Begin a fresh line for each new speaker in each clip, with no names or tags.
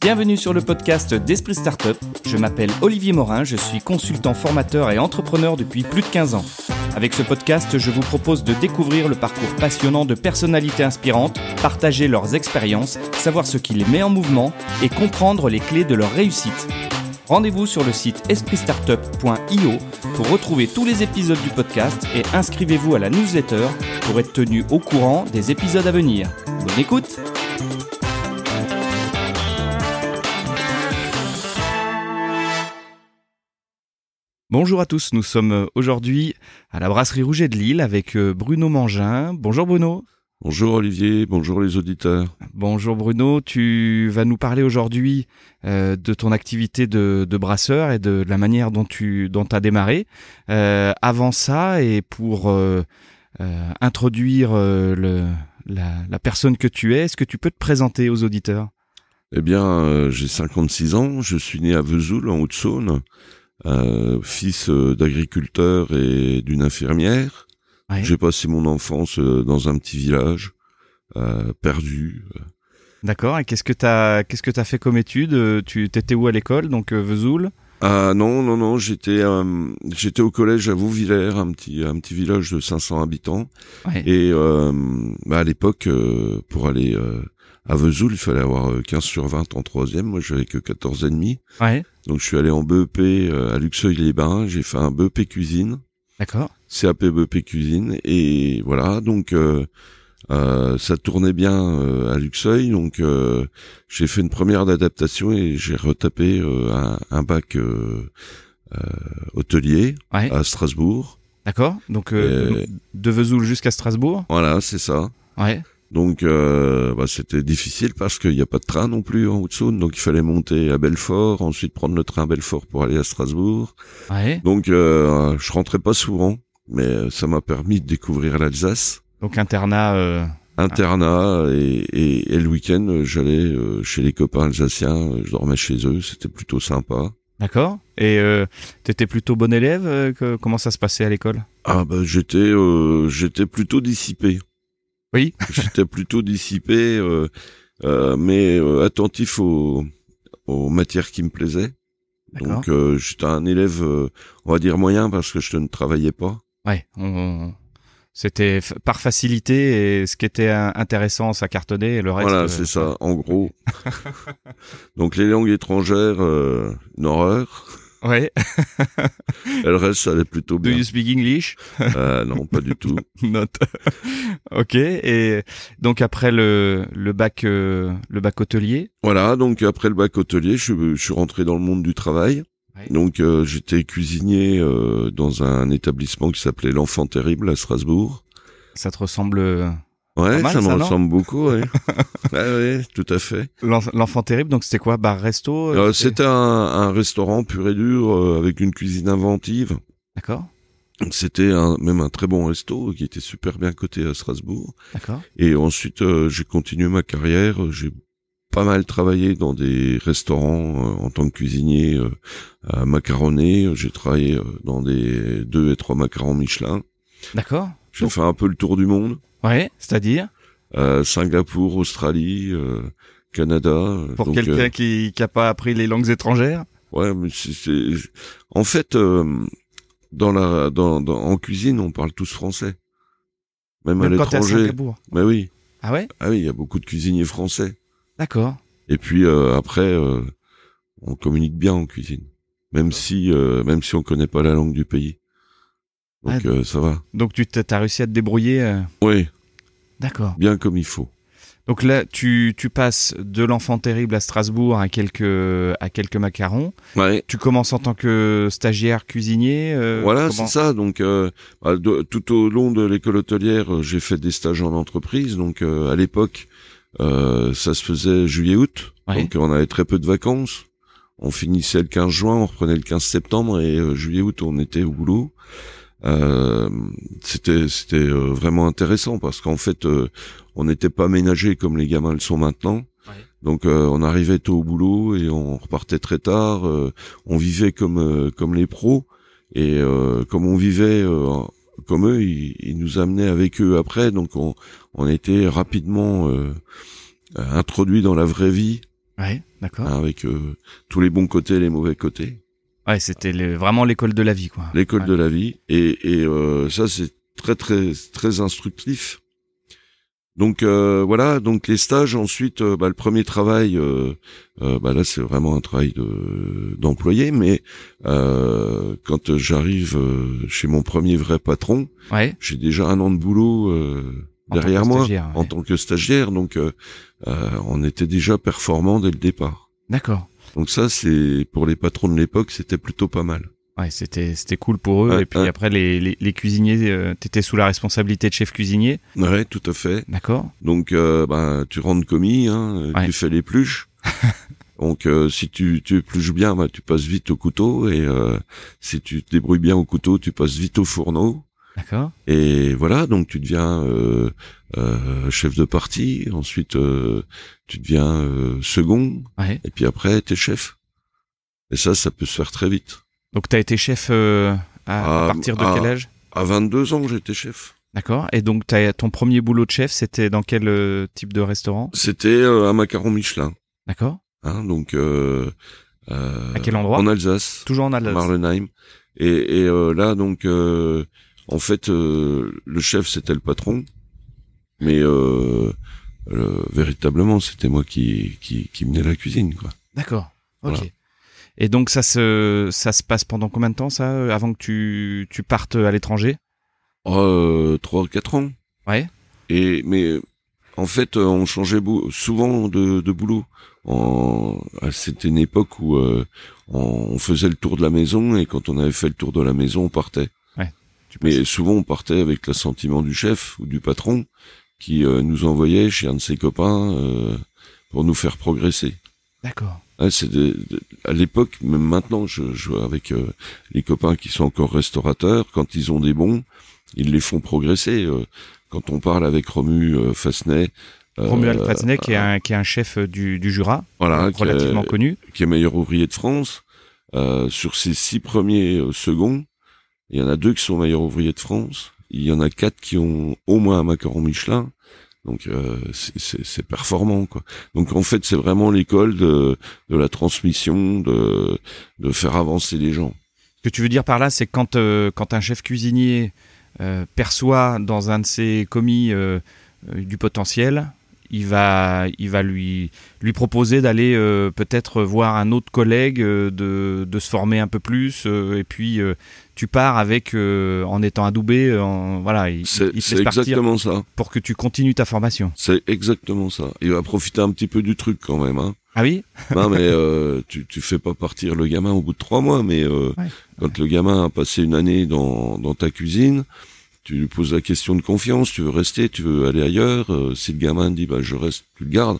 Bienvenue sur le podcast d'Esprit Startup. Je m'appelle Olivier Morin, je suis consultant formateur et entrepreneur depuis plus de 15 ans. Avec ce podcast, je vous propose de découvrir le parcours passionnant de personnalités inspirantes, partager leurs expériences, savoir ce qui les met en mouvement et comprendre les clés de leur réussite. Rendez-vous sur le site espritstartup.io pour retrouver tous les épisodes du podcast et inscrivez-vous à la newsletter pour être tenu au courant des épisodes à venir. Bonne écoute Bonjour à tous, nous sommes aujourd'hui à la brasserie Rouget de Lille avec euh, Bruno Mangin. Bonjour Bruno.
Bonjour Olivier, bonjour les auditeurs.
Bonjour Bruno, tu vas nous parler aujourd'hui euh, de ton activité de, brasseur et de la manière dont tu dont as démarré. Euh, avant ça et pour introduire le, la, la, personne que tu es, est-ce que tu peux te présenter aux auditeurs?
Eh bien, j'ai 56 ans, je suis né à Vesoul en Haute-Saône. Euh, fils euh, d'agriculteur et d'une infirmière. J'ai passé mon enfance euh, dans un petit village perdu.
D'accord. Et qu'est-ce que t'as qu'est-ce que t'as fait comme études Tu t'étais où à l'école Donc Vesoul?
Ah non non non, j'étais j'étais au collège à Vauvillers, un petit un petit village de 500 habitants. Et bah, à l'époque, pour aller à Vesoul, il fallait avoir 15 sur 20 en troisième. Moi, j'avais que 14 et demi.
Ouais.
Donc je suis allé en BEP euh, à Luxeuil-les-Bains, j'ai fait un BEP cuisine.
D'accord.
CAP BEP cuisine et voilà, donc euh, euh, ça tournait bien à Luxeuil, donc j'ai fait une première d'adaptation et j'ai retapé un, bac hôtelier à Strasbourg.
D'accord. Donc de Vesoul jusqu'à Strasbourg.
Voilà, c'est ça.
Ouais.
Donc euh, bah, c'était difficile parce qu'il n'y a pas de train non plus en Haute-Saône, donc il fallait monter à Belfort, ensuite prendre le train à Belfort pour aller à Strasbourg.
Ouais.
Donc euh, je rentrais pas souvent, mais ça m'a permis de découvrir l'Alsace.
Donc internat. Euh...
Internat et, et, le week-end j'allais euh, chez les copains alsaciens, je dormais chez eux, c'était plutôt sympa.
D'accord. Et euh, t'étais plutôt bon élève euh, que, Comment ça se passait à l'école?
Ah bah j'étais euh, j'étais plutôt dissipé.
Oui.
J'étais plutôt dissipé, euh, euh, mais euh, attentif aux, aux matières qui me plaisaient. Donc euh, j'étais un élève, on va dire moyen parce que je ne travaillais pas.
Ouais. C'était par facilité et ce qui était intéressant, ça cartonnait et le reste.
Voilà, c'est ça, en gros. Donc les langues étrangères, une horreur.
Ouais.
Elle reste, ça allait plutôt bien.
Do you speak English?
Euh, Non, pas du tout.
Note. ok. Et donc après le le bac euh, le bac hôtelier?
Voilà. Donc après le bac hôtelier, je, je suis rentré dans le monde du travail. Donc euh, j'étais cuisinier euh, dans un établissement qui s'appelait l'Enfant Terrible à Strasbourg.
Ça te ressemble
Ouais, ça me ressemble beaucoup, ouais. ouais, tout à fait.
L'enfant terrible, donc c'était quoi Bar resto
euh, C'était un, un, restaurant pur et dur euh, avec une cuisine inventive.
D'accord.
C'était même un très bon resto qui était super bien coté à Strasbourg.
D'accord.
Et ensuite, euh, j'ai continué ma carrière. J'ai pas mal travaillé dans des restaurants en tant que cuisinier à macaronné. J'ai travaillé dans des deux et trois macarons Michelin.
D'accord.
J'ai fait un peu le tour du monde.
Ouais, c'est-à-dire
euh, Singapour, Australie, euh, Canada. Euh,
Pour quelqu'un euh, qui qui a pas appris les langues étrangères.
Ouais, mais c'est en fait dans la dans, dans, en cuisine on parle tous français, même, à l'étranger. Mais oui.
Ah ouais?
Ah oui, il y a beaucoup de cuisiniers français.
D'accord.
Et puis après, on communique bien en cuisine, même si même si on connaît pas la langue du pays. Donc ah, euh, ça va.
Donc tu as réussi à te débrouiller euh...
Oui.
D'accord.
Bien comme il faut.
Donc là, tu, tu passes de l'enfant terrible à Strasbourg à quelques à quelques macarons.
Ouais.
Tu commences en tant que stagiaire cuisinier. Euh,
voilà, c'est ça. Donc euh, bah, tout au long de l'école hôtelière, euh, j'ai fait des stages en entreprise. Donc à l'époque, ça se faisait juillet-août. Donc on avait très peu de vacances. On finissait le 15 juin, on reprenait le 15 septembre et juillet-août on était au boulot. Euh, c'était c'était euh, vraiment intéressant parce qu'en fait euh, on n'était pas ménagé comme les gamins le sont maintenant. Donc on arrivait tôt au boulot et on repartait très tard. on vivait comme comme les pros et comme on vivait comme eux, ils, nous amenaient avec eux après. Donc on, on était rapidement introduit dans la vraie vie
Ouais, d'accord.
Hein, avec euh, tous les bons côtés et les mauvais côtés.
Ouais, c'était vraiment l'école de la vie, quoi.
L'école de la vie. Et, et euh, ça, c'est très, très, très instructif. Donc euh, voilà, donc les stages ensuite, bah, le premier travail, bah, là c'est vraiment un travail de d'employé, mais quand j'arrive chez mon premier vrai patron,
ouais.
j'ai déjà un an de boulot derrière moi en tant que stagiaire, donc on était déjà performant dès le départ.
D'accord.
Donc ça, c'est pour les patrons de l'époque, c'était plutôt pas mal.
Ouais, c'était c'était cool pour eux. et puis après, les, les, les cuisiniers, euh, t'étais sous la responsabilité de chef cuisinier.
Ouais, tout à fait.
D'accord.
Donc, euh, bah, tu rentres commis, hein, tu fais les pluches. Donc, euh, si tu tu épluches bien, bah, tu passes vite au couteau. Et euh, si tu te débrouilles bien au couteau, tu passes vite au fourneau.
D'accord.
Et voilà, donc tu deviens euh, euh, chef de partie. Ensuite, euh, tu deviens euh, second.
Ouais.
Et puis après, t'es chef. Et ça, ça peut se faire très vite.
Donc, t'as été chef euh, à, à, partir de quel âge?
À 22 ans, j'étais chef.
D'accord. Et donc, as, ton premier boulot de chef, c'était dans quel euh, type de restaurant?
C'était un macaron Michelin.
D'accord.
Hein, donc, à
quel endroit?
En Alsace.
Toujours en Alsace.
Marlenheim. Et, et là, donc, en fait, le chef, c'était le patron mais euh, véritablement c'était moi qui, qui qui menais la cuisine quoi.
D'accord. Ok. Et donc ça se ça se passe pendant combien de temps ça avant que tu tu partes à l'étranger?
Euh, Trois quatre ans.
Ouais.
Et mais en fait on changeait souvent de, de boulot. C'était une époque où euh, on faisait le tour de la maison et quand on avait fait le tour de la maison on partait. Mais souvent on partait avec l'assentiment du chef ou du patron qui euh, nous envoyait chez un de ses copains euh, pour nous faire progresser.
D'accord.
c'est à l'époque, même maintenant, je joue avec euh, les copains qui sont encore restaurateurs. Quand ils ont des bons, ils les font progresser. quand on parle avec Romu Fasnet,
Romuald Fasnet, qui est un qui est un chef du, du Jura,
voilà,
relativement connu,
qui est meilleur ouvrier de France. sur ses six premiers seconds, il y en a deux qui sont meilleurs ouvriers de France il y en a quatre qui ont au moins un macaron Michelin. Donc euh, c'est performant quoi. Donc en fait c'est vraiment l'école de, de la transmission, de, de faire avancer les gens.
Ce que tu veux dire par là, c'est quand euh, quand un chef cuisinier euh, perçoit dans un de ses commis euh, euh, du potentiel, il va, il va lui, lui proposer d'aller euh, peut-être voir un autre collègue, euh, de, de se former un peu plus, euh, et puis tu pars avec, en étant adoubé, en, voilà, il,
c'est, exactement ça.
Pour que tu continues ta formation.
C'est exactement ça. Il va profiter un petit peu du truc quand même. Hein.
Ah oui?
Non mais tu, tu fais pas partir le gamin au bout de trois mois, mais ouais. quand le gamin a passé une année dans, dans ta cuisine, tu lui poses la question de confiance, tu veux rester, tu veux aller ailleurs. Euh, si le gamin dit bah je reste, tu le gardes.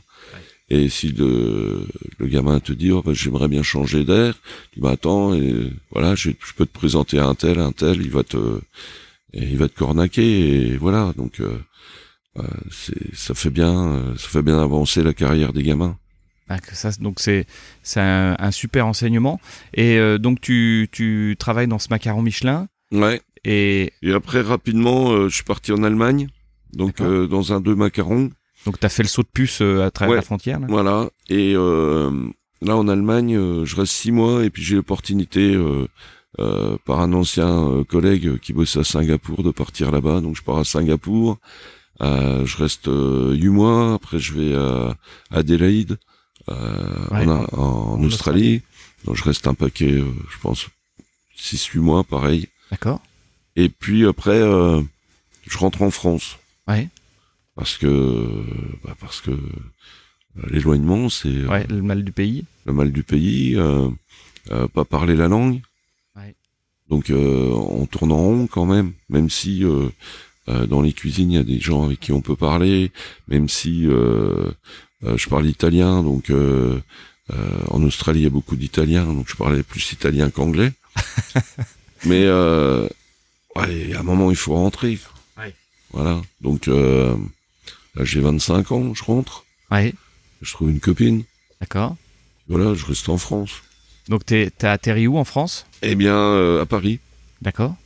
Et si le, le gamin te dit oh, bah, j'aimerais bien changer d'air, tu dis bah attends et voilà je, je, peux te présenter un tel, un tel, il va te et il va te cornaquer et voilà donc euh, euh c'est ça fait bien euh, ça fait bien avancer la carrière des gamins.
Ah, ça, donc c'est c'est un, un, super enseignement et euh, donc tu tu travailles dans ce macaron Michelin.
Ouais.
Et,
et après rapidement, euh, je suis parti en Allemagne, donc euh, dans un deux macarons.
Donc t'as fait le saut de puce euh, à travers la frontière. Là
voilà. Et euh, là en Allemagne, je reste six mois et puis j'ai l'opportunité par un ancien collègue qui bossait à Singapour de partir là-bas. Donc je pars à Singapour. je reste huit mois. Après je vais à Adélaïde, ouais, en, en, en, Australie. Donc je reste un paquet, je pense six huit mois, pareil.
D'accord.
Et puis après, euh, je rentre en France.
Ouais.
Parce que, bah parce que l'éloignement, c'est
euh, ouais, le mal du pays.
Le mal du pays, euh, euh, pas parler la langue.
Ouais.
Donc euh, on tourne en rond quand même, même si euh, dans les cuisines il y a des gens avec qui on peut parler, même si je parle italien, donc en Australie il y a beaucoup d'Italiens, donc je parlais plus italien qu'anglais. Mais euh, ouais, à un moment, il faut rentrer.
Ouais.
Voilà. Donc, euh, là, j'ai 25 ans, je rentre.
Ouais.
Je trouve une copine.
D'accord.
Voilà, je reste en France.
Donc, t'es, t'as atterri où en France?
Eh bien, euh, à Paris.
D'accord.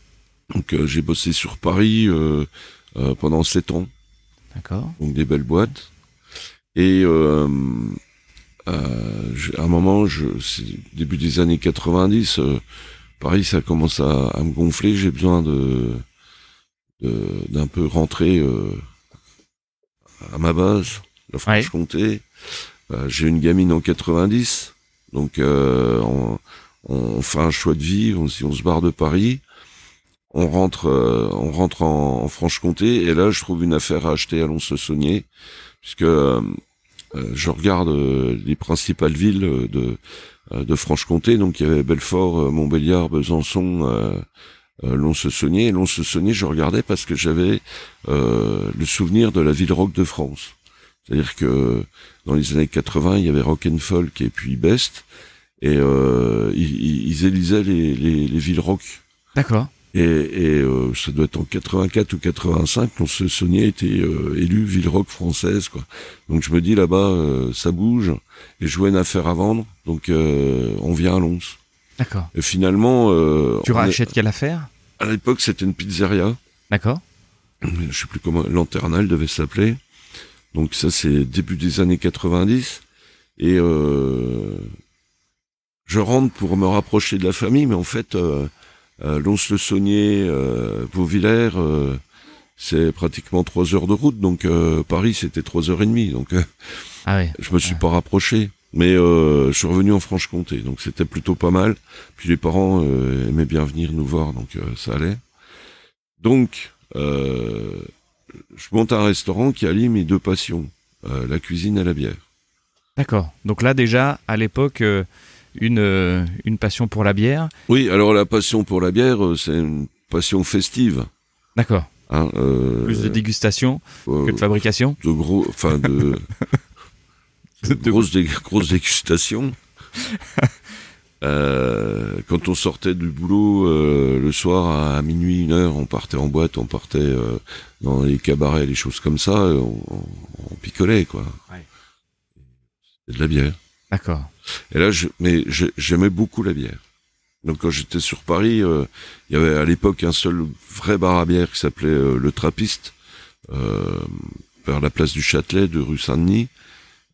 Donc, euh, j'ai bossé sur Paris pendant 7 ans.
D'accord.
Donc, des belles boîtes. Et à un moment, je, début des années 90, Paris, ça commence à, à me gonfler. J'ai besoin de d'un peu rentrer à ma base, la Franche-Comté. Euh, j'ai une gamine en 90, donc euh, on, on, fait un choix de vie, on, si on se barre de Paris, on rentre, euh, on rentre en, Franche-Comté, et là je trouve une affaire à acheter à Lons-le-Saunier, puisque euh, je regarde les principales villes de, de Franche-Comté, donc il y avait Belfort, Montbéliard, Besançon, euh, Lons-le-Saunier. Et Lons-le-Saunier, je regardais parce que j'avais euh, le souvenir de la ville rock de France. C'est-à-dire que dans les années 80, il y avait Rock and Folk et puis Best, et euh, ils, ils, élisaient les, les, les villes rock.
D'accord.
Et, et euh, ça doit être en 84 ou 85, lons le saunier était euh, élu ville rock française, quoi. Donc je me dis là-bas, euh, ça bouge, et je vois une affaire à vendre, donc on vient à Lons.
D'accord.
Et finalement. Euh,
tu rachètes quelle affaire?
À l'époque, c'était une pizzeria.
D'accord.
Je sais plus comment. Lanternal devait s'appeler. Donc ça, c'est début des années 90. Et euh, je rentre pour me rapprocher de la famille, mais en fait, euh, euh Lons-le-Saunier, euh, Vauvillers, euh, c'est pratiquement trois heures de route. Donc Paris, c'était trois heures et demie. Donc
ah oui.
je me suis pas rapproché. Mais euh, je suis revenu en Franche-Comté, donc c'était plutôt pas mal. Puis les parents euh, aimaient bien venir nous voir, donc euh, ça allait. Donc, euh, je monte un restaurant qui allie mes deux passions, la cuisine et la bière.
D'accord. Donc là déjà, à l'époque, une, une passion pour la bière.
Oui, alors la passion pour la bière, c'est une passion festive.
D'accord.
Hein,
Plus de dégustation que de fabrication.
De gros, enfin de de grosses, dé grosses dégustations. Euh, quand on sortait du boulot euh, le soir à, minuit, une heure, on partait en boîte, on partait euh, dans les cabarets, les choses comme ça, on, on picolait quoi. Ouais. de la bière.
D'accord.
Et là, je, mais j'aimais beaucoup la bière. Donc quand j'étais sur Paris, il y avait à l'époque un seul vrai bar à bière qui s'appelait le Trappiste, vers la place du Châtelet de rue Saint-Denis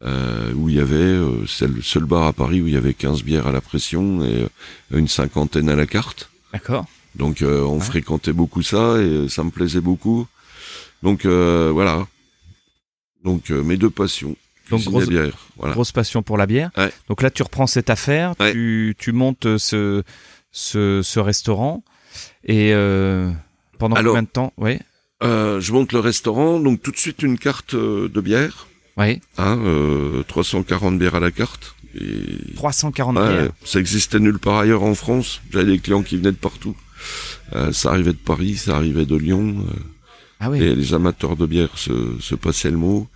euh, où il y avait, euh, c'est le seul bar à Paris où il y avait 15 bières à la pression et euh, une cinquantaine à la carte.
D'accord.
Donc euh, on fréquentait beaucoup ça et ça me plaisait beaucoup. Donc voilà. Donc mes deux passions.
Donc grosse,
bière, voilà.
grosse passion pour la bière.
Ouais.
Donc là tu reprends cette affaire, tu, tu montes ce, ce, ce restaurant et pendant combien de temps?
Oui. je monte le restaurant, donc tout de suite une carte de bière.
Oui.
Hein, euh, 340 bières à la carte.
Et... 340 bières.
Ça existait nulle part ailleurs en France. J'avais des clients qui venaient de partout. Euh, ça arrivait de Paris, ça arrivait de Lyon. Euh,
ah oui.
Et les amateurs de bière se, se passaient le mot.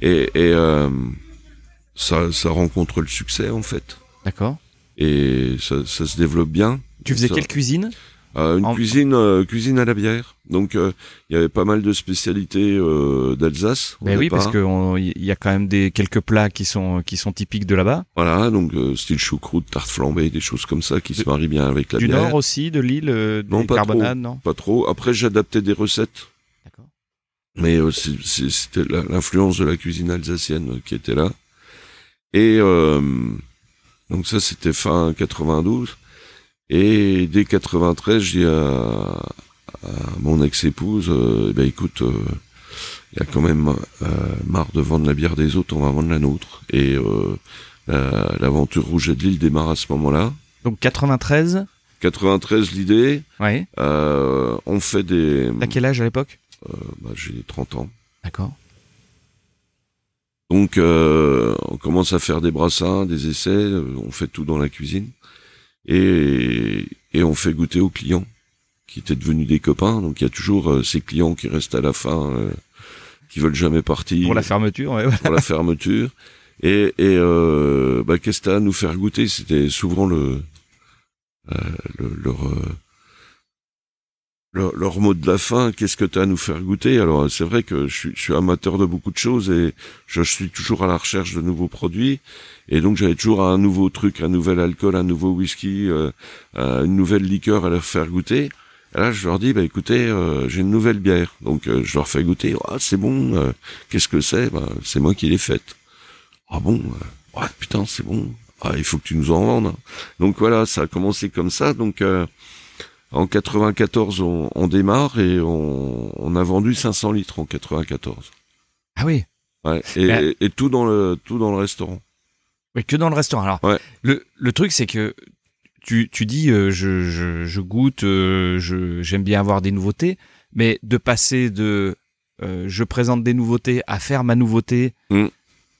Et, et euh, ça, ça rencontre le succès en fait.
D'accord.
Et ça, ça se développe bien.
Tu faisais quelle cuisine?
Euh, une cuisine euh, cuisine à la bière. Donc euh, il y avait pas mal de spécialités euh, d'Alsace.
Ben oui, parce que il y a quand même des quelques plats qui sont qui sont typiques de là-bas.
Voilà, donc style choucroute, tarte flambée, des choses comme ça qui se marient bien avec la
du
bière.
Du nord aussi, de l'île, non, pas carbonades,
non? Pas trop. Après j'adaptais des recettes. Mais c'était l'influence de la cuisine alsacienne qui était là. Et donc ça c'était fin 92. Et dès 93, je dis à, mon ex-épouse, euh, eh ben écoute, il euh, y a quand même euh, marre de vendre la bière des autres, on va vendre la nôtre. Et l'aventure Rouge de l'île démarre à ce moment-là.
Donc 93
93 l'idée.
Oui.
on fait des...
À quel âge à l'époque?
Bah, J'ai 30 ans.
D'accord.
Donc on commence à faire des brassins, des essais, on fait tout dans la cuisine et, et on fait goûter aux clients qui étaient devenus des copains. Donc il y a toujours euh, ces clients qui restent à la fin, euh, qui veulent jamais partir.
Pour la fermeture, ouais,
Pour la fermeture. Et, et euh, bah, qu'est-ce que à nous faire goûter? C'était souvent le, euh, le leur leur, mot de la fin, qu'est-ce que tu as à nous faire goûter? Alors c'est vrai que je suis, je suis, amateur de beaucoup de choses et je suis toujours à la recherche de nouveaux produits. Et donc j'avais toujours un nouveau truc, un nouvel alcool, un nouveau whisky, euh, euh une nouvelle liqueur à leur faire goûter. Et là je leur dis, bah écoutez, euh, j'ai une nouvelle bière. Donc euh, je leur fais goûter, ah c'est bon, qu'est-ce que c'est? Bah, C'est moi qui l'ai faite. Ah bon ah putain, c'est bon. Ah, il faut que tu nous en vendes. Donc voilà, ça a commencé comme ça. Donc euh, en 94, on, on démarre et on, on, a vendu 500 litres en 94.
Ah oui.
Ouais. Et, et, tout dans le tout dans le restaurant.
Oui, que dans le restaurant. Alors,
ouais.
le, le truc, c'est que tu, tu dis, euh, je, je, je, goûte, euh, je, j'aime bien avoir des nouveautés, mais de passer de euh, je présente des nouveautés à faire ma nouveauté,
mm.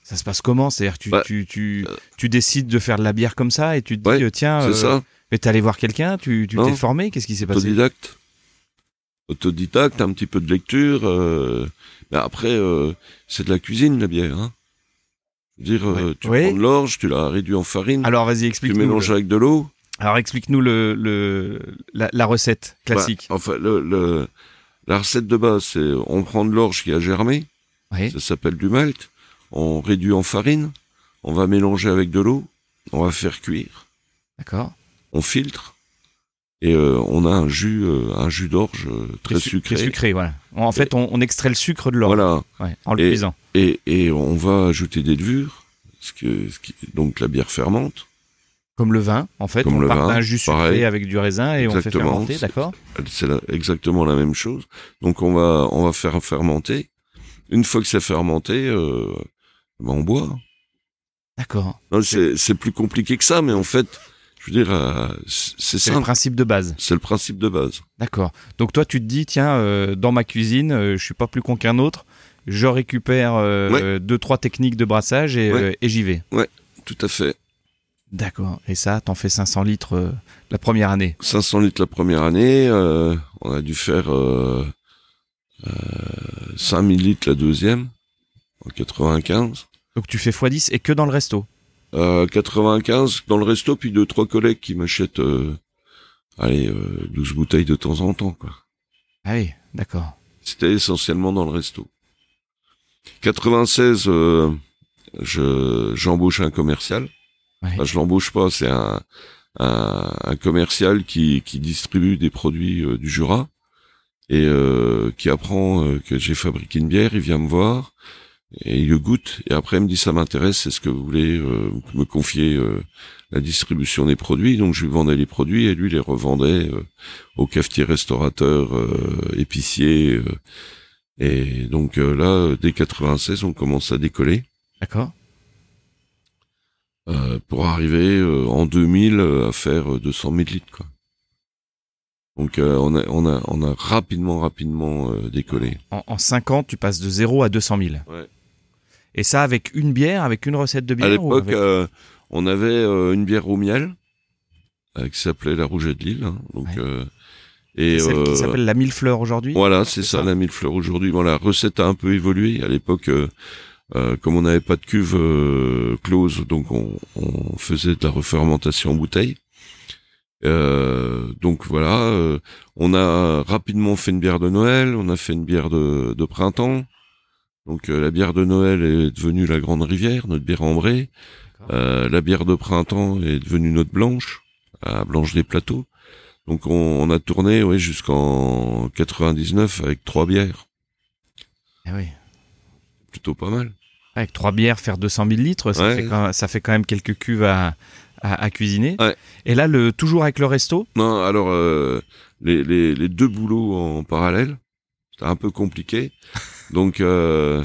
ça se passe comment? C'est-à-dire, tu,
Bah,
tu, tu, tu décides de faire de la bière comme ça et tu te dis,
Ouais,
tiens,
C'est ça.
Mais t'es allé voir quelqu'un, tu, tu t'es formé, qu'est-ce qui s'est passé?
Autodidacte. Autodidacte, un petit peu de lecture. Euh, mais après, euh, c'est de la cuisine, la bière. Hein. Je veux dire, euh, tu
Oui.
prends de l'orge, tu l'as réduit en farine,
Alors, vas-y,
tu
explique-nous.
mélanges
le-
avec de l'eau.
Alors, explique-nous le, le, la, la recette classique.
Bah, enfin, le, le- la recette de base, c'est on prend de l'orge qui a germé,
oui.
ça s'appelle du malt, on réduit en farine, on va mélanger avec de l'eau, on va faire cuire,
D'accord.
On filtre, et euh, on a un jus, euh, un jus d'orge euh, très sucré.
est sucré, voilà. En fait, on, on extrait le sucre de l'orge.
Voilà,
Ouais, en le
Et-
cuisant.
et, et on va ajouter des levures, ce que, ce qui, donc la bière fermente.
Comme le vin, en fait.
Comme
on
le
part
vin,
d'un jus sucré
pareil.
avec du raisin et on fait fermenter, d'accord
C'est exactement la même chose. Donc on va on va faire fermenter. Une fois que c'est fermenté, euh, ben on boit.
D'accord.
C'est plus compliqué que ça, mais en fait, je veux dire, euh, c'est
le principe de base.
C'est le principe de base.
D'accord. Donc toi, tu te dis, tiens, euh, dans ma cuisine, euh, je suis pas plus con qu'un autre. Je récupère euh,
Ouais.
deux, trois techniques de brassage et,
Ouais.
et j'y vais.
Tout à fait.
D'accord. Et ça, t'en fais 500 litres la première année.
500 litres la première année. on a dû faire euh, euh, 5000 litres la deuxième en 95.
Donc tu fais x10 et que dans le resto.
Euh, 95 dans le resto, puis deux trois collègues qui m'achètent, euh, allez, euh, 12 bouteilles de temps en temps, quoi.
Ah oui, d'accord.
C'était essentiellement dans le resto. 96, euh, je j'embauche un commercial.
Ouais.
Enfin, je l'embauche pas, c'est un, un un commercial qui qui distribue des produits euh, du Jura et euh, qui apprend euh, que j'ai fabriqué une bière. Il vient me voir et il le goûte et après il me dit ça m'intéresse, est-ce que vous voulez euh, me confier euh, la distribution des produits Donc je lui vendais les produits et lui les revendait euh, aux cafetiers, restaurateurs, euh, épiciers. euh, et donc euh, là, dès 96, on commence à décoller
D'accord.
euh, pour arriver euh, en 2000 euh, à faire euh, 200 000 litres. Quoi. Donc euh, on, a, on, a, on a rapidement, rapidement euh, décollé.
En, en 5 ans, tu passes de 0 à 200 000.
Ouais.
Et ça avec une bière, avec une recette de bière
à l'époque,
avec-
euh, on avait euh, une bière au miel euh, qui s'appelait la Rouget de Lille. hein, donc,
Ouais.
euh, et
celle qui
euh,
s'appelle la mille fleurs aujourd'hui
Voilà, c'est ça,
ça.
la mille fleurs aujourd'hui. Bon, la recette a un peu évolué. À l'époque, euh, euh, comme on n'avait pas de cuve euh, close, donc on, on faisait de la refermentation en bouteille. Euh, donc voilà, euh, on a rapidement fait une bière de Noël, on a fait une bière de, de printemps. Donc euh, la bière de Noël est devenue la Grande Rivière, notre bière ambrée. Euh, la bière de printemps est devenue notre blanche, à Blanche des Plateaux. Donc on, on a tourné ouais, jusqu'en 99 avec trois bières,
Ah oui.
plutôt pas mal.
Avec trois bières, faire 200 000 litres, ça,
Ouais.
fait, quand, ça fait quand même quelques cuves à, à, à cuisiner.
Ouais.
Et là, le, toujours avec le resto?
Non, alors euh, les, les, les deux boulots en parallèle, c'était un peu compliqué. Donc euh,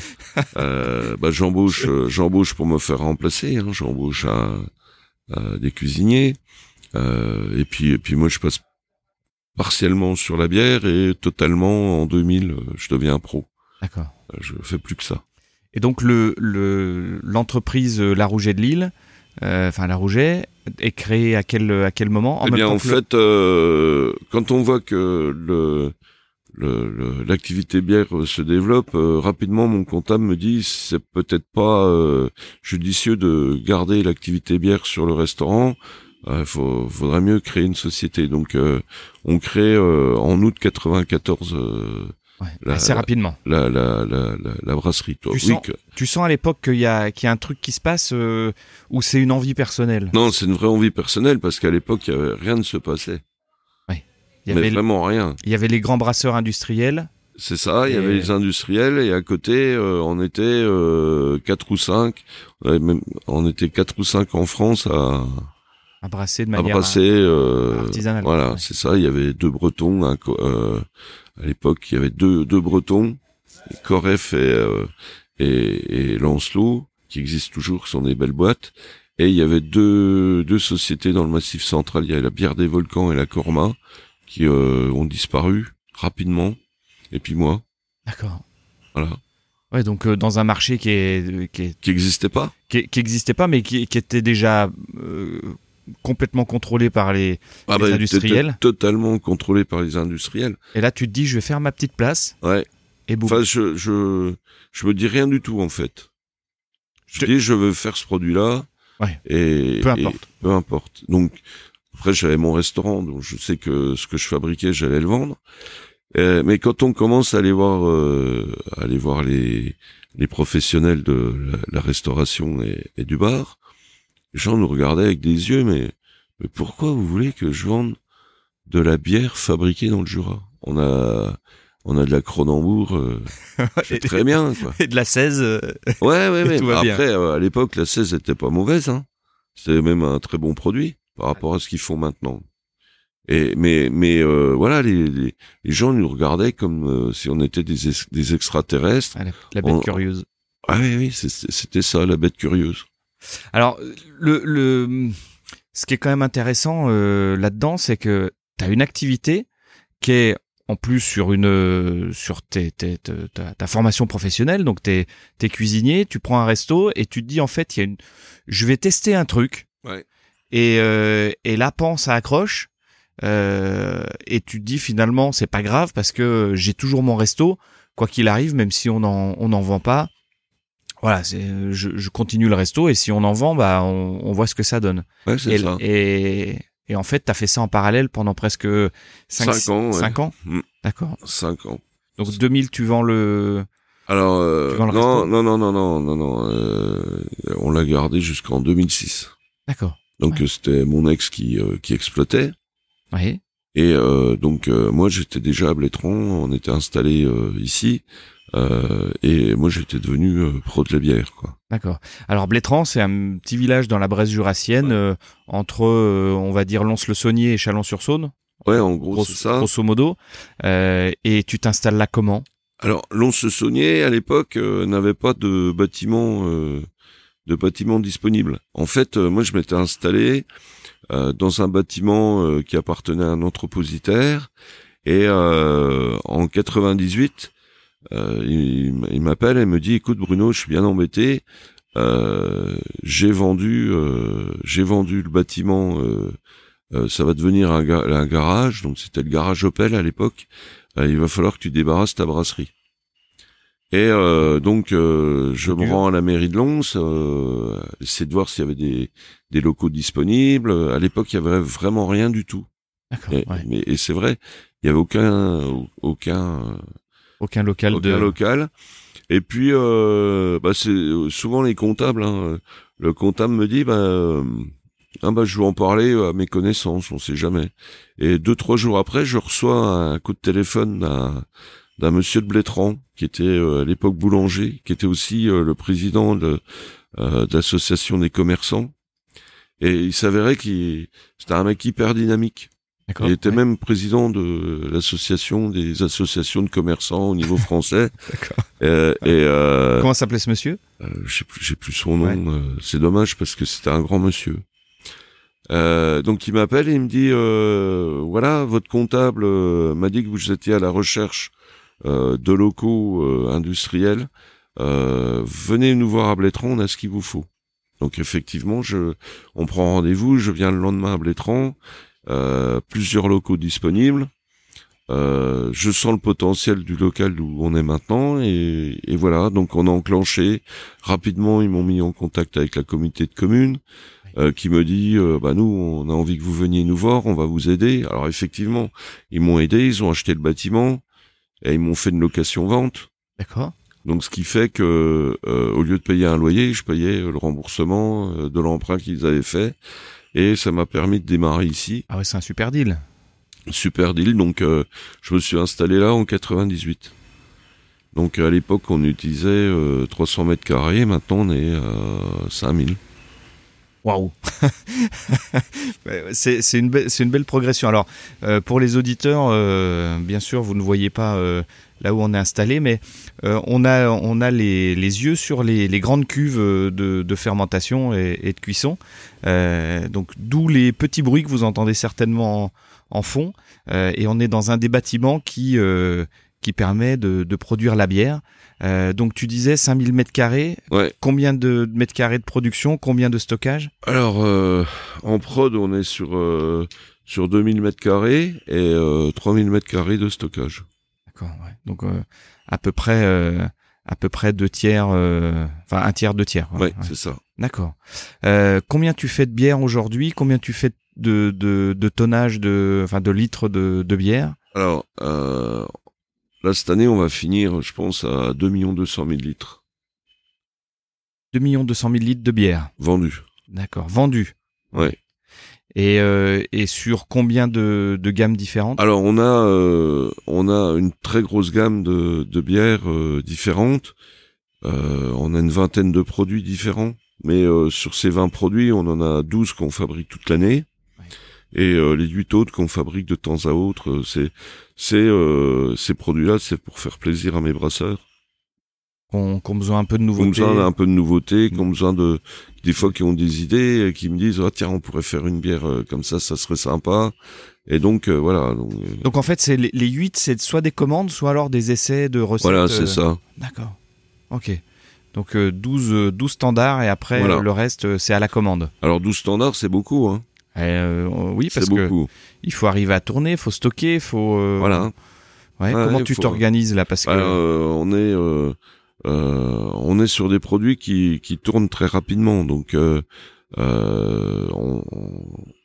euh, bah, j'embauche euh, j'embauche pour me faire remplacer, hein, j'embauche un- des cuisiniers euh, et puis et puis moi je passe partiellement sur la bière et totalement en 2000 euh, je deviens pro.
D'accord.
Je fais plus que ça.
Et donc, le le- l'entreprise La Rouget de Lille, euh, enfin La Rouget, est créée à quel, à quel moment?
Eh bien, en fait, euh, quand on voit que le- l'activité bière euh, se développe euh, rapidement, mon comptable me dit c'est peut-être pas euh, judicieux de garder l'activité bière sur le restaurant. Il faut, faudrait mieux créer une société. Donc, euh, on crée euh, en août 94 euh,
Ouais,
la-
assez rapidement.
la, la, la, la, la brasserie. Toi.
Tu
Oui,
sens-
que-
Tu sens à l'époque qu'il y a, qu'il y a un truc qui se passe euh, où c'est une envie personnelle?
Non, c'est une vraie envie personnelle parce qu'à l'époque, il y avait rien ne se passait.
Il y,
Mais
avait,
vraiment rien.
il y avait les grands brasseurs industriels
C'est ça, il y avait les industriels et à côté on était quatre ou cinq, on était quatre ou cinq en France à
à brasser de manière
artisanale. Voilà, c'est ça. Il y avait deux Bretons. à l'époque, il y avait deux deux Bretons, Coref et et, et Lancelot, qui existent toujours, qui sont des belles boîtes. Et il y avait deux, deux sociétés dans le Massif central. Il y avait la Bière des Volcans et la Corma, qui euh, ont disparu rapidement. Et puis moi.
D'accord.
Voilà.
Ouais, donc euh, dans un marché qui est qui,
qui existait pas,
qui, qui existait pas, mais qui, qui était déjà euh, complètement contrôlé par les, ah les bah, industriels.
Totalement contrôlé par les industriels.
Et là, tu te dis, je vais faire ma petite place.
Ouais.
Et
Enfin, je, je je me dis rien du tout en fait. Je, dis, je veux faire ce produit-là.
Ouais.
Et
peu importe.
peu importe. Donc après, j'avais mon restaurant, donc je sais que ce que je fabriquais, j'allais le vendre. Euh, mais quand on commence à aller voir, euh, aller voir les les professionnels de la, restauration et, et, du bar, les gens nous regardaient avec des yeux, mais mais pourquoi vous voulez que je vende de la bière fabriquée dans le Jura? On a on a de la Cronenbourg, euh, c'est très bien. Quoi.
Et de la 16. Euh,
ouais, ouais, mais après, euh, à l'époque, la 16 était pas mauvaise. Hein. C'était même un très bon produit par rapport à ce qu'ils font maintenant. Et mais mais euh, voilà, les, les, gens nous regardaient comme si on était des, des extraterrestres.
Ah, la, bête curieuse.
Ah oui, oui, c'était ça, la bête curieuse.
Alors le le ce qui est quand même intéressant là-dedans, c'est que tu as une activité qui est en plus sur une sur tes, tes, ta, ta, formation professionnelle donc t'es es cuisinier tu prends un resto et tu te dis en fait il y a une je vais tester un truc
ouais.
Et euh, et là pense ça accroche euh, et tu te dis finalement c'est pas grave parce que j'ai toujours mon resto quoi qu'il arrive même si on en on n'en vend pas voilà c'est je, je, continue le resto et si on en vend bah on, on voit ce que ça donne
ouais, c'est ça.
et et en fait, tu as fait ça en parallèle pendant presque 5 ans. 5 ans?
Mm.
D'accord.
5 ans.
Donc 2000, tu vends le...
Alors, euh, non, non, non, non, non, non, non, euh, on l'a gardé jusqu'en 2006.
D'accord.
Donc c'était mon ex qui, euh, qui exploitait.
Oui.
Et euh, donc moi j'étais déjà à Blétron, on était installé ici. Euh, et moi, j'étais devenu euh, pro de la bière, quoi.
D'accord. Alors Blétran, c'est un petit village dans la Bresse jurassienne, euh, entre, on va dire, Lons-le-Saunier et Chalon-sur-Saône.
Ouais, en gros, c'est ça.
Grosso modo. et tu t'installes là comment?
Alors, Lons-le-Saunier, à l'époque, n'avait pas de bâtiment, de bâtiment disponible. En fait, moi, je m'étais installé dans un bâtiment qui appartenait à un entrepositaire. Et en 98, euh, il, m'appelle et me dit écoute Bruno, je suis bien embêté. Euh, j'ai vendu, euh, j'ai vendu le bâtiment. ça va devenir un, un garage, donc c'était le garage Opel à l'époque. il va falloir que tu débarrasses ta brasserie. Et donc je me rends à la mairie de Lons, euh, essayer de voir s'il y avait des, des locaux disponibles. À l'époque, il y avait vraiment rien du tout.
Et,
mais et c'est vrai, il y avait aucun aucun
aucun local
Aucun local. Et puis, euh, bah, c'est souvent les comptables. Hein. Le comptable me dit, bah, euh, ah, bah, je vais en parler à mes connaissances, on sait jamais. Et deux trois jours après, je reçois un coup de téléphone d'un d'un monsieur de Blétran qui était euh, à l'époque boulanger, qui était aussi euh, le président de, de l'association des commerçants. Et il s'avérait qu'il c'était un mec hyper dynamique. Il était même président de l'association des associations de commerçants au niveau français.
euh, et euh, comment s'appelait ce monsieur?
euh, J'ai plus, j'ai plus son nom. Euh, c'est dommage parce que c'était un grand monsieur. Euh, donc il m'appelle et il me dit euh, voilà votre comptable m'a dit que vous étiez à la recherche de locaux industriels. venez nous voir à Blétran, on a ce qu'il vous faut. Donc effectivement, je, on prend rendez-vous. Je viens le lendemain à Blétran euh, plusieurs locaux disponibles. Euh, je sens le potentiel du local où on est maintenant et, et voilà donc on a enclenché rapidement ils m'ont mis en contact avec la communauté de communes euh, qui me dit euh, bah nous on a envie que vous veniez nous voir on va vous aider alors effectivement ils m'ont aidé ils ont acheté le bâtiment et ils m'ont fait une location vente
d'accord
donc ce qui fait que euh, au lieu de payer un loyer je payais le remboursement euh, de l'emprunt qu'ils avaient fait et ça m'a permis de démarrer ici.
Ah ouais, c'est un super deal.
Super deal, donc euh, je me suis installé là en 98. Donc à l'époque, on utilisait 300 mètres carrés. Maintenant, on est à 5000.
Waouh C'est une, une, belle progression. Alors, pour les auditeurs, bien sûr, vous ne voyez pas là où on est installé, mais on a, on a les, les yeux sur les, les grandes cuves de, de fermentation et, de cuisson. donc, d'où les petits bruits que vous entendez certainement en fond, euh, et on est dans un des bâtiments qui euh, qui permet de, de, produire la bière. Euh, donc tu disais 5000 mètres carrés.
Ouais.
Combien de mètres carrés de production? Combien de stockage?
Alors en prod, on est sur sur 2000 mètres carrés et 3000 mètres carrés de stockage.
D'accord. Ouais. Donc à peu près à peu près deux tiers, enfin un tiers, deux tiers.
Ouais, c'est ça.
D'accord. combien tu fais de bière aujourd'hui? Combien tu fais de, de, de tonnage de, enfin, de litres de, de bière?
Alors, euh, là, cette année, on va finir, je pense, à 2 200 000 litres.
2 200 000 litres de bière.
Vendu.
D'accord. Vendu.
Ouais.
Et, euh, et sur combien de, de gammes différentes?
Alors on a euh, on a une très grosse gamme de, de bières euh, différentes. Euh, on a une vingtaine de produits différents, mais euh, sur ces 20 produits, on en a 12 qu'on fabrique toute l'année et euh, les huit autres qu'on fabrique de temps à autre, euh, c'est c'est euh, ces produits-là, c'est pour faire plaisir à mes brasseurs.
Qu'on qu besoin un peu de nouveauté.
Qu'on besoin un peu de nouveauté, qu'on besoin de des fois qui ont des idées, et qui me disent ah tiens on pourrait faire une bière comme ça, ça serait sympa. Et donc voilà. Donc,
donc en fait c'est les, les 8 c'est soit des commandes, soit alors des essais de recettes.
Voilà c'est ça.
D'accord. Ok. Donc 12 12 standards et après le reste c'est à la commande.
Alors 12 standards c'est beaucoup hein.
Euh, oui, parce que il faut arriver à tourner, il faut stocker, il faut. Euh,
voilà.
Ouais, comment tu t'organises là parce que
euh, on est euh, on est sur des produits qui qui tournent très rapidement, donc euh, on.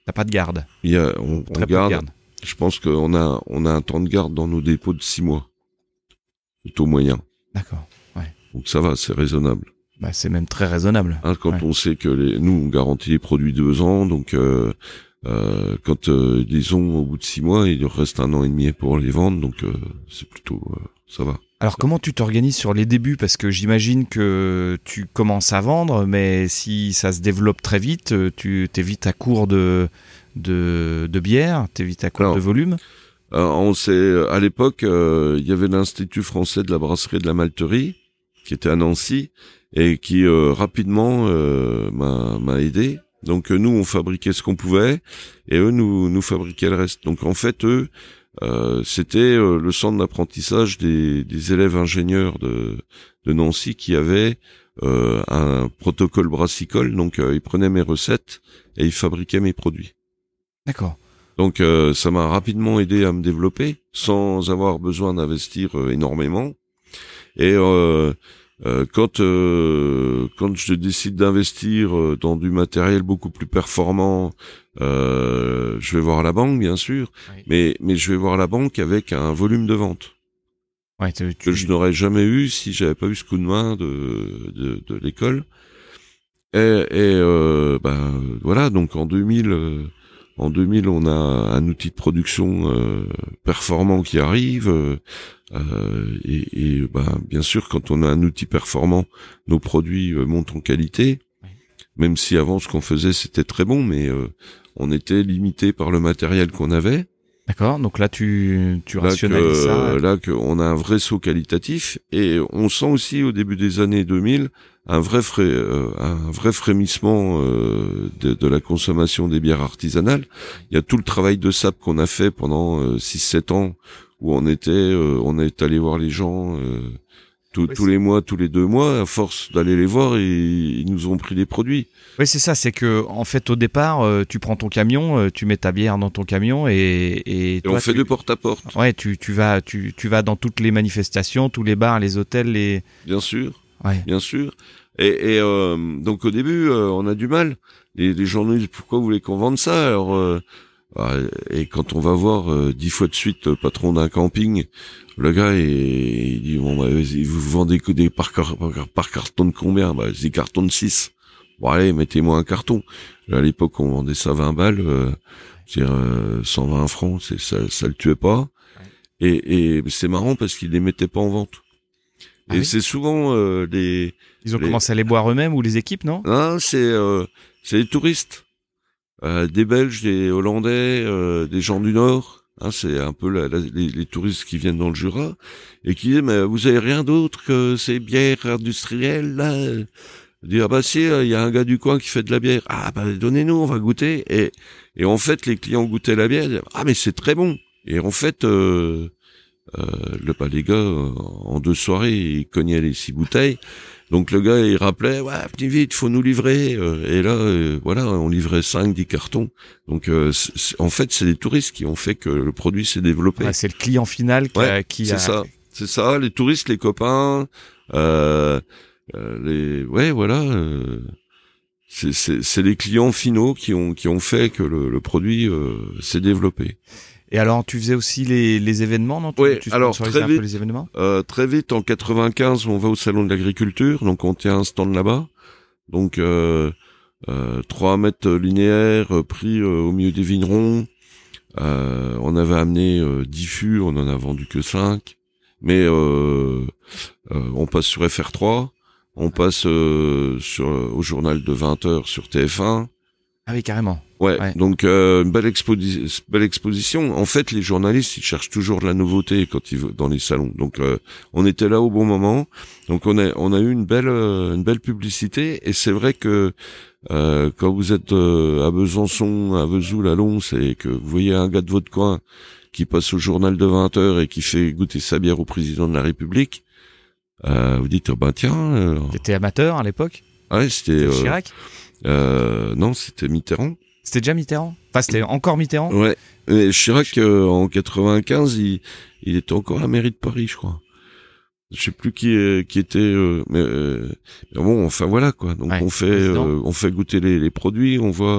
T'as pas de garde.
Il y a on, on garde, garde. Je pense qu'on a on a un temps de garde dans nos dépôts de six mois, plutôt moyen.
D'accord. Ouais.
Donc ça va, c'est raisonnable.
Bah, c'est même très raisonnable.
Hein, quand on sait que les, nous on garantit les produits deux ans, donc euh, euh, quand euh, disons au bout de six mois, il reste un an et demi pour les vendre, donc euh, c'est plutôt euh, ça va.
Alors comment tu t'organises sur les débuts? Parce que j'imagine que tu commences à vendre, mais si ça se développe très vite, tu t'es vite à court de de, de bière, t'es vite à court de volume?
on sait à l'époque, il y avait l'institut français de la brasserie et de la malterie qui était à Nancy et qui euh, rapidement euh, m'a aidé. Donc euh, nous on fabriquait ce qu'on pouvait et eux nous nous fabriquaient le reste. Donc en fait eux c'était le centre d'apprentissage des, des, élèves ingénieurs de, de Nancy qui avaient un protocole brassicole. Donc ils prenaient mes recettes et ils fabriquaient mes produits.
D'accord.
Donc ça m'a rapidement aidé à me développer sans avoir besoin d'investir énormément. Et euh, euh, quand euh, quand je décide d'investir euh, dans du matériel beaucoup plus performant, euh, je vais voir la banque bien sûr, mais mais je vais voir la banque avec un volume de vente
ouais, tu...
que je n'aurais jamais eu si j'avais pas eu ce coup de main de de, de l'école. Et, et euh, ben voilà donc en 2000 en 2000 on a un outil de production performant qui arrive euh, et, et bah, bien sûr, quand on a un outil performant, nos produits euh, montent en qualité. Même si avant ce qu'on faisait c'était très bon, mais euh, on était limité par le matériel qu'on avait.
D'accord. Donc là, tu, tu rationalises ça.
Là, qu'on a un vrai saut qualitatif et on sent aussi au début des années 2000 un vrai un vrai frémissement de, de, la consommation des bières artisanales. Il y a tout le travail de sap qu'on a fait pendant 6-7 ans où on était, euh, on est allé voir les gens euh, tous les mois, tous les deux mois, à force d'aller les voir, et ils nous ont pris les produits.
Oui, c'est ça. C'est que en fait, au départ, euh, tu prends ton camion, tu mets ta bière dans ton camion, et,
et, on fait de porte à porte.
Ouais, tu, tu vas, tu, tu vas dans toutes les manifestations, tous les bars, les hôtels, les.
Bien sûr. Ouais. Bien sûr. Et, et donc au début, on a du mal. Les, les gens nous disent pourquoi vous voulez qu'on vende ça? Alors et quand on va voir euh, dix fois de suite le patron d'un camping, le gars il, dit bon bah, vous vendez que des par, par, carton de combien? Bah des cartons de 6. Bon allez, mettez-moi un carton. À l'époque on vendait ça 20 balles, euh, dire 120 euh, francs, c'est ça, ça le tuait pas. Et, et c'est marrant parce qu'il les mettait pas en vente. Ah et c'est souvent euh, les.
Ils ont commencé à les boire eux-mêmes ou les équipes, non?
Non, c'est euh, c'est les touristes, euh, des Belges, des Hollandais, euh, des gens du Nord. Hein, c'est un peu la, les, les, touristes qui viennent dans le Jura et qui disent mais vous avez rien d'autre que ces bières industrielles là? Dire ah bah si il y a un gars du coin qui fait de la bière ah bah donnez-nous on va goûter et et en fait les clients goûtaient la bière ah mais c'est très bon et en fait euh, euh, le pas les gars euh, en deux soirées ils cognaient les six bouteilles donc le gars il rappelait ouais petit vite faut nous livrer. Euh, et là voilà on livrait cinq dix cartons. Donc en fait c'est les touristes qui ont fait que le produit s'est développé.
Ouais, c'est le client final qui,
ouais,
qui
c'est
a...
ça. C'est ça les touristes les copains euh, les ouais voilà c'est les clients finaux qui ont qui ont fait que le, le produit s'est développé
et alors, tu faisais aussi les, les événements, non?
Oui,
tu
alors très vite,
les événements?
euh, très vite, en 95, on va au salon de l'agriculture, donc on tient un stand là-bas. Donc, euh, euh, 3 mètres linéaires euh, pris euh, au milieu des vignerons. Euh, on avait amené 10 fûts, on en a vendu que 5. Mais on passe sur FR3, on passe sur au journal de 20 heures sur TF1.
Ah oui, carrément.
Ouais, donc euh, une belle, exposi belle exposition. En fait, les journalistes, ils cherchent toujours de la nouveauté quand ils dans les salons. Donc, euh, on était là au bon moment. Donc, on a on a eu une belle euh, une belle publicité. Et c'est vrai que euh, quand vous êtes à Besançon, à Vesoul, à Lons, et que vous voyez un gars de votre coin qui passe au journal de 20 heures et qui fait goûter sa bière au président de la République, vous dites oh ben tiens.
T'étais amateur à l'époque?
Ouais, c'était
Chirac?
non, c'était Mitterrand.
C'était déjà Mitterrand? Enfin, c'était encore Mitterrand?
Ouais. Et Chirac, euh, en 95, il, il était encore à la mairie de Paris, je crois. Je sais plus qui, qui était, euh, mais, euh, bon, enfin voilà quoi. Donc on fait, on fait goûter les, les, produits, on voit,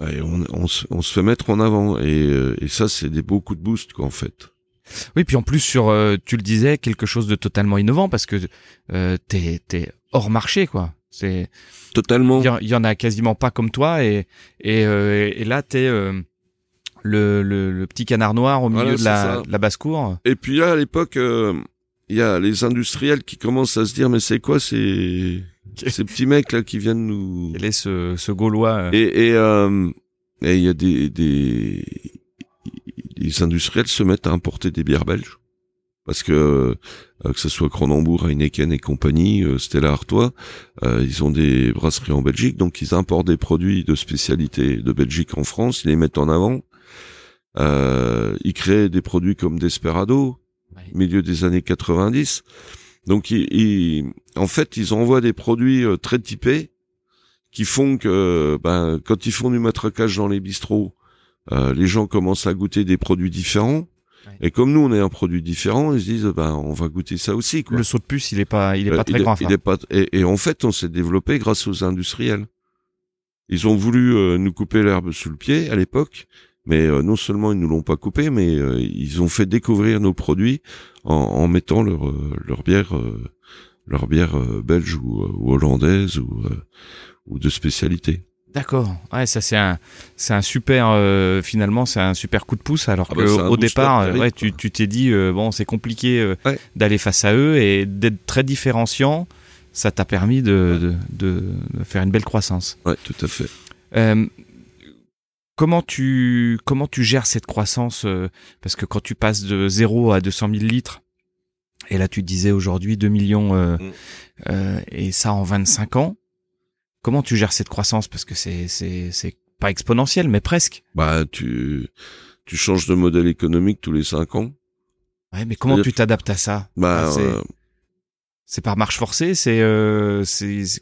on, on, on, se fait mettre en avant, et, et ça c'est des beaux coups de boost quoi en fait.
Oui, puis en plus sur, tu le disais, quelque chose de totalement innovant parce que euh, t'es t'es hors marché quoi. C'est
totalement.
Il y, en a quasiment pas comme toi et et, euh, et là t'es euh, le, le, le petit canard noir au milieu de, la, la basse cour.
Et puis là à l'époque euh, il y a les industriels qui commencent à se dire mais c'est quoi ces ces petits mecs là qui viennent nous.
Quel est ce ce gaulois
Et et et il y a des des les industriels se mettent à importer des bières belges parce que euh, que ce soit Cronenbourg, Heineken et compagnie, euh, Stella Artois, euh, ils ont des brasseries en Belgique, donc ils importent des produits de spécialité de Belgique en France, ils les mettent en avant. ils créent des produits comme Desperado, milieu des années 90. Donc ils, en fait, ils envoient des produits très typés qui font que ben, quand ils font du matraquage dans les bistrots, les gens commencent à goûter des produits différents et comme nous, on est un produit différent, ils se disent, ben, on va goûter ça aussi. Quoi.
Le saut de puce, il est pas, il est pas euh, très grand.
il est pas, et, en fait, on s'est développé grâce aux industriels. Ils ont voulu euh, nous couper l'herbe sous le pied à l'époque, mais euh, non seulement ils nous l'ont pas coupé, mais ils ont fait découvrir nos produits en, en mettant leur leur bière, leur bière belge ou, ou hollandaise ou ou de spécialité.
D'accord. Ouais, ça c'est un c'est un super euh, finalement c'est un super coup de pouce alors ah que bah, au départ ouais, tu tu t'es dit euh, bon c'est compliqué euh, d'aller face à eux et d'être très différenciant ça t'a permis de, de, de, faire une belle croissance.
Ouais, tout à fait.
comment tu comment tu gères cette croissance parce que quand tu passes de 0 à 200 000 litres et là tu disais aujourd'hui 2 millions mm. et ça en 25 ans Comment tu gères cette croissance? Parce que c'est c'est c'est pas exponentiel, mais presque.
Bah tu tu changes de modèle économique tous les cinq ans.
Ouais, mais comment tu t'adaptes à ça?
Bah euh,
c'est par marche forcée. C'est euh,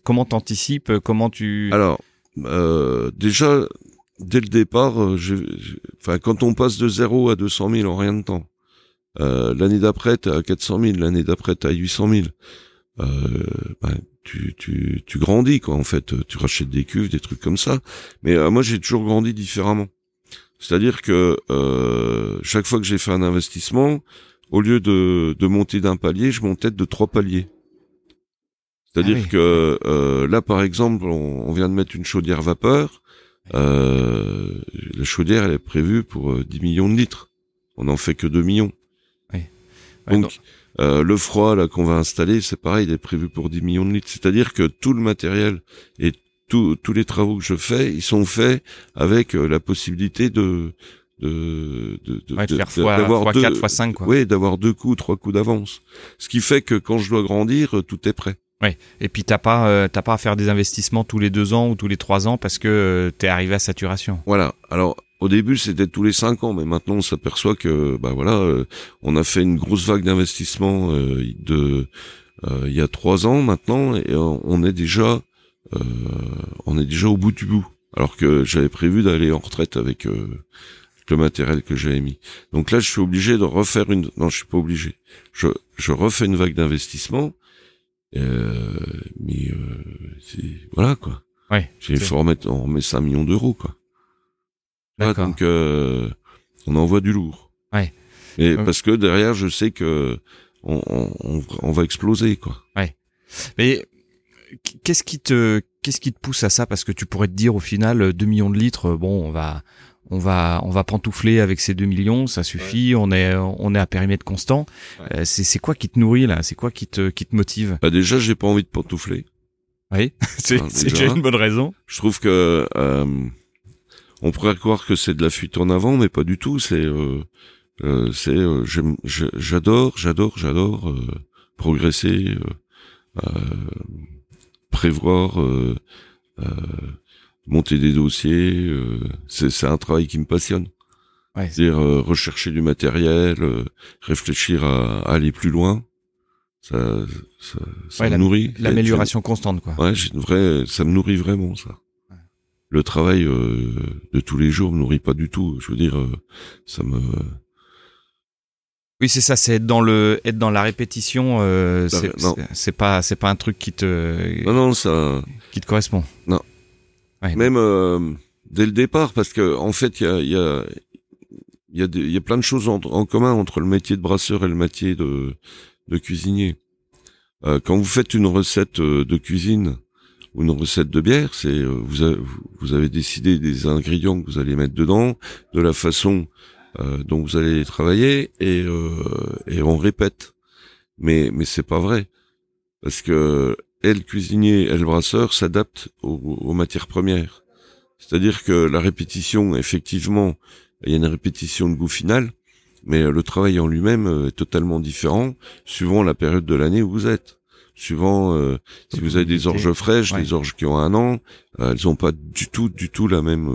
comment t'anticipes Comment tu
Alors euh, déjà dès le départ, euh, enfin quand on passe de 0 à 200 000 en rien de temps. Euh, l'année d'après t'es à 400 000, l'année d'après t'es à 800 000. Euh, ben, tu, tu, tu grandis quoi en fait. Tu rachètes des cuves des trucs comme ça. Mais euh, moi j'ai toujours grandi différemment. C'est-à-dire que euh, chaque fois que j'ai fait un investissement au lieu de, de monter d'un palier je montais de trois paliers. C'est-à-dire ah que euh, là par exemple on, vient de mettre une chaudière vapeur. Euh, la chaudière elle est prévue pour 10 millions de litres. On n'en fait que 2 millions. Donc, le froid là qu'on va installer, c'est pareil, il est prévu pour 10 millions de litres. C'est-à-dire que tout le matériel et tous les travaux que je fais, ils sont faits avec la possibilité de de
de, d'avoir deux, 4, 5 quoi.
Oui, d'avoir deux coups, trois coups d'avance. Ce qui fait que quand je dois grandir, tout est prêt.
Ouais. Et puis t'as pas euh, t'as pas à faire des investissements tous les deux ans ou tous les trois ans parce que euh, t'es arrivé à saturation.
Voilà. Alors au début c'était tous les cinq ans, mais maintenant on s'aperçoit que bah voilà, euh, on a fait une grosse vague d'investissement de il y a trois ans maintenant et on est déjà on est déjà au bout du bout. Alors que j'avais prévu d'aller en retraite avec le matériel que j'avais mis. Donc là, je suis obligé de refaire une. Non, je suis pas obligé. Je je refais une vague d'investissement. Euh, mais euh, voilà quoi.
Ouais.
J'ai formé, on remet 5 millions d'euros quoi. D'accord. donc euh, on envoie du lourd.
Ouais.
Et parce que derrière, je sais que on, on, on va exploser quoi.
Ouais. Mais qu'est-ce qui te qu'est-ce qui te pousse à ça? Parce que tu pourrais te dire au final 2 millions de litres bon on va on va on va pantoufler avec ces 2 millions, ça suffit, on est on est à périmètre constant. Euh, c'est c'est quoi qui te nourrit là? C'est quoi qui te qui te motive?
Bah déjà, j'ai pas envie de pantoufler.
Oui, c'est c'est une bonne raison.
Je trouve que euh, on pourrait croire que c'est de la fuite en avant, mais pas du tout. C'est euh, euh c'est euh, j'adore j'adore j'adore progresser, prévoir monter des dossiers, euh, c'est un travail qui me passionne. Ouais, C'est-à-dire euh, rechercher du matériel, euh, réfléchir à, aller plus loin. Ça, ça, ça me nourrit.
L'amélioration constante, quoi.
Ouais, j'ai une vraie, ça me nourrit vraiment, ça. Le travail de tous les jours me nourrit pas du tout. Je veux dire, ça me.
Oui, c'est ça, c'est être dans le, être dans la répétition. Euh, c'est pas, c'est pas un truc qui te.
Non, non, ça.
Qui te correspond.
Non. Même euh, dès le départ, parce que en fait, il y a, y, a, y, a y a plein de choses en, commun entre le métier de brasseur et le métier de, de cuisinier. Euh, quand vous faites une recette euh, de cuisine une recette de bière, c'est vous, avez, vous avez décidé des ingrédients que vous allez mettre dedans, de la façon dont vous allez travailler, et, et on répète. Mais mais c'est pas vrai, parce que et le cuisinier et le brasseur s'adaptent aux, matières premières. C'est-à-dire que la répétition, effectivement, il y a une répétition de goût final, mais le travail en lui-même euh, est totalement différent suivant la période de l'année où vous êtes. Suivant euh, si vous avez des orges fraîches, des orges qui ont un an, euh, elles n'ont pas du tout, du tout la même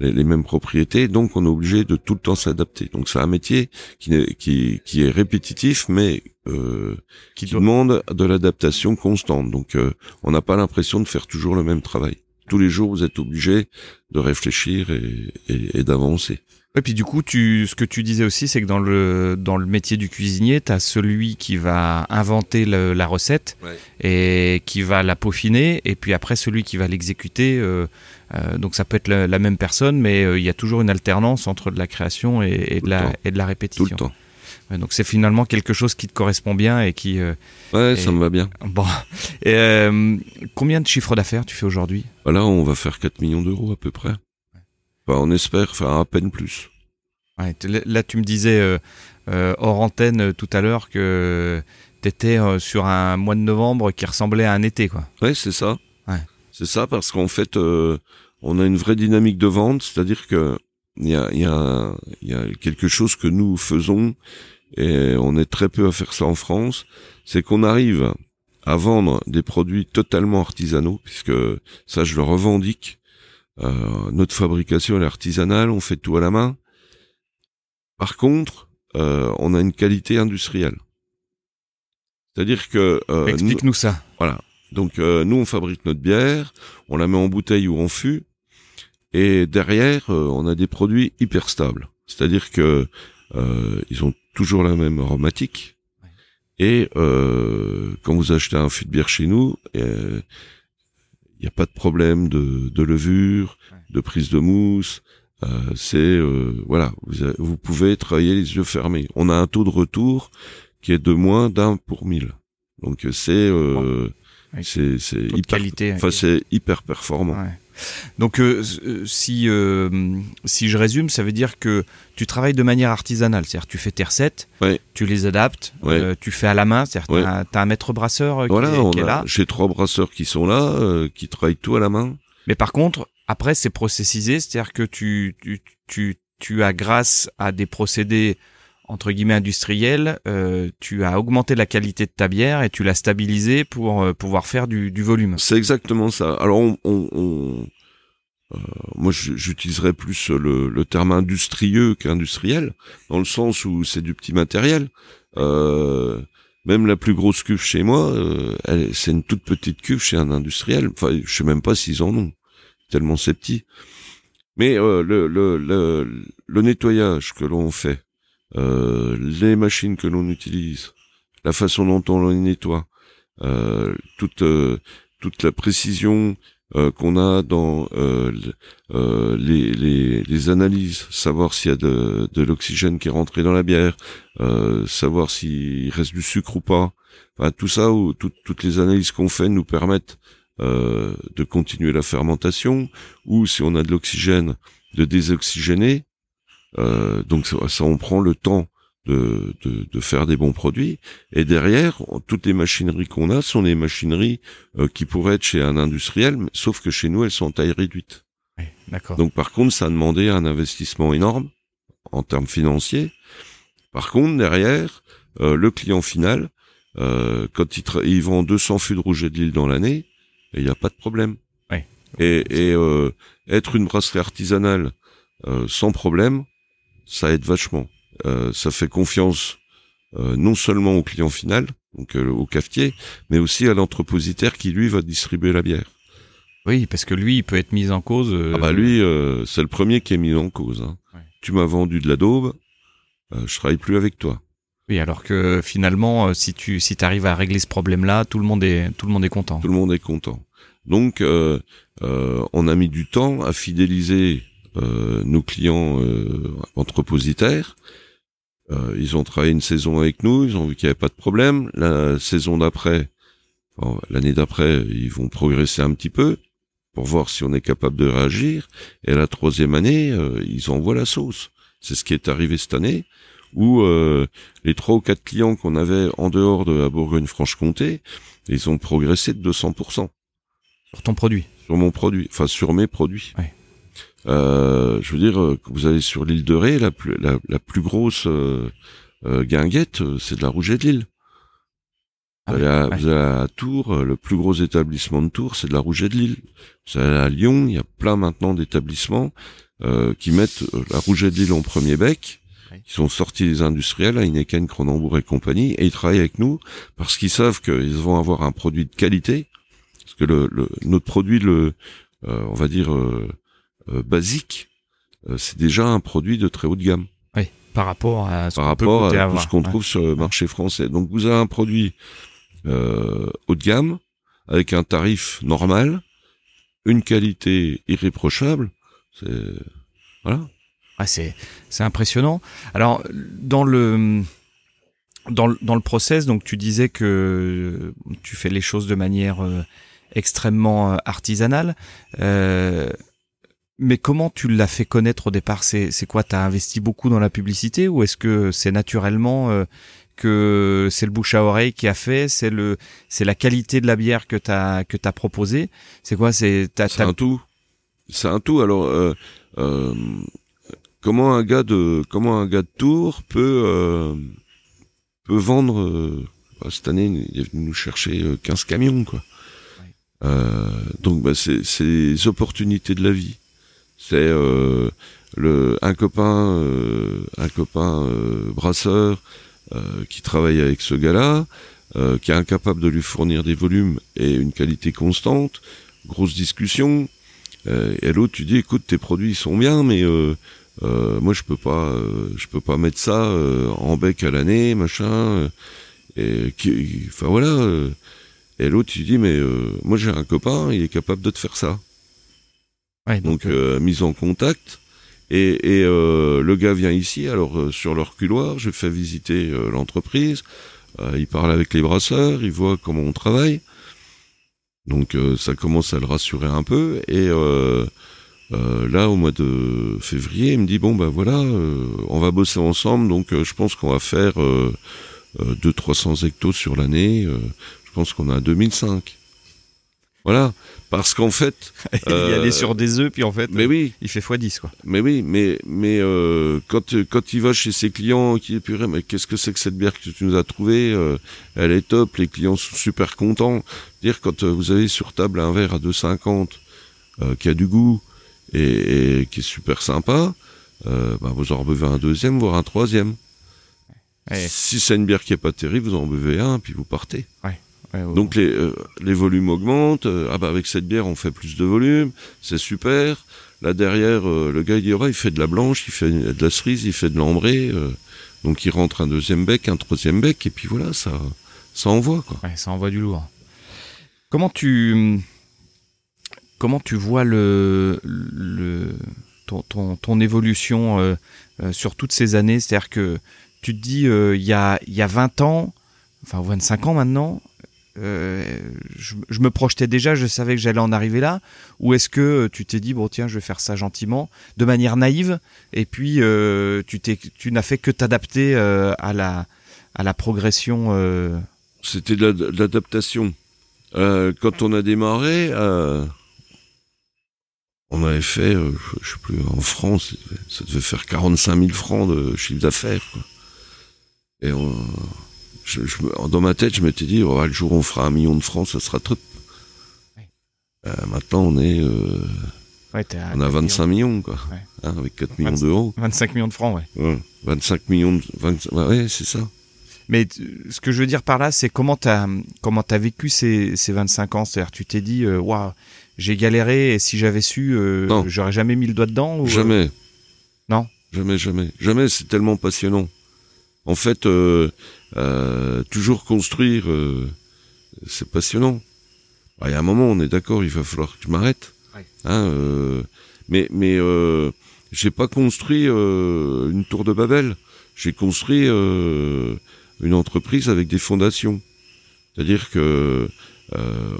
les, mêmes propriétés, donc on est obligé de tout le temps s'adapter. Donc c'est un métier qui, est, qui, qui est répétitif, mais euh, qui, demande de l'adaptation constante. Donc euh, on n'a pas l'impression de faire toujours le même travail. Tous les jours, vous êtes obligé de réfléchir et, et, et d'avancer.
Et puis du coup, tu, ce que tu disais aussi, c'est que dans le dans le métier du cuisinier, tu as celui qui va inventer la recette et qui va la peaufiner, et puis après celui qui va l'exécuter. Euh, euh, donc ça peut être la, même personne, mais euh, il y a toujours une alternance entre de la création et, de la et de la répétition.
Tout le temps.
donc c'est finalement quelque chose qui te correspond bien et qui.
ouais, ça me va bien.
Bon. Et, combien de chiffres d'affaires tu fais aujourd'hui?
Là, on va faire 4 millions d'euros à peu près on espère faire à peine plus.
là, tu me disais euh, euh, hors antenne euh, tout à l'heure que tu étais sur un mois de novembre qui ressemblait à un été, quoi.
Ouais, c'est ça. C'est ça parce qu'en fait, on a une vraie dynamique de vente, c'est-à-dire que il y a, y, a, y a quelque chose que nous faisons et on est très peu à faire ça en France, c'est qu'on arrive à vendre des produits totalement artisanaux, puisque ça je le revendique, euh, notre fabrication est artisanale, on fait tout à la main. Par contre, euh, on a une qualité industrielle. C'est-à-dire que
euh, explique-nous ça.
Voilà. Donc nous on fabrique notre bière, on la met en bouteille ou en fût, et derrière on a des produits hyper stables. C'est-à-dire que ils ont toujours la même aromatique. Et quand vous achetez un fût de bière chez nous, il n'y a pas de problème de, de levure, de prise de mousse. Euh, c'est euh, voilà, vous, vous, pouvez travailler les yeux fermés. On a un taux de retour qui est de moins d'un pour mille. Donc c'est euh, c'est c'est hyper, enfin c'est hyper performant.
Donc euh, euh, si si je résume, ça veut dire que tu travailles de manière artisanale, c'est-à-dire tu fais tes recettes, tu les adaptes, tu fais à la main, c'est-à-dire tu as, un maître brasseur qui, est, là.
J'ai trois brasseurs qui sont là, qui travaillent tout à la main.
Mais par contre, après c'est processisé, c'est-à-dire que tu tu tu tu as grâce à des procédés entre guillemets industriel, euh, tu as augmenté la qualité de ta bière et tu l'as stabilisée pour euh, pouvoir faire du, du volume.
C'est exactement ça. Alors on, on, on euh, moi j'utiliserais plus le, le, terme industrieux qu'industriel, dans le sens où c'est du petit matériel. Euh, même la plus grosse cuve chez moi, c'est une toute petite cuve chez un industriel. Enfin, je sais même pas s'ils en ont, tellement c'est petit. Mais le, le, le, le nettoyage que l'on fait euh, les machines que l'on utilise, la façon dont on les nettoie, euh, toute euh, toute la précision qu'on a dans les, les, analyses, savoir s'il y a de, de l'oxygène qui est rentré dans la bière, savoir s'il reste du sucre ou pas. Tout ça, ou toutes les analyses qu'on fait nous permettent de continuer la fermentation, ou si on a de l'oxygène, de désoxygéner. Euh, donc ça, on prend le temps de, de, de, faire des bons produits. Et derrière, toutes les machineries qu'on a sont des machineries euh, qui pourraient être chez un industriel, sauf que chez nous, elles sont en taille réduite.
Oui, d'accord.
Donc par contre, ça a demandé un investissement énorme en termes financiers. Par contre, derrière, euh, le client final, euh, quand il, il, vend 200 fûts de rouge et de l'île dans l'année, il n'y a pas de problème.
Oui.
Et, et euh, être une brasserie artisanale sans problème, ça aide vachement. Euh, ça fait confiance euh, non seulement au client final, donc euh, au cafetier, mais aussi à l'entrepositaire qui lui va distribuer la bière.
Oui, parce que lui, il peut être mis en cause.
Ah bah lui, c'est le premier qui est mis en cause. Hein. Tu m'as vendu de la daube, je travaille plus avec toi.
Oui, alors que finalement, si tu si arrives à régler ce problème-là, tout le monde est tout le monde est content.
Tout le monde est content. Donc, on a mis du temps à fidéliser euh, nos clients euh, entrepositaires. Euh, ils ont travaillé une saison avec nous, ils ont vu qu'il n'y avait pas de problème. La saison d'après, l'année d'après, ils vont progresser un petit peu pour voir si on est capable de réagir. Et la troisième année, ils envoient la sauce. C'est ce qui est arrivé cette année, où les trois ou quatre clients qu'on avait en dehors de la Bourgogne-Franche-Comté, ils ont progressé de 200%.
Sur ton produit
Sur mon produit, enfin sur mes produits. Ouais. Euh, je veux dire, euh, vous allez sur l'île de Ré, la plus, la, la plus grosse euh, euh guinguette, c'est de la Rouget de Lille. Ah vous, allez à, Tours, le plus gros établissement de Tours, c'est de la Rouget de Lille. Vous allez à Lyon, il y a plein maintenant d'établissements qui mettent la Rouget de Lille en premier bec, qui sont sortis des industriels, à Heineken, Cronenbourg et compagnie, et ils travaillent avec nous parce qu'ils savent qu'ils vont avoir un produit de qualité, parce que le, le notre produit, le, on va dire euh, basique, euh, c'est déjà un produit de très haut de gamme.
Oui, par rapport à
ce par rapport à tout ce qu'on trouve sur le marché français. Donc vous avez un produit euh, haut de gamme avec un tarif normal, une qualité irréprochable. C'est voilà.
Ah, c'est c'est impressionnant. Alors dans le dans le, dans le process, donc tu disais que tu fais les choses de manière extrêmement artisanale. Euh, mais comment tu l'as fait connaître au départ? C'est quoi? T'as investi beaucoup dans la publicité ou est-ce que c'est naturellement euh, que c'est le bouche à oreille qui a fait C'est le c'est la qualité de la bière que t'as que t'as proposé C'est quoi? C'est
un tout. C'est un tout. Alors euh, euh, comment un gars de comment un gars de Tours peut euh, peut vendre bah, cette année il est venu nous chercher 15 camions quoi. donc bah, c'est c'est les opportunités de la vie c'est euh, le un copain euh, euh, brasseur qui travaille avec ce gars-là, qui est incapable de lui fournir des volumes et une qualité constante. Grosse discussion. et l'autre, tu dis, écoute, tes produits sont bien, mais moi je peux pas, je peux pas mettre ça en bec à l'année, machin. et enfin voilà. et l'autre, tu dis, mais moi j'ai un copain, il est capable de te faire ça donc, euh, euh, mise en contact. Et, et euh, le gars vient ici, alors sur leur couloir, je fais visiter l'entreprise, il parle avec les brasseurs, il voit comment on travaille. Donc ça commence à le rassurer un peu et là au mois de février, il me dit bon ben voilà, on va bosser ensemble, donc je pense qu'on va faire 200-300 hectos sur l'année. je pense qu'on a 2005. Voilà, parce qu'en fait,
il y allait sur des œufs, puis en fait,
mais oui,
il fait x10 quoi.
Mais oui, mais mais euh, quand quand il va chez ses clients, qui est purée, mais qu'est-ce que c'est que cette bière que tu nous as trouvée euh, Elle est top, les clients sont super contents. Dire quand euh, vous avez sur table un verre à 2,50 qui a du goût et, qui est super sympa, bah, vous en buvez un deuxième, voire un troisième. Si c'est une bière qui est pas terrible, vous en buvez un, puis vous partez.
Ouais.
Donc les, euh, les volumes augmentent. Euh, ah bah avec cette bière on fait plus de volume, c'est super. Là derrière euh, le gars il dit il fait de la blanche, il fait de la cerise, il fait de l'ambré. donc il rentre un deuxième bec, un troisième bec et puis voilà ça ça envoie quoi.
Ouais, ça envoie du lourd. Comment tu comment tu vois le, le ton, ton, ton évolution sur toutes ces années? C'est-à-dire que tu te dis il y a il y a 20 ans enfin 25 ans maintenant, euh, je, me projetais déjà, je savais que j'allais en arriver là Ou est-ce que tu t'es dit, bon tiens, je vais faire ça gentiment, de manière naïve, et puis euh, tu, n'as fait que t'adapter euh, à, la, progression
C'était de l'adaptation. quand on a démarré, on avait fait, je sais plus, en France, ça devait faire 45 000 francs de chiffre d'affaires. Et on dans ma tête, je m'étais dit, oh, le jour où on fera un million de francs, ça sera top. Euh, maintenant, on est, euh, on a 25 millions, quoi, hein, avec 4 millions d'euros.
25 millions de francs,
ouais. 25 millions, de, 20, ouais, c'est ça.
Mais ce que je veux dire par là, c'est comment t'as comment as vécu ces, ces 25 ans? C'est-à-dire, tu t'es dit, euh, waouh, j'ai galéré et si j'avais su, j'aurais jamais mis le doigt dedans. Ou,
jamais.
non?
Jamais, jamais, jamais. C'est tellement passionnant. En fait, euh, euh, toujours construire, euh, c'est passionnant. Ah, il y a un moment, on est d'accord, il va falloir que je m'arrête. Hein, mais mais j'ai pas construit une tour de Babel. J'ai construit une entreprise avec des fondations. C'est-à-dire que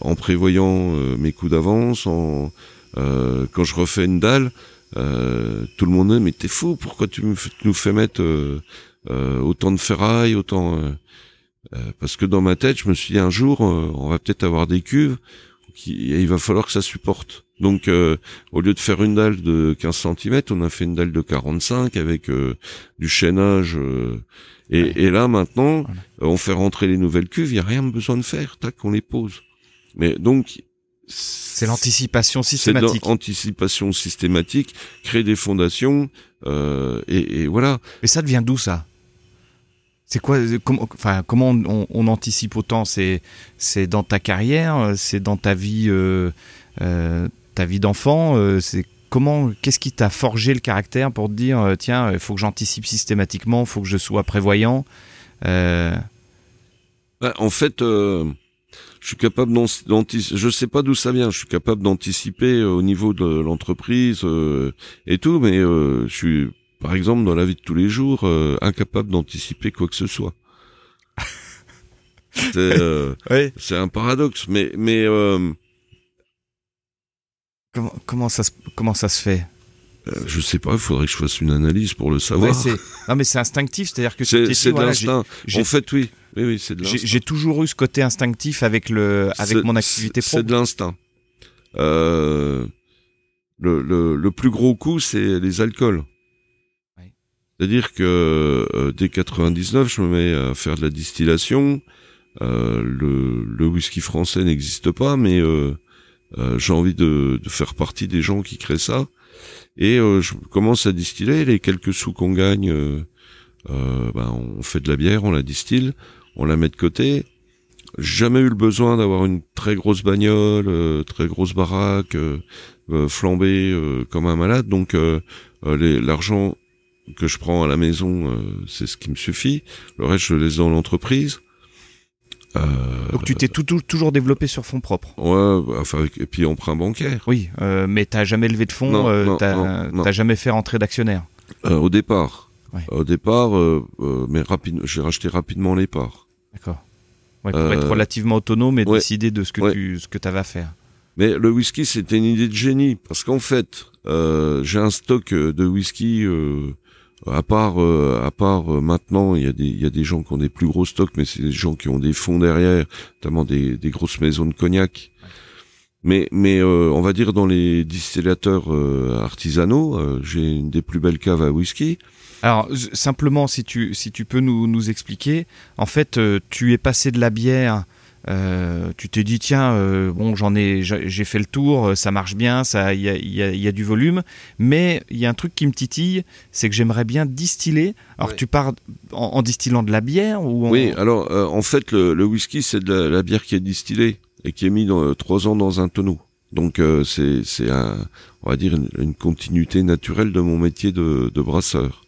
en prévoyant mes coups d'avance, en quand je refais une dalle, tout le monde dit mais t'es fou, pourquoi tu nous fais mettre euh, autant de ferraille, autant euh, euh, parce que dans ma tête, je me suis dit un jour, on va peut-être avoir des cuves, qui, et il va falloir que ça supporte. Donc, au lieu de faire une dalle de 15 cm, on a fait une dalle de 45 avec du chaînage. Et, et, là, maintenant, on fait rentrer les nouvelles cuves, il n'y a rien besoin de faire. Tac, on les pose. Mais donc,
c'est l'anticipation systématique.
C'est l'anticipation systématique, créer des fondations, euh, et, et, voilà.
Mais ça devient d'où ça? C'est quoi comment, enfin, comment on, anticipe autant C'est c'est dans ta carrière, c'est dans ta vie, euh, euh, ta vie d'enfant. Euh, c'est comment Qu'est-ce qui t'a forgé le caractère pour te dire tiens, il faut que j'anticipe systématiquement, il faut que je sois prévoyant.
Bah, en fait, je suis capable. Je sais pas d'où ça vient. Je suis capable d'anticiper au niveau de l'entreprise et tout, mais je suis par exemple, dans la vie de tous les jours, euh, incapable d'anticiper quoi que ce soit. c'est euh, un paradoxe, mais mais euh,
comment comment ça se comment ça se fait?
je sais pas, il faudrait que je fasse une analyse pour le savoir.
non, mais c'est instinctif, c'est-à-dire que
c'est de l'instinct. En fait, oui, oui, oui c'est de l'instinct.
J'ai toujours eu ce côté instinctif avec le avec mon activité pro.
C'est de l'instinct. Euh, le, le, le plus gros coup, c'est les alcools. C'est-à-dire que euh, dès 99, je me mets à faire de la distillation. Euh, le, whisky français n'existe pas, mais euh, euh j'ai envie de, de, faire partie des gens qui créent ça. Et euh, je commence à distiller. Les quelques sous qu'on gagne, ben, on fait de la bière, on la distille, on la met de côté. Jamais eu le besoin d'avoir une très grosse bagnole, très grosse baraque, flambée comme un malade. Donc l'argent que je prends à la maison, euh, c'est ce qui me suffit. Le reste, je laisse dans l'entreprise.
Euh, Donc tu t'es tout, toujours développé sur fonds propres.
Ouais, enfin et puis emprunt bancaire.
Oui, euh, mais t'as jamais levé de fonds, euh, t'as jamais fait rentrer d'actionnaires.
au départ. Au départ, mais rapide, j'ai racheté rapidement les parts.
D'accord. pour être relativement autonome et décider de ce que tu ce que avais à faire.
Mais le whisky, c'était une idée de génie parce qu'en fait, j'ai un stock de whisky à part, euh, à part euh, maintenant, il y a des, il y a des gens qui ont des plus gros stocks, mais c'est des gens qui ont des fonds derrière, notamment des, des grosses maisons de cognac. Mais, mais euh, on va dire dans les distillateurs artisanaux, j'ai une des plus belles caves à whisky.
Alors simplement, si tu, si tu peux nous, nous expliquer, en fait, tu es passé de la bière euh, tu t'es dit tiens euh, bon j'en ai j'ai fait le tour euh, ça marche bien ça il y a, y a, du volume. Mais il y a un truc qui me titille c'est que j'aimerais bien distiller. Alors tu pars en, distillant de la bière ou
oui alors en fait le, whisky c'est de la, bière qui est distillée et qui est mis dans trois ans dans un tonneau. Donc c'est c'est un on va dire une, continuité naturelle de mon métier de, de brasseur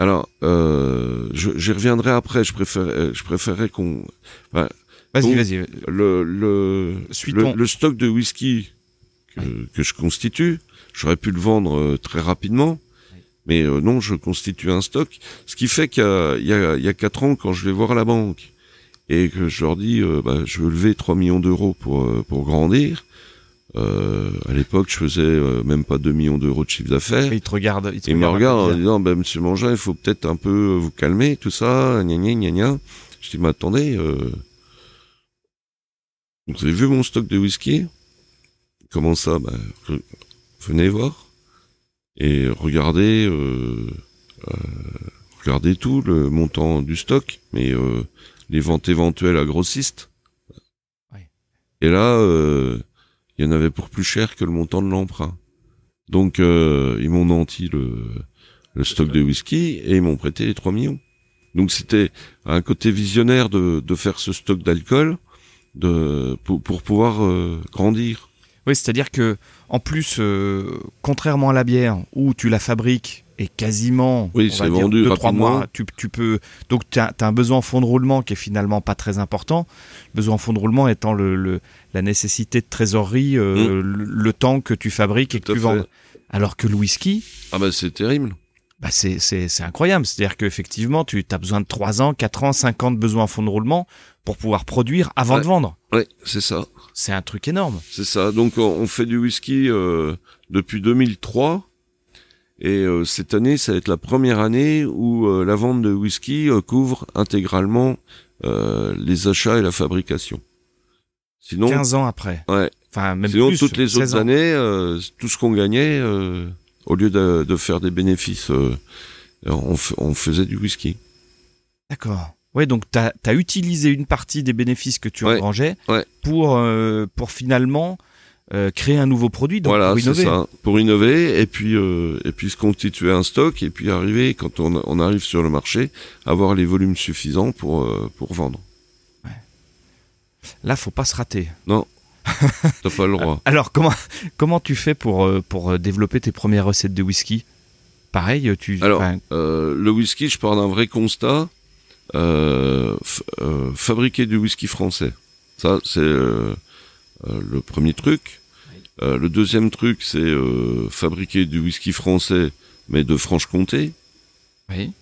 alors, euh, j'y reviendrai après. Je préfère, je préférerais qu'on.
vas-y, vas-y.
Le le, le, stock de whisky que, que je constitue, j'aurais pu le vendre euh, très rapidement, mais euh, non, je constitue un stock. Ce qui fait qu'il y a, y quatre ans, quand je vais voir la banque et que je leur dis, euh, bah, je veux lever 3 millions d'euros pour pour grandir, euh, à l'époque, je faisais euh, même pas 2 millions d'euros de chiffre d'affaires.
Il te regarde.
Il, me regarde en disant, ben, Monsieur Mangin, il faut peut-être un peu vous calmer, tout ça, gna gna gna gna. Je dis, mais attendez, euh... vous avez vu mon stock de whisky? Comment ça? Ben, Venez voir et regardez, regardez tout le montant du stock, mais les ventes éventuelles à grossistes. Et là, il y en avait pour plus cher que le montant de l'emprunt. Donc euh, ils m'ont nanti le, stock de whisky et ils m'ont prêté les 3 millions. Donc c'était un côté visionnaire de, faire ce stock d'alcool de pour, pour pouvoir euh, grandir.
Oui, c'est-à-dire que en plus, euh, contrairement à la bière où tu la fabriques et quasiment
oui, c'est vendu
deux, trois mois, tu, tu peux donc tu as, un besoin en fond de roulement qui est finalement pas très important. Le besoin en fond de roulement étant le, le la nécessité de trésorerie, euh, mm. le, temps que tu fabriques et que tu vends. Alors que le whisky,
ah bah c'est terrible.
Bah c'est c'est c'est incroyable. C'est-à-dire qu'effectivement, tu as besoin de 3 ans, 4 ans, 5 ans de besoin en fond de roulement pour pouvoir produire avant de vendre.
Oui, c'est ça.
C'est un truc énorme.
C'est ça. Donc on fait du whisky euh, depuis 2003 et euh, cette année, ça va être la première année où euh, la vente de whisky euh, couvre intégralement les achats et la fabrication.
Sinon, 15 ans après.
Ouais.
Enfin, même
Sinon,
plus,
toutes les autres années, tout ce qu'on gagnait, au lieu de, de, faire des bénéfices, on, on, faisait du whisky.
D'accord. Ouais, donc tu as, as, utilisé une partie des bénéfices que tu
ouais.
pour, pour finalement euh, créer un nouveau produit donc
voilà,
pour innover.
Ça, pour innover et puis euh, et puis se constituer un stock et puis arriver quand on, on arrive sur le marché avoir les volumes suffisants pour euh, pour vendre. Ouais.
Là, faut pas se rater.
Non. T'as pas le droit.
Alors comment comment tu fais pour euh, pour développer tes premières recettes de whisky? Pareil, tu.
Alors le whisky, je pars d'un vrai constat. fabriquer du whisky français. Ça, c'est le premier truc. Euh, le deuxième truc, c'est euh, fabriquer du whisky français, mais de Franche-Comté.
Oui.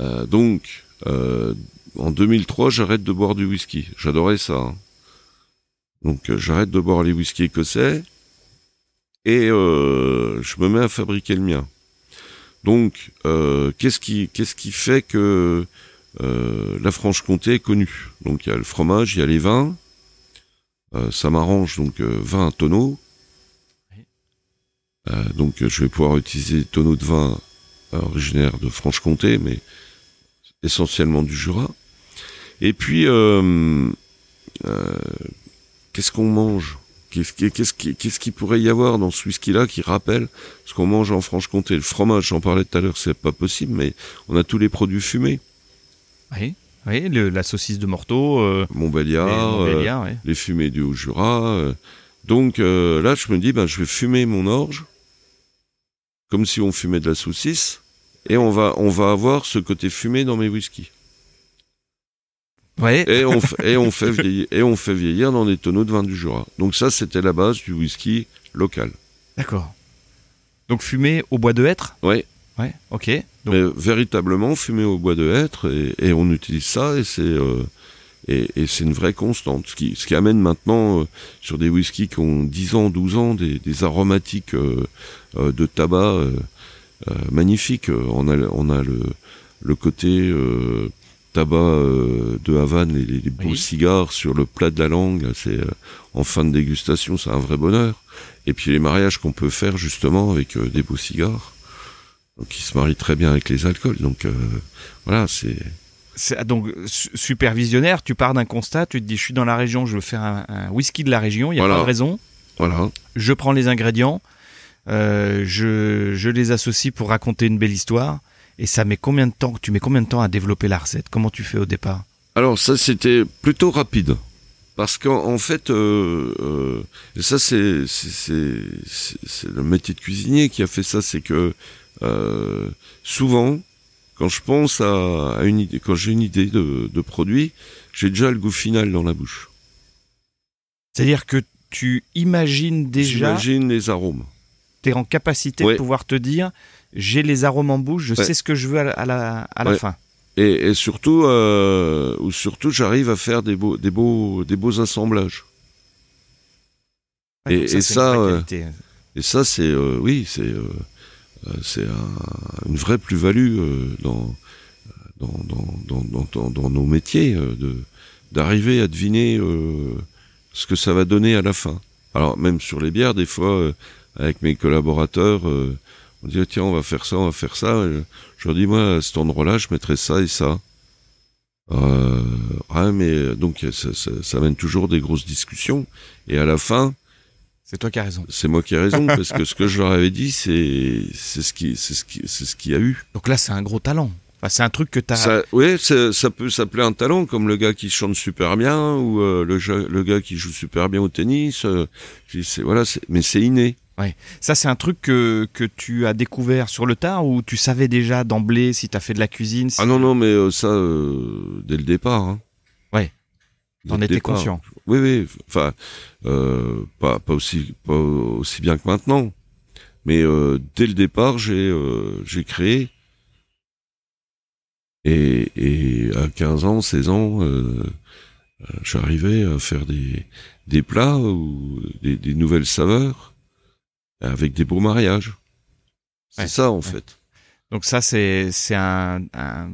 Euh, donc, en 2003, j'arrête de boire du whisky. J'adorais ça. Hein. Donc, j'arrête de boire les whisky écossais et je me mets à fabriquer le mien. Donc, qu'est-ce qui, qu'est-ce qui fait que la Franche-Comté est connue? Donc, il y a le fromage, il y a les vins. Euh, ça m'arrange donc 20 euh, tonneaux. Euh, donc je vais pouvoir utiliser des tonneaux de vin originaires de Franche-Comté, mais essentiellement du Jura. Et puis, qu'est-ce qu'on mange? Qu'est-ce qu'il qu pourrait y avoir dans ce whisky-là qui rappelle ce qu'on mange en Franche-Comté? Le fromage, j'en parlais tout à l'heure, c'est pas possible, mais on a tous les produits fumés.
Oui. Oui, la saucisse de Morteau. Euh,
Montbéliard, euh, les fumées du Haut-Jura. Euh. Donc là, je me dis, ben, je vais fumer mon orge, comme si on fumait de la saucisse, et on va, on va avoir ce côté fumé dans mes whiskies.
Ouais.
Et on, et on fait vieillir, et on fait vieillir dans des tonneaux de vin du Jura. Donc ça, c'était la base du whisky local.
D'accord. Donc fumé au bois de hêtre?
Oui.
Ouais, ok.
Donc... Mais véritablement fumé au bois de hêtre et, et on utilise ça et c'est euh, et, et c'est une vraie constante. Ce qui, ce qui amène maintenant euh, sur des whiskies qui ont 10 ans, 12 ans, des, des aromatiques euh, de tabac magnifiques. On a, on a le, le côté tabac de Havane et les, les beaux cigares sur le plat de la langue. C'est en fin de dégustation, c'est un vrai bonheur. Et puis les mariages qu'on peut faire justement avec des beaux cigares qui se marient très bien avec les alcools. Donc voilà, c'est
donc supervisionnaire, tu pars d'un constat, tu te dis je suis dans la région, je veux faire un, whisky de la région, il y a pas de raison.
Voilà.
Je prends les ingrédients, euh, je, je, les associe pour raconter une belle histoire. Et ça met combien de temps Tu mets combien de temps à développer la recette? Comment tu fais au départ?
Alors ça c'était plutôt rapide parce qu'en fait, euh, euh, ça c'est c'est le métier de cuisinier qui a fait ça, c'est que euh, souvent quand je pense à, une idée, quand j'ai une idée de, produit, j'ai déjà le goût final dans la bouche.
C'est-à-dire que tu imagines déjà.
J'imagine les arômes.
Tu es en capacité de pouvoir te dire j'ai les arômes en bouche, je sais ce que je veux à la, à la, fin.
Et, surtout, euh, ou surtout, j'arrive à faire des beaux, des beaux, des beaux assemblages. et, ça, euh, et ça, c'est euh, oui, c'est euh, c'est une vraie plus-value euh, dans, dans, dans, nos métiers, euh, de d'arriver à deviner ce que ça va donner à la fin. Alors même sur les bières, des fois, avec mes collaborateurs, on dit tiens on va faire ça, on va faire ça. Je leur dis moi à cet endroit-là, je mettrai ça et ça. Euh, mais donc ça, ça, ça, amène toujours des grosses discussions et à la fin,
c'est toi qui as raison.
C'est moi qui ai raison parce que ce que je leur avais dit, c'est ce qui c'est ce qui ce qu'il a eu.
Donc là, c'est un gros talent. Enfin, c'est un truc que tu
as. Oui, ça peut s'appeler un talent, comme le gars qui chante super bien ou euh, le, le gars qui joue super bien au tennis. Euh, voilà, mais c'est inné.
Ouais. Ça, c'est un truc que, que tu as découvert sur le tard ou tu savais déjà d'emblée si tu as fait de la cuisine
Ah non, non, mais euh, ça, dès le départ. Hein.
T'en étais conscient.
Oui, oui. Enfin, euh, pas, pas aussi, pas aussi bien que maintenant. Mais euh, dès le départ, j'ai euh, j'ai créé. Et, et à 15 ans, 16 ans, j'arrivais à faire des, des plats ou des, des nouvelles saveurs avec des beaux mariages. C'est ça en fait.
Donc ça, c'est c'est un, un,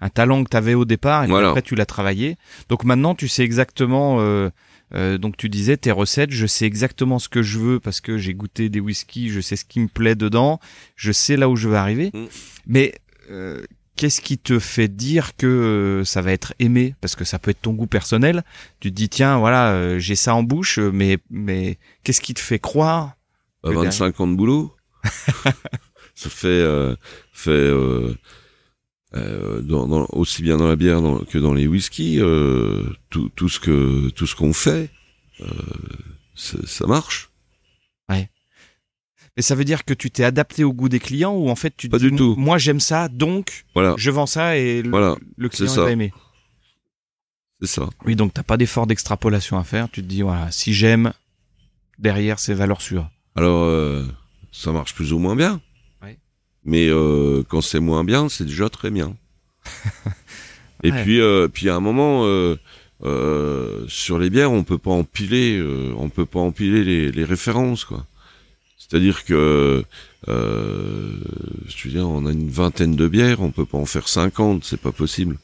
un, talent que tu avais au départ et après tu l'as travaillé. Donc maintenant, tu sais exactement. Euh, euh, donc tu disais tes recettes, je sais exactement ce que je veux parce que j'ai goûté des whiskies, je sais ce qui me plaît dedans, je sais là où je veux arriver. Mm. Mais euh, qu'est-ce qui te fait dire que euh, ça va être aimé? Parce que ça peut être ton goût personnel. Tu te dis tiens voilà euh, j'ai ça en bouche, mais mais qu'est-ce qui te fait croire
25 ans de boulot. ça fait euh, fait euh, dans, dans, aussi bien dans la bière que dans les whiskies, euh, tout, tout, ce que tout ce qu'on fait, euh, ça marche.
Ouais. Mais ça veut dire que tu t'es adapté au goût des clients ou en fait tu
pas du tout.
Moi j'aime ça, donc voilà. je vends ça et le,
voilà.
le client va aimer.
C'est ça.
Oui, donc t'as pas d'effort d'extrapolation à faire. Tu te dis voilà, si j'aime, derrière c'est valeur sûre.
Alors euh, ça marche plus ou moins bien. Mais euh, quand c'est moins bien, c'est déjà très bien. Et puis, euh, puis à un moment, euh, euh, sur les bières, on peut pas empiler, euh, on peut pas empiler les, les références, quoi. C'est-à-dire que, euh, je veux dire, on a une vingtaine de bières, on peut pas en faire 50, c'est pas possible.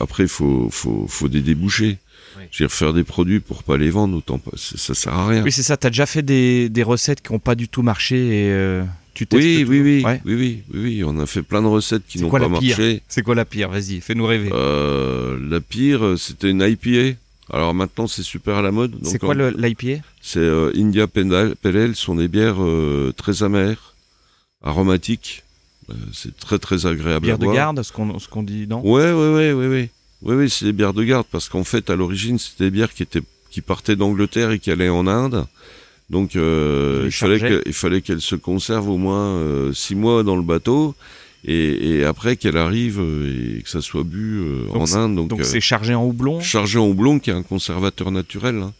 après, il faut, faut, faut des débouchés. Oui. Je veux dire, faire des produits pour pas les vendre, autant pas, ça sert à rien.
Oui, c'est ça. T'as déjà fait des, des recettes qui ont pas du tout marché et euh,
oui, oui, oui, oui, oui, oui, on a fait plein de recettes qui n'ont pas marché.
C'est quoi la pire Vas-y, fais-nous rêver.
Euh, la pire, c'était une IPA. Alors maintenant, c'est super à la mode.
C'est quoi l'IPA
C'est euh, India Pale Ale, sont des bières euh, très amères, aromatiques. C'est très très agréable
bière
à boire.
de garde, ce qu'on qu'on dit, non
Ouais, ouais, ouais, ouais, ouais. Oui, oui, c'est des bières de garde parce qu'en fait, à l'origine, c'était des bières qui étaient qui partaient d'Angleterre et qui allaient en Inde. Donc euh, il, fallait il fallait qu'elle se conserve au moins euh, six mois dans le bateau. Et, et après qu'elle arrive euh, et que ça soit bu euh, en Inde.
Donc c'est chargé en houblon.
Chargé en houblon, qui est un conservateur naturel. Hein.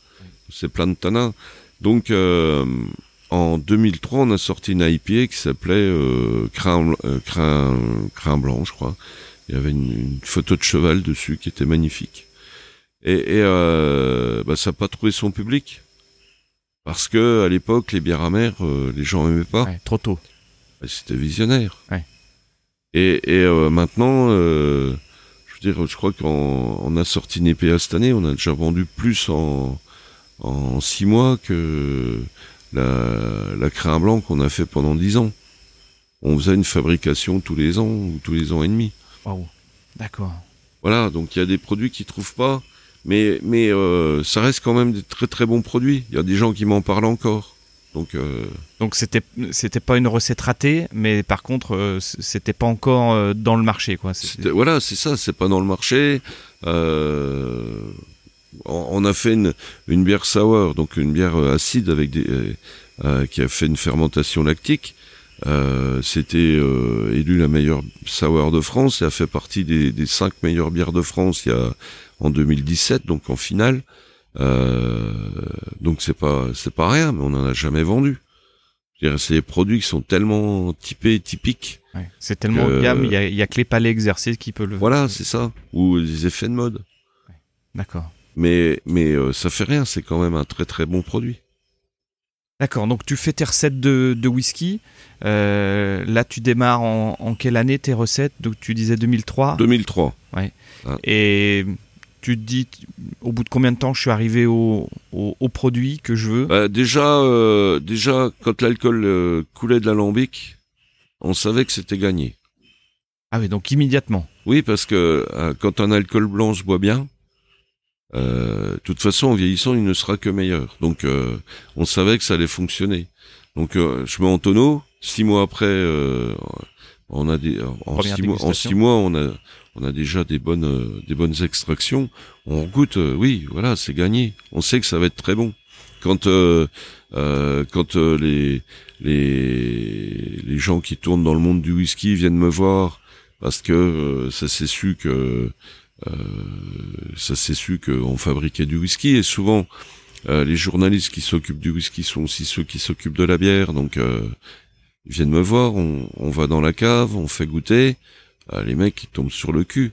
C'est plein de tanins. Donc en 2003, on a sorti une IPA qui s'appelait euh, crin, euh, crin, crin, blanc, je crois. Il y avait une, photo de cheval dessus qui était magnifique. Et, et euh, bah, ça n'a pas trouvé son public. Parce que à l'époque, les bières amères, euh, les gens n'aimaient pas.
trop tôt.
C'était visionnaire. Et, et euh, maintenant, euh, je veux dire, je crois qu'on a sorti une EPA cette année, on a déjà vendu plus en, en six mois que la, la crin blanc qu'on a fait pendant dix ans. On faisait une fabrication tous les ans ou tous les ans et demi.
Wow. D'accord.
Voilà, donc il y a des produits qui trouvent pas mais mais euh, ça reste quand même des très très bons produits. Il y a des gens qui m'en parlent encore. Donc euh...
donc c'était c'était pas une recette ratée, mais par contre euh, c'était pas encore euh, dans le marché quoi.
Voilà, c'est ça, c'est pas dans le marché. Euh, on a fait une, une bière sour, donc une bière acide avec des qui a fait une fermentation lactique. C'était élu la meilleure sour de France et a fait partie des, des cinq meilleures bières de France il y a en 2017, donc en finale. Euh, donc c'est pas c'est pas rien, mais on n'en a jamais vendu. C'est des produits qui sont tellement typés, typiques.
Ouais, c'est tellement que, gamme, il y a, y a, que les palais exercés qui peuvent le
Voilà, c'est ça. Ou des effets de mode.
Ouais, D'accord.
Mais, mais euh, ça fait rien, c'est quand même un très très bon produit.
D'accord, donc tu fais tes recettes de, de whisky. Euh, là, tu démarres en, en, quelle année tes recettes? Donc tu disais 2003
2003.
Ouais. Ah. Et tu te dis au bout de combien de temps je suis arrivé au, au, au produit que je veux?
Bah, Déjà, euh, déjà quand l'alcool euh, coulait de l'alambic, on savait que c'était gagné.
Ah oui, donc immédiatement.
Oui, parce que euh, quand un alcool blanc se boit bien, de toute façon, en vieillissant, il ne sera que meilleur. Donc, on savait que ça allait fonctionner. Donc, je mets en tonneau. Six mois après, on a des en six, mois, en six mois, on a on a déjà des bonnes euh, des bonnes extractions. On goûte, euh, oui, voilà, c'est gagné. On sait que ça va être très bon. Quand euh, euh quand les les les gens qui tournent dans le monde du whisky viennent me voir parce que ça s'est su que ça s'est su qu'on fabriquait du whisky et souvent les journalistes qui s'occupent du whisky sont aussi ceux qui s'occupent de la bière donc ils viennent me voir, on, on va dans la cave, on fait goûter, les mecs ils tombent sur le cul.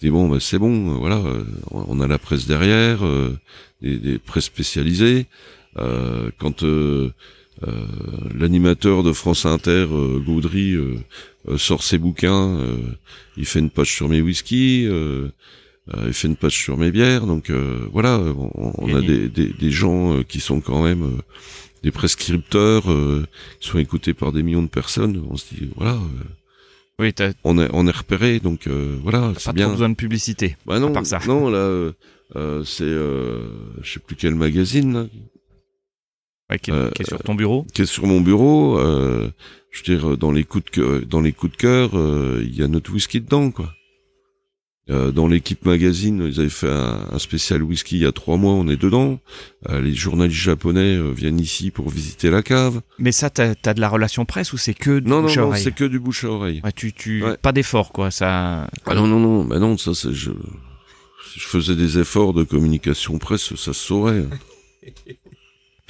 Dis bon, bah, c'est bon, euh, voilà, euh, on a la presse derrière, euh, des, des presses spécialisées. quand l'animateur de France Inter, Gaudry, sort ses bouquins, il fait une page sur mes whisky, il fait une page sur mes bières, donc voilà, on, on a des, des, des, gens qui sont quand même des prescripteurs, qui sont écoutés par des millions de personnes. On se dit voilà
oui,
on est on est repéré, donc euh, voilà,
c'est
bien.
Pas besoin de publicité.
Bah non,
à part ça.
non là, euh, euh c'est euh, je sais plus quel magazine là.
Ouais, qui, est, euh, qui est sur ton bureau.
Qui est sur mon bureau. je veux dire, dans les coups de cœur, dans les coups de cœur, il y a notre whisky dedans, quoi. Euh, dans l'équipe magazine, ils avaient fait un, spécial whisky il y a trois mois, on est dedans. Euh, les journalistes japonais euh, viennent ici pour visiter la cave.
Mais ça, t'as as de la relation presse ou c'est que du
non,
bouche
non,
à oreille
Non, c'est que du bouche à oreille.
Ouais, tu, tu, pas d'effort, quoi, ça.
Ah non, non, non, bah non, ça, c'est je, je faisais des efforts de communication presse, ça se saurait.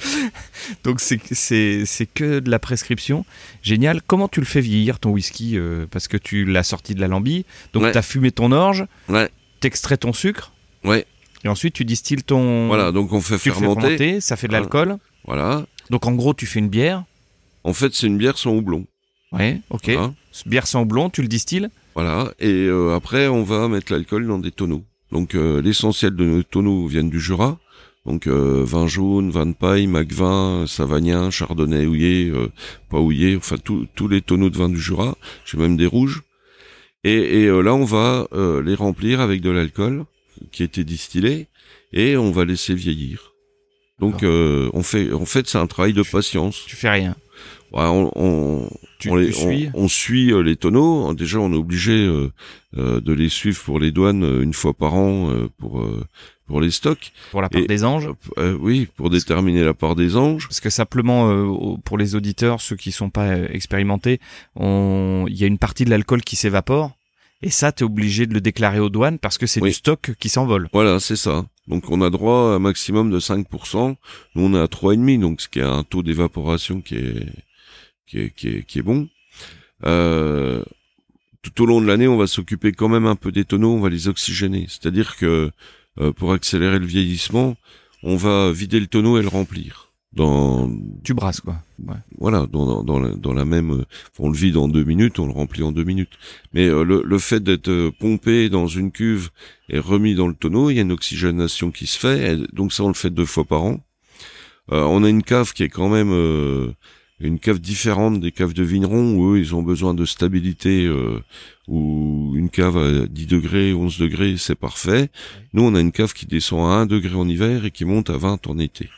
Donc c'est que de la prescription. Génial. Comment tu le fais vieillir ton whisky euh, Parce que tu l'as sorti de la lambie. Donc
ouais.
tu as fumé ton orge.
Ouais.
T'extrais ton sucre.
Ouais.
Et ensuite tu distilles ton.
Voilà. Donc on fait
tu
fermenter.
Ça fait de l'alcool.
Voilà.
Donc en gros tu fais une bière.
En fait c'est une bière sans houblon.
Ouais. Ok. Voilà. Bière sans houblon. Tu le distilles.
Voilà. Et euh, après on va mettre l'alcool dans des tonneaux. Donc euh, l'essentiel de nos tonneaux viennent du Jura. Donc euh, vin jaune, vin de paille, macvin, savagnin, chardonnay houillé, euh, pas houillé, enfin tous les tonneaux de vin du Jura. J'ai même des rouges. Et, et euh, là, on va euh, les remplir avec de l'alcool qui a été distillé et on va laisser vieillir. Donc euh, on fait, en fait, c'est un travail de patience.
Tu fais rien.
Ouais, on, on,
tu,
on, les, on, on suit euh, les tonneaux. Déjà, on est obligé euh, euh, de les suivre pour les douanes une fois par an euh, pour pour les stocks.
Pour la part
Et,
des anges
euh, Oui, pour déterminer la part des anges.
Parce que simplement, euh, pour les auditeurs, ceux qui sont pas expérimentés, on... il y a une partie de l'alcool qui s'évapore Et ça, tu es obligé de le déclarer aux douanes parce que c'est du stock qui s'envole.
Voilà, c'est ça. Donc on a droit à un maximum de 5%. Nous on est à 3,5, donc ce qui est un taux d'évaporation qui est, qui est, qui est, qui est bon. Euh, tout au long de l'année, on va s'occuper quand même un peu des tonneaux, on va les oxygéner. C'est-à-dire que euh, pour accélérer le vieillissement, on va vider le tonneau et le remplir. Dans
tu brasses quoi.
Ouais. voilà dans, dans, la, dans la même on le vide en deux minutes on le remplit en deux minutes. Mais euh, le, le fait d'être euh, pompé dans une cuve et remis dans le tonneau il y a une oxygénation qui se fait donc ça on le fait deux fois par an. Euh, on a une cave qui est quand même une cave différente des caves de vignerons où eux ils ont besoin de stabilité ou une cave à 10 degrés 11 degrés c'est parfait nous on a une cave qui descend à 1 degré en hiver et qui monte à 20 en été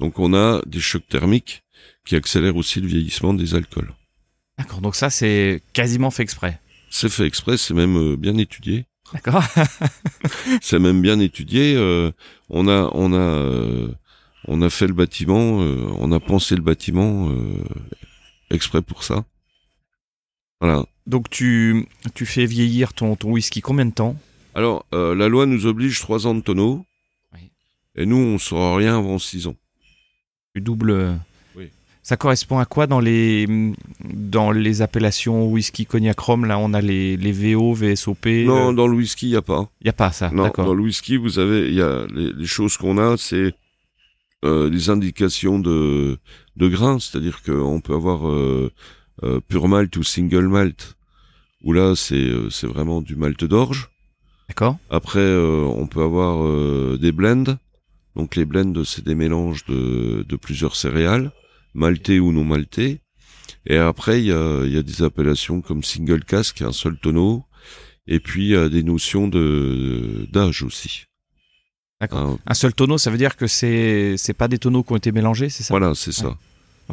donc on a des chocs thermiques qui accélèrent aussi le vieillissement des alcools.
D'accord, donc ça c'est quasiment fait exprès.
C'est fait exprès, c'est même euh, bien étudié.
D'accord.
c'est même bien étudié. Euh, on a, on a, euh, on a fait le bâtiment, on a pensé le bâtiment exprès pour ça. Voilà.
Donc tu, tu fais vieillir ton, ton whisky combien de temps?
Alors la loi nous oblige trois ans de tonneau. Oui. Et nous on saura rien avant six ans
double. Ça correspond à quoi dans les dans les appellations whisky cognac rhum? Là, on a les, les VO, VSOP.
Non, euh, dans le whisky, il y a pas.
Il y a pas ça.
Non, dans le whisky, vous avez, il y a les, choses qu'on a, c'est euh, les indications de de grains, c'est-à-dire qu'on peut avoir euh, euh, pure malt ou single malt, où là c'est c'est vraiment du malt d'orge.
D'accord.
Après, on peut avoir des blends donc les blends, c'est des mélanges de, de plusieurs céréales, maltais ou non maltais. Et après, il y a, y a, des appellations comme single cask, un seul tonneau, et puis il y a des notions de d'âge aussi.
D'accord. Un seul tonneau, ça veut dire que c'est c'est pas des tonneaux qui ont été mélangés, c'est ça?
Voilà, c'est ça.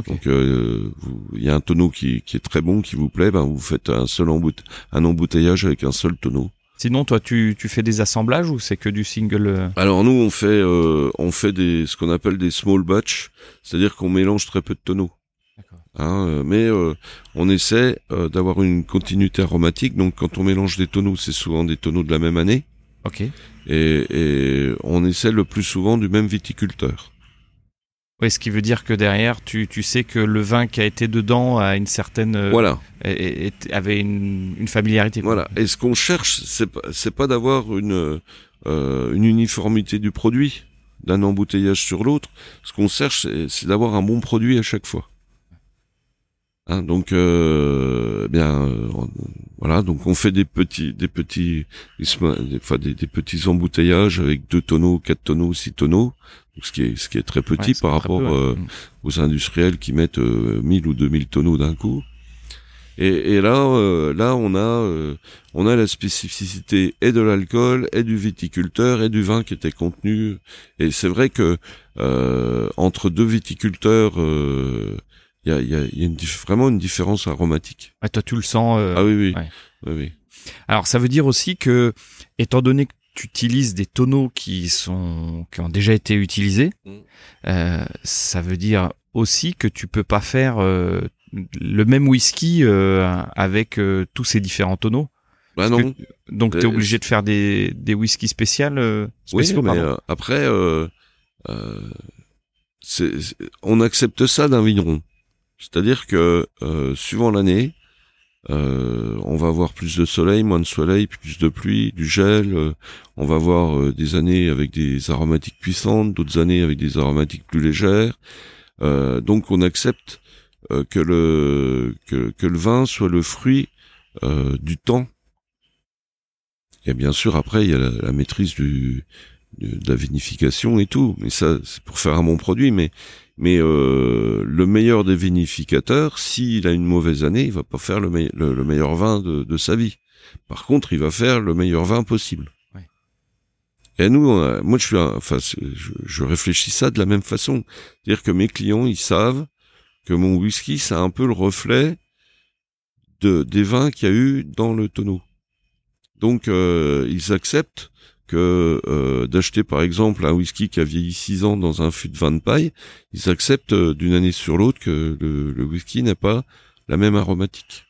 Donc euh, il y a un tonneau qui, qui est très bon, qui vous plaît, ben vous faites un seul un embouteillage avec un seul tonneau.
Sinon, toi, tu, tu fais des assemblages ou c'est que du single euh?
Alors nous, on fait euh, on fait des ce qu'on appelle des small batch, c'est-à-dire qu'on mélange très peu de tonneaux. Hein, euh, mais on essaie d'avoir une continuité aromatique. Donc quand on mélange des tonneaux, c'est souvent des tonneaux de la même année.
Ok.
Et, et on essaie le plus souvent du même viticulteur.
Oui, ce qui veut dire que derrière, tu, tu sais que le vin qui a été dedans a une certaine.
Euh, voilà.
Et, avait une, une familiarité.
Voilà. Et ce qu'on cherche, c'est pas, c'est pas d'avoir une, euh, une uniformité du produit d'un embouteillage sur l'autre. Ce qu'on cherche, c'est d'avoir un bon produit à chaque fois. Hein, donc, euh, eh bien, euh, voilà. Donc, on fait des petits, des petits, enfin, des, des, petits embouteillages avec deux tonneaux, quatre tonneaux, six tonneaux. ce qui est, ce qui est très petit par rapport euh, mm. aux industriels qui mettent euh, 1000 ou 2000 tonneaux d'un coup. Et, et là, euh, là, on a, on a la spécificité et de l'alcool, et du viticulteur, et du vin qui était contenu. Et c'est vrai que entre deux viticulteurs il y a, y a, y a une, vraiment une différence aromatique.
Ah, toi, tu le sens. Euh,
ah oui, oui. oui, oui.
Alors, ça veut dire aussi que, étant donné que tu utilises des tonneaux qui sont qui ont déjà été utilisés, mm. euh, ça veut dire aussi que tu peux pas faire euh, le même whisky euh, avec euh, tous ces différents tonneaux.
Bah non.
donc tu es obligé de faire des des whiskies spéciales.
spéciaux, oui, mais après, c'est, on accepte ça d'un vigneron. C'est-à-dire que euh, suivant l'année, euh, on va avoir plus de soleil, moins de soleil, plus de pluie, du gel. Euh, on va avoir des années avec des aromatiques puissantes, d'autres années avec des aromatiques plus légères. donc on accepte que le que, le vin soit le fruit du temps. Et bien sûr après il y a la, maîtrise du de la vinification et tout, mais ça c'est pour faire un bon produit. Mais mais euh, le meilleur des vinificateurs, s'il a une mauvaise année, il va pas faire le, le, meilleur vin de, sa vie. Par contre, il va faire le meilleur vin possible. Et nous, moi, je suis, enfin, je, réfléchis ça de la même façon, c'est-à-dire que mes clients, ils savent que mon whisky, c'est un peu le reflet de des vins qu'il y a eu dans le tonneau. Donc, euh, ils acceptent que euh, d'acheter par exemple un whisky qui a vieilli 6 ans dans un fût de vin de paille, ils acceptent euh, d'une année sur l'autre que le, whisky n'a pas la même aromatique.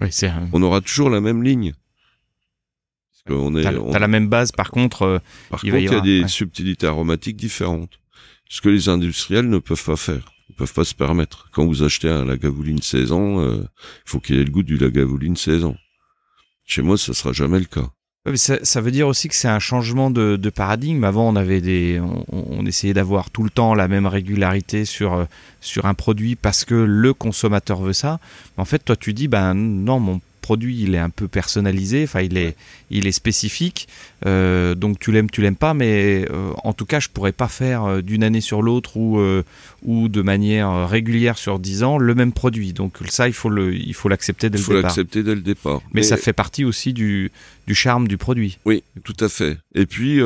Oui, c'est
On aura toujours la même ligne. on
est, t'as, la même base, par contre. Euh,
par il contre, il y, a des subtilités aromatiques différentes. Ce que les industriels ne peuvent pas faire. Ils peuvent pas se permettre. Quand vous achetez un Lagavulin 16 ans, il faut qu'il ait le goût du Lagavulin 16 ans. Chez moi, ça sera jamais le cas.
Ça, veut dire aussi que c'est un changement de, paradigme. Avant, on avait des, on, on essayait d'avoir tout le temps la même régularité sur euh, sur un produit parce que le consommateur veut ça. En fait, toi, tu dis, ben non, mon produit il est un peu personnalisé, enfin il est, il est spécifique, euh, donc tu l'aimes, tu l'aimes pas, mais euh, en tout cas je pourrais pas faire euh, d'une année sur l'autre ou, ou de manière régulière sur 10 ans le même produit. Donc ça il faut le, il faut l'accepter dès le départ.
Il faut l'accepter dès le départ.
Mais, ça fait partie aussi du, du charme du produit.
Oui, tout à fait. Et puis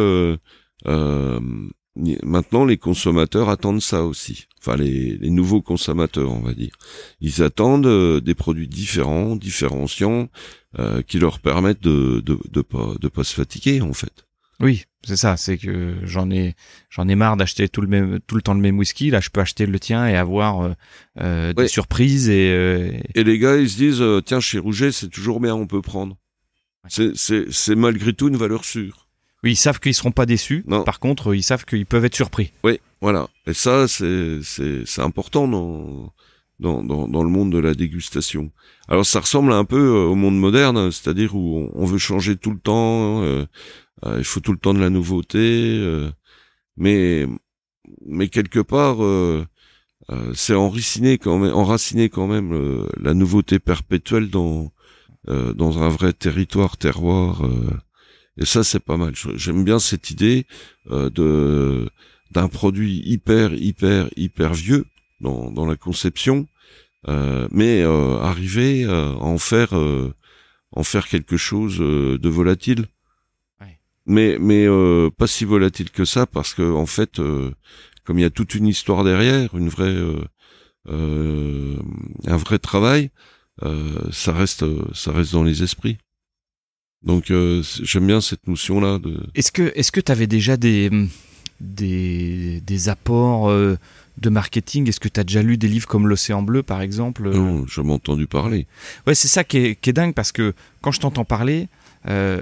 maintenant les consommateurs attendent ça aussi. Enfin les, les, nouveaux consommateurs, on va dire. Ils attendent euh, des produits différents, différenciants, euh, qui leur permettent de, de de pas de pas se fatiguer en fait.
Oui, c'est ça. C'est que j'en ai j'en ai marre d'acheter tout le même tout le temps le même whisky. Là, je peux acheter le tien et avoir euh, euh des surprises et.
Et les gars, ils se disent tiens chez Rouget, c'est toujours bien, on peut prendre. C'est c'est c'est malgré tout une valeur sûre.
Oui, ils savent qu'ils seront pas déçus. Par contre, ils savent qu'ils peuvent être surpris.
Oui, voilà. Et ça, c'est c'est important dans, dans dans dans le monde de la dégustation. Alors, ça ressemble un peu euh, au monde moderne, c'est-à-dire où on veut changer tout le temps. Euh, euh, il faut tout le temps de la nouveauté. mais mais quelque part, c'est enraciné quand même, enraciné quand même la nouveauté perpétuelle dans dans un vrai territoire, terroir. Et ça, c'est pas mal. J'aime bien cette idée euh, de d'un produit hyper, hyper, hyper vieux dans, dans la conception, euh, mais euh, arriver à en faire en faire quelque chose de volatile. Mais mais pas si volatile que ça parce que en fait, comme il y a toute une histoire derrière, une vraie un vrai travail, ça reste ça reste dans les esprits. Donc euh, j'aime bien cette notion là de.
Est-ce que est-ce que tu avais déjà des des, des apports euh, de marketing? Est-ce que tu as déjà lu des livres comme L'Océan Bleu par exemple
Non, j'en ai entendu parler.
Ouais, c'est ça qui est, qui est dingue parce que quand je t'entends parler, euh,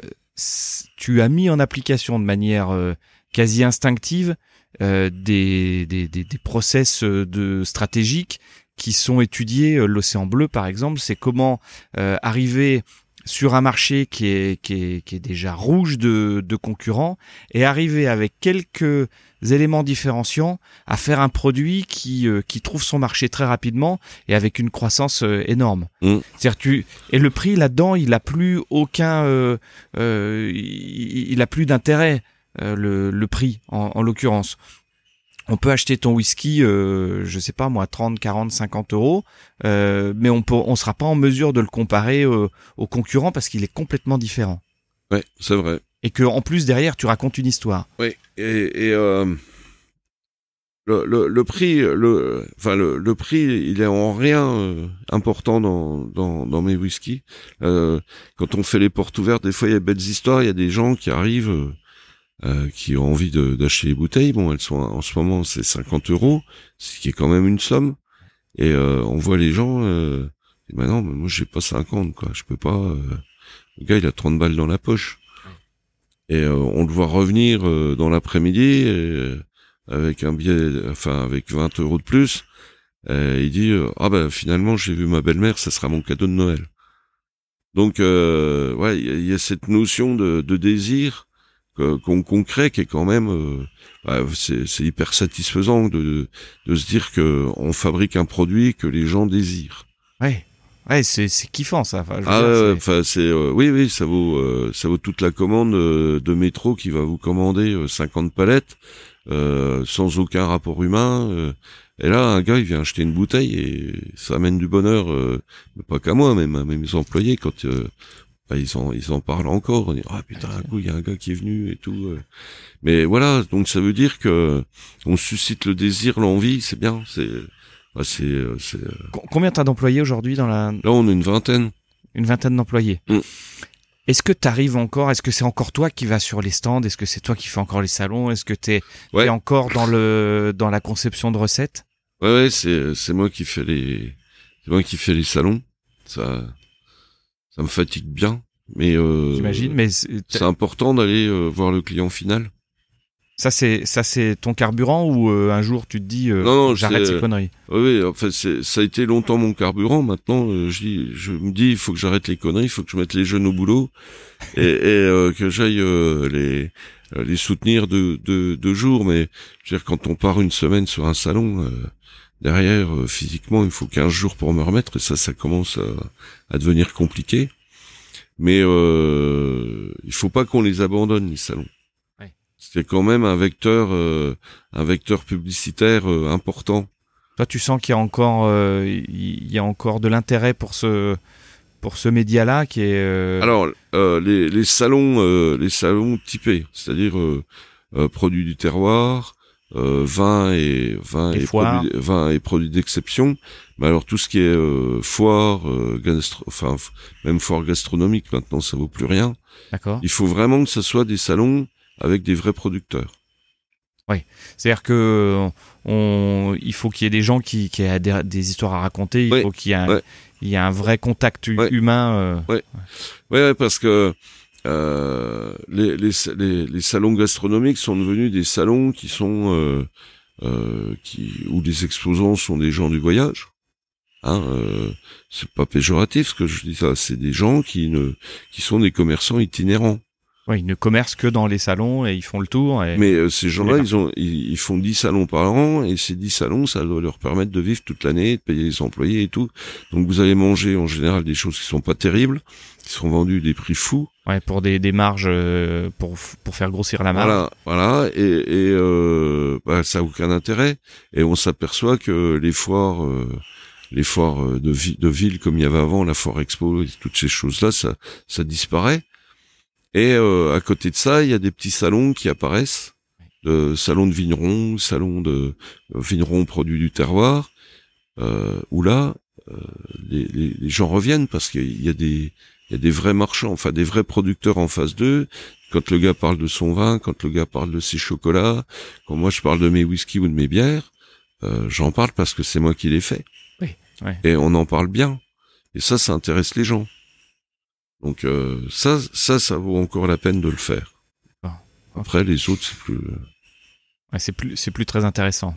tu as mis en application de manière euh, quasi instinctive euh, des, des, des, des, process de stratégiques qui sont étudiés. L'Océan Bleu par exemple, c'est comment arriver sur un marché qui est, qui est, qui est déjà rouge de, de concurrents et arriver avec quelques éléments différenciants à faire un produit qui, euh, qui trouve son marché très rapidement et avec une croissance euh, énorme. Mm. C'est-à-dire tu et le prix là-dedans, il a plus aucun, euh, il, il, a plus d'intérêt le, le prix en, en l'occurrence on peut acheter ton whisky, euh, je sais pas moi, 30, 40, 50 euros, euh, mais on peut, on sera pas en mesure de le comparer euh, aux concurrents parce qu'il est complètement différent.
Ouais, c'est vrai.
Et que en plus derrière, tu racontes une histoire.
Oui, et, et euh, le, le, le, prix, le, enfin le, le, prix, il est en rien euh, important dans, dans, dans mes whiskies. quand on fait les portes ouvertes, des fois il y a belles histoires, il y a des gens qui arrivent euh, qui ont envie d'acheter les bouteilles. Bon, elles sont en ce moment c'est 50 euros, ce qui est quand même une somme. Et euh, on voit les gens. Euh, et ben non, mais moi j'ai pas 50 quoi. Je peux pas. Euh, le gars il a 30 balles dans la poche. Et on le voit revenir dans l'après-midi avec un billet, enfin avec 20 euros de plus. il dit ah ben finalement j'ai vu ma belle-mère, ça sera mon cadeau de Noël. Donc ouais, il y, a cette notion de, de désir qu'on crée qui est quand même euh, bah, c'est hyper satisfaisant de, de se dire que on fabrique un produit que les gens désirent.
Ouais. Ouais, c'est kiffant ça.
Enfin, ah, enfin c'est euh, oui oui ça vaut euh, ça vaut toute la commande de métro qui va vous commander 50 palettes sans aucun rapport humain. et là un gars il vient acheter une bouteille et ça amène du bonheur, pas qu'à moi même à mes employés quand bah, ils en ils en parlent encore. On dit, ah putain, un coup il y a un gars qui est venu et tout. Euh. Mais voilà, donc ça veut dire que on suscite le désir, l'envie, c'est bien. C'est bah, c'est euh, c'est. Euh.
Combien t'as d'employés aujourd'hui dans la
Là, on a une vingtaine.
Une vingtaine d'employés. Mm. Est-ce que tu arrives encore Est-ce que c'est encore toi qui vas sur les stands Est-ce que c'est toi qui fais encore les salons Est-ce que t'es es encore dans le dans la conception de recettes?
Ouais, ouais, c'est c'est moi qui fais les c'est moi qui fais les salons. Ça ça me fatigue bien Mais euh,
j'imagine. Mais
c'est important d'aller voir le client final.
Ça c'est ça c'est ton carburant ou un jour tu te dis non, non j'arrête ces conneries?
Oui, en fait ça a été longtemps mon carburant. Maintenant je dis je me dis il faut que j'arrête les conneries, il faut que je mette les jeunes au boulot et, et que j'aille les les soutenir de de, de jours. Mais je veux dire quand on part une semaine sur un salon derrière, euh, physiquement, il faut 15 jours pour me remettre, et ça, ça commence à, devenir compliqué. Mais euh, il faut pas qu'on les abandonne, les salons. C'est quand même un vecteur, euh, un vecteur publicitaire euh, important.
Toi, tu sens qu'il y a encore, il y a encore de l'intérêt pour ce, pour ce média-là qui est.
Alors, les, les salons, les salons typés, c'est-à-dire produits du terroir, euh, vin et vin et, produits, vin et produits d'exception. Mais alors tout ce qui est euh, foire, euh, gastro, enfin même foire gastronomique maintenant ça vaut plus rien.
D'accord.
Il faut vraiment que ce soit des salons avec des vrais producteurs.
Oui, c'est-à-dire que on, il faut qu'il y ait des gens qui, qui aient des, histoires à raconter. Il faut qu'il y ait un, il y a un vrai contact humain.
Euh... Ouais. ouais, parce que euh, les, les, les, salons gastronomiques sont devenus des salons qui sont euh, euh, qui où les exposants sont des gens du voyage. Hein, euh, c'est pas péjoratif ce que je dis ça, c'est des gens qui ne qui sont des commerçants itinérants.
Oui, ils ne commercent que dans les salons et ils font le tour. Et...
Mais euh, ces gens-là, ils ont, ils, font 10 salons par an et ces 10 salons, ça doit leur permettre de vivre toute l'année, de payer les employés et tout. Donc vous allez manger en général des choses qui sont pas terribles, qui sont vendues des prix fous.
Ouais, pour des, des marges, euh, pour pour faire grossir la marge.
Voilà, voilà, et, et euh, bah, ça a aucun intérêt. Et on s'aperçoit que les foires. Euh, les foires de, de ville comme il y avait avant, la foire expo, et toutes ces choses-là, ça, ça disparaît. Et euh, à côté de ça, il y a des petits salons qui apparaissent, de salons de vignerons, salons de euh, vignerons produits du terroir, euh, où là, euh, les, les, les, gens reviennent parce qu'il y a des il y a des vrais marchands, enfin des vrais producteurs en face d'eux. Quand le gars parle de son vin, quand le gars parle de ses chocolats, quand moi je parle de mes whisky ou de mes bières, euh, j'en parle parce que c'est moi qui les fais.
Oui,
Et on en parle bien. Et ça, ça intéresse les gens. Donc euh, ça, ça, ça vaut encore la peine de le faire. Après, les autres, c'est plus.
Ouais, c'est plus, c'est plus très intéressant.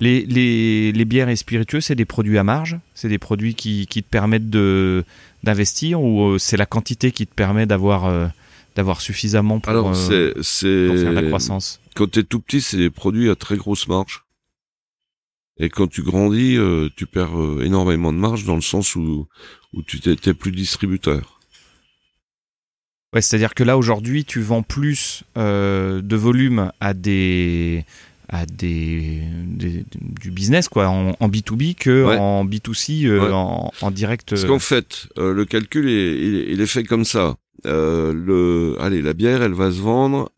Les, les, les, bières et spiritueux, c'est des produits à marge C'est des produits qui, qui te permettent d'investir ou euh, c'est la quantité qui te permet d'avoir euh, d'avoir suffisamment pour,
Alors,
pour faire la croissance
Quand t'es tout petit, c'est des produits à très grosse marge. Et quand tu grandis, tu perds énormément de marge dans le sens où, où tu t'es plus distributeur.
Ouais, c'est-à-dire que là aujourd'hui, tu vends plus euh, de volume à des à des, du business quoi en, en B2B que en B2C euh, en, en, direct.
Parce qu'en fait, euh, le calcul est, il, il, est fait comme ça. Euh, le allez, la bière, elle va se vendre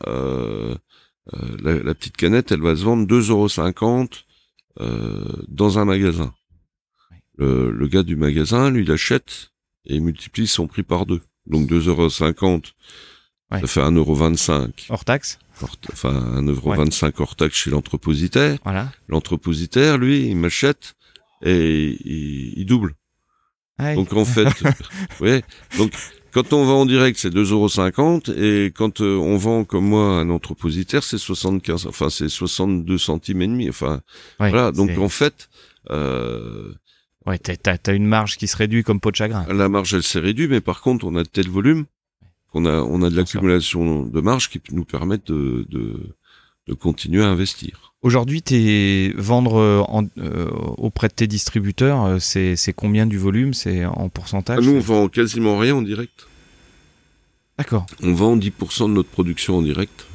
la, la, petite canette, elle va se vendre 2,50 euros dans un magasin. Le, le gars du magasin, lui, il achète et il multiplie son prix par deux. Donc 2,50€, ouais. ça fait 1,25€.
Hors taxe?
Enfin, 1,25€ ouais. hors taxe chez l'entrepositaire.
Voilà.
L'entrepositaire, lui, il m'achète et il, double. Donc en fait, ouais. Donc quand on vend en direct, c'est 2,50€ et quand euh, on vend comme moi un entrepositaire, c'est 75, enfin c'est 62 centimes et demi. Enfin voilà. Donc en fait, euh,
Ouais, t'as, as une marge qui se réduit comme peau de chagrin.
La marge, elle s'est réduite, mais par contre, on a tel volume qu'on a, on a de l'accumulation de marge qui nous permettent de, de, de continuer à investir.
Aujourd'hui, tes vendre euh, en, euh, auprès de tes distributeurs, euh, c'est, c'est combien du volume? C'est en pourcentage?
Nous, on vend quasiment rien en direct.
D'accord.
On vend 10% de notre production en direct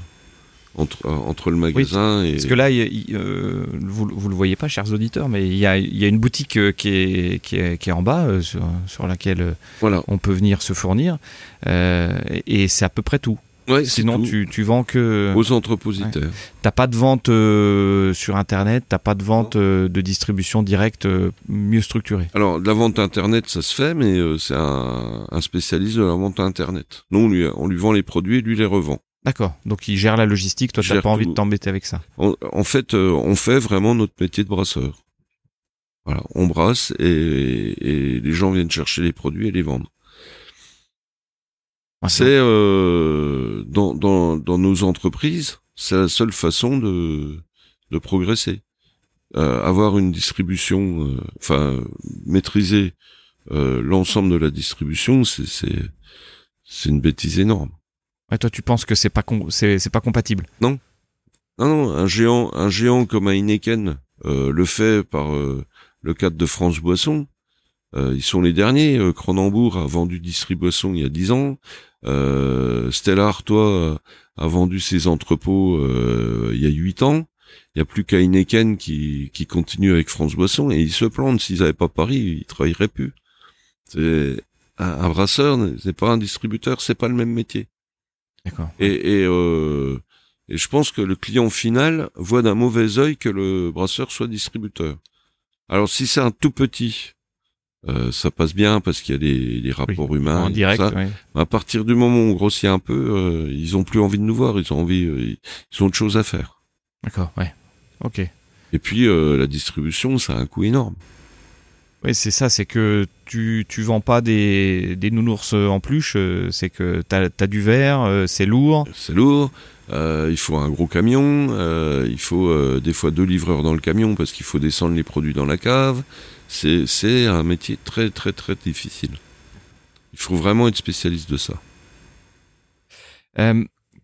entre, entre le magasin et...
Parce que là, euh, vous, vous le voyez pas, chers auditeurs, mais il y a, y a une boutique euh, qui est, qui est, qui est en bas, euh, sur, sur, laquelle
voilà.
on peut venir se fournir, et c'est à peu près tout.
Ouais,
Sinon, Tu, tu vends que
aux entrepositaires. Ouais.
T'as pas de vente euh, sur Internet, t'as pas de vente euh, de distribution directe euh, mieux structurée.
Alors, de la vente Internet, ça se fait, mais c'est un, un, spécialiste de la vente Internet. Nous, on lui, on lui vend les produits et lui les revend.
D'accord. Donc il gère la logistique. Toi, t'as pas envie de t'embêter avec ça.
En, fait, euh, on fait vraiment notre métier de brasseur. Voilà, on brasse et, et, les gens viennent chercher les produits et les vendre. c'est euh, dans, dans, dans nos entreprises, c'est la seule façon de, de progresser. Euh, avoir une distribution, euh, enfin maîtriser euh, l'ensemble de la distribution, c'est c'est c'est une bêtise énorme.
Toi tu penses que c'est pas pas compatible
Non, non, non, un géant un géant comme un Heineken le fait par le cadre de France Boisson. ils sont les derniers. Cronenbourg a vendu Distribution il y a dix ans. Euh, Stella Artois a vendu ses entrepôts il y a huit ans. Il y a plus qu'à qui, qui continue avec France Boisson et ils se plantent. S'ils n'avaient pas Paris, ils travailleraient plus. C'est un, brasseur, c'est pas un distributeur, c'est pas le même métier. Et, et, euh, et je pense que le client final voit d'un mauvais œil que le brasseur soit distributeur. Alors si c'est un tout petit, euh, ça passe bien parce qu'il y a des, des rapports humains.
En direct.
À partir du moment où on grossit un peu, euh, ils ont plus envie de nous voir. Ils ont envie, ils ont autre chose à faire.
D'accord. Ouais. Ok.
Et puis la distribution, ça a un coût énorme.
Oui, c'est ça, c'est que tu tu vends pas des, des nounours en pluche, euh, c'est que tu as, du verre, euh, c'est lourd.
C'est lourd. il faut un gros camion, il faut des fois deux livreurs dans le camion parce qu'il faut descendre les produits dans la cave. C'est c'est un métier très très très difficile. Il faut vraiment être spécialiste de ça.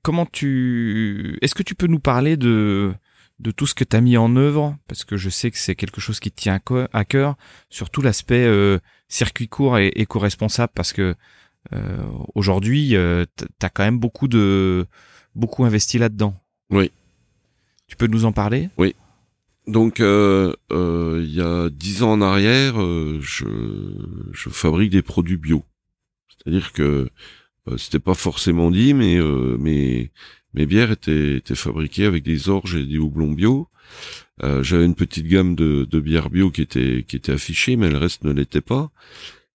comment tu est-ce que tu peux nous parler de de tout ce que tu as mis en œuvre, parce que je sais que c'est quelque chose qui te tient à cœur, surtout l'aspect euh, circuit court et éco-responsable, parce que euh, aujourd'hui, euh, tu as quand même beaucoup de beaucoup investi là-dedans.
Oui.
Tu peux nous en parler?
Oui. Donc, il y a dix ans en arrière, je, je fabrique des produits bio. C'est-à-dire que c'était pas forcément dit, mais mais mes bières étaient, fabriquées avec des orges et des houblons bio. Euh, J'avais une petite gamme de, bières bio qui était qui affichée, mais le reste ne l'était pas.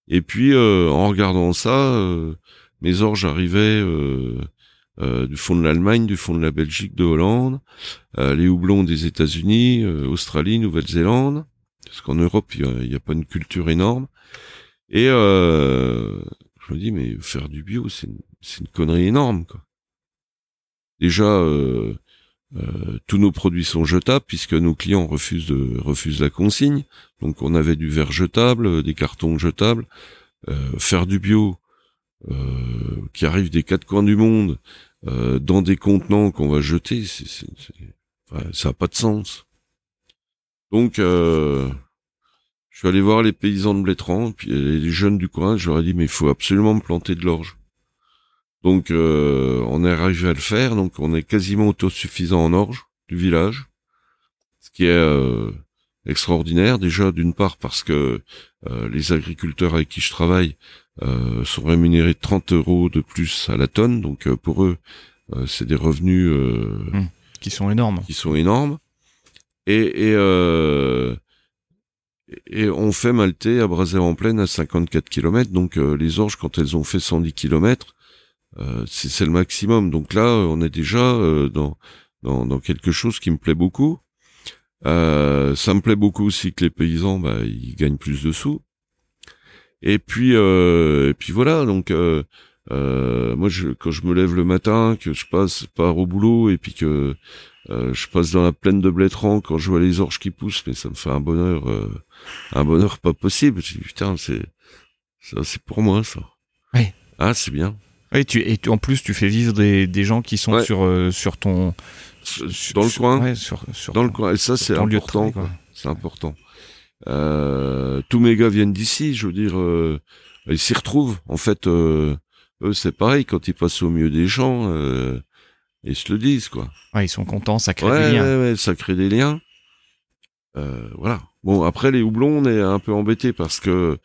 Et puis euh, en regardant ça, euh, mes orges arrivaient euh, euh, du fond de l'Allemagne, du fond de la Belgique, de Hollande, les houblons des États-Unis, Australie, Nouvelle-Zélande, parce qu'en Europe il n'y a, a, pas une culture énorme. Et je me dis mais faire du bio, c'est une, une connerie énorme quoi. Déjà, euh, euh, tous nos produits sont jetables puisque nos clients refusent de refusent la consigne. Donc on avait du verre jetable, des cartons jetables. Euh, faire du bio qui arrive des quatre coins du monde dans des contenants qu'on va jeter, ça n'a pas de sens. Donc je suis allé voir les paysans de Blétran, puis les jeunes du coin, je leur ai dit mais il faut absolument me planter de l'orge. Donc euh, on est arrivé à le faire, donc on est quasiment autosuffisant en orge du village, ce qui est euh, extraordinaire déjà d'une part parce que euh, les agriculteurs avec qui je travaille sont rémunérés 30 euros de plus à la tonne, donc pour eux c'est des revenus
mmh. qui sont énormes,
qui sont énormes, et, et et on fait malter à Braser en plaine à 54 km, donc les orges quand elles ont fait 110 km, euh, c'est le maximum. Donc là, on est déjà euh, dans, dans, dans quelque chose qui me plaît beaucoup. Euh, ça me plaît beaucoup aussi que les paysans, bah, ils gagnent plus de sous. Et puis, et puis voilà. Donc, moi, je, quand je me lève le matin, que je passe par au boulot et puis que je passe dans la plaine de Blétran quand je vois les orges qui poussent, mais ça me fait un bonheur, un bonheur pas possible. Je dis putain, c'est ça, c'est pour moi ça.
Oui.
Ah, c'est bien.
Oui, tu, et en plus, tu fais vivre des, des gens qui sont sur, euh, sur ton.
dans le coin.
Ouais, sur, sur
dans le coin. Et ça, c'est important. C'est important. Euh, tous mes gars viennent d'ici. Je veux dire, euh, ils s'y retrouvent. En fait, euh, eux, c'est pareil. Quand ils passent au milieu des gens, euh, ils se le disent, quoi.
Ouais, ils sont contents. Ça crée des liens.
Ouais, ouais, ça crée des liens. voilà. Bon, après, les houblons, on est un peu embêtés parce que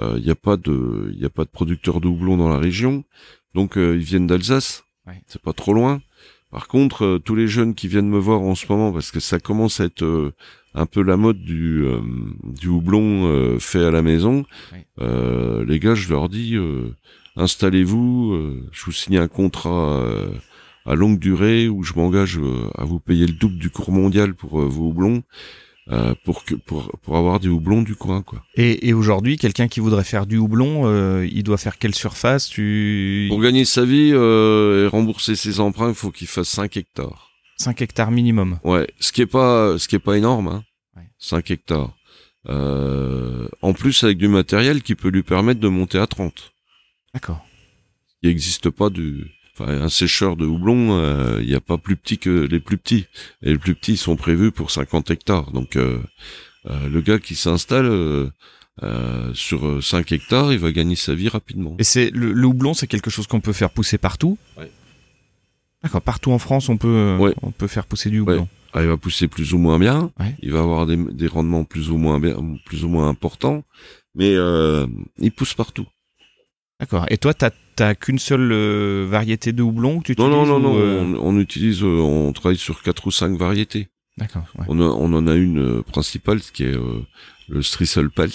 il n'y a pas de, il a pas de producteurs de houblons dans la région. Donc euh, ils viennent d'Alsace. C'est pas trop loin. Par contre, euh, tous les jeunes qui viennent me voir en ce moment, parce que ça commence à être euh, un peu la mode du, du houblon fait à la maison, les gars, je leur dis, installez-vous, je vous signe un contrat à longue durée où je m'engage à vous payer le double du cours mondial pour vos houblons. Euh, pour que pour pour avoir du houblon du coin quoi.
Et, et aujourd'hui, quelqu'un qui voudrait faire du houblon, euh, il doit faire quelle surface? Tu
pour gagner sa vie euh, et rembourser ses emprunts, il faut qu'il fasse 5 hectares.
5 hectares minimum.
Ouais, ce qui est pas ce qui est pas énorme hein.
Ouais.
5 hectares. Euh, en plus avec du matériel qui peut lui permettre de monter à 30.
D'accord.
Il n'existe pas du enfin un sécheur de houblon, euh, il n'y a pas plus petit que les plus petits. Et les plus petits sont prévus pour 50 hectares. Donc euh, euh, le gars qui s'installe euh, euh, sur 5 hectares, il va gagner sa vie rapidement.
Et c'est le, le houblon, c'est quelque chose qu'on peut faire pousser partout.
Ouais.
D'accord. Partout en France, on peut euh,
Ouais.
on peut faire pousser du houblon.
Ah, il va pousser plus ou moins bien. Il va avoir des, des rendements plus ou moins bien, plus ou moins importants, mais euh, il pousse partout.
D'accord. Et toi, t'as t'as qu'une seule euh, variété de houblon que tu
Non, non,
utilises
non,
ou,
non.
euh,
On, on utilise, euh, on travaille sur quatre ou cinq variétés.
D'accord. ouais.
On, a- on en a une euh, principale, qui est euh, le Strissel Pels.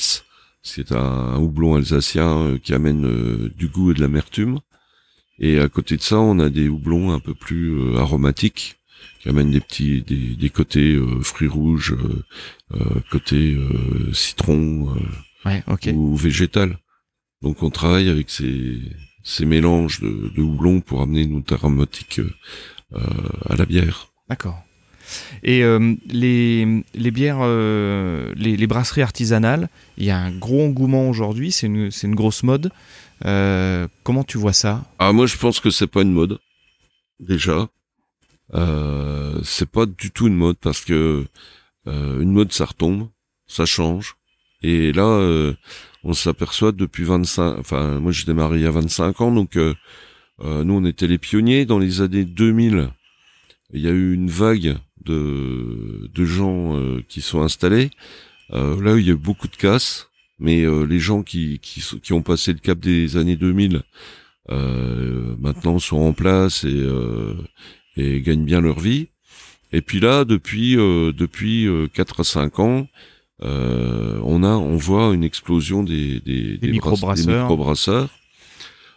C'est un houblon alsacien euh, qui amène euh, du goût et de l'amertume. Et à côté de ça, on a des houblons un peu plus euh, aromatiques qui amènent des petits, des, des côtés euh, fruits rouges, euh, euh, côté euh, citron euh,
Ouais. Ok.
ou végétal. Donc on travaille avec ces, ces mélanges de, de houblons pour amener notre aromatique euh, à la bière.
D'accord. Et euh, les, les bières, euh, les, les brasseries artisanales, il y a un gros engouement aujourd'hui, c'est une, c'est une grosse mode. Euh, comment tu vois ça?
Ah moi je pense que c'est pas une mode déjà. Euh, c'est pas du tout une mode parce que euh, une mode ça retombe, ça change. Et là euh, on s'aperçoit depuis 25 enfin moi j'ai démarré il y a 25 ans donc euh, euh, nous on était les pionniers dans les années 2000. Il y a eu une vague de de gens euh, qui sont installés. Euh, là il y a eu beaucoup de casse mais euh, les gens qui, qui qui ont passé le cap des années 2000 euh, maintenant sont en place et, et gagnent bien leur vie. Et puis là, depuis depuis euh, 4 à 5 ans, euh, on a on voit une explosion des des,
Des
brasse-
microbrasseurs.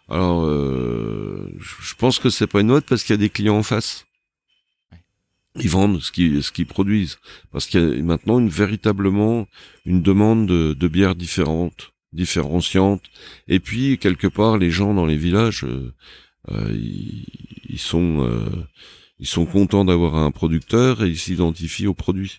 Alors, euh, je pense que c'est pas une mode parce qu'il y a des clients en face. Ils vendent ce qu'ils ce qu'ils produisent parce qu'il y a maintenant une véritablement une demande de, de bières différentes, différenciantes. Et puis quelque part, les gens dans les villages, euh, euh, ils, ils sont euh, ils sont contents d'avoir un producteur et ils s'identifient au produit,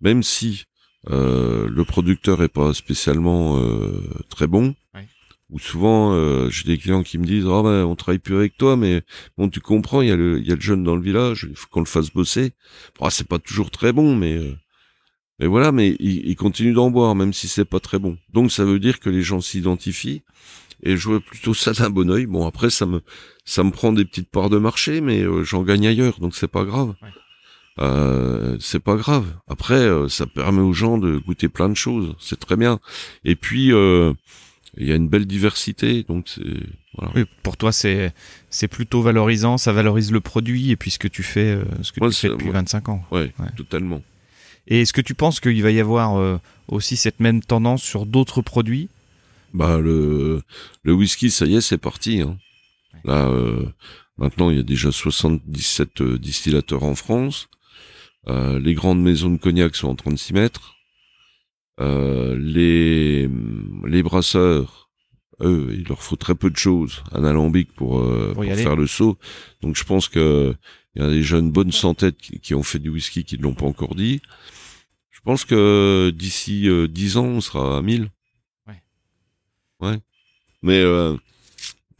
même si euh, le producteur est pas spécialement euh, très bon.
Ouais.
Ou souvent, euh, j'ai des clients qui me disent ah ben on travaille plus avec toi, mais bon tu comprends, il y a le il y a le jeune dans le village, il faut qu'on le fasse bosser. Bon, c'est pas toujours très bon, mais euh, mais voilà, mais il, il continue d'en boire même si c'est pas très bon. Donc ça veut dire que les gens s'identifient et je vois plutôt ça d'un bon oeil. Bon après ça me ça me prend des petites parts de marché, mais euh, j'en gagne ailleurs, donc c'est pas grave.
Ouais.
Euh, c'est pas grave. Après, euh, ça permet aux gens de goûter plein de choses. C'est très bien. Et puis, euh, il y a une belle diversité, donc c'est voilà.
Oui, pour toi, c'est c'est plutôt valorisant, ça valorise le produit et puis ce que tu fais, euh, ce que tu fais depuis
ouais.
25 ans.
Ouais,
Ouais.
totalement.
Et est-ce que tu penses qu'il va y avoir euh, aussi cette même tendance sur d'autres produits?
Bah le le whisky, ça y est, c'est parti. Hein. Là, euh, maintenant, il y a déjà 77 euh, distillateurs en France. Euh, les grandes maisons de cognac sont en train de s'y mettre. Euh, les les brasseurs, eux, il leur faut très peu de choses, un alambic pour, euh,
Pour
faire le saut. Donc, je pense que il y a des jeunes bonnes sans tête qui, qui ont fait du whisky qui ne l'ont pas encore dit. Je pense que d'ici euh, 10 ans, on sera à 1000.
Ouais.
Ouais. Mais euh,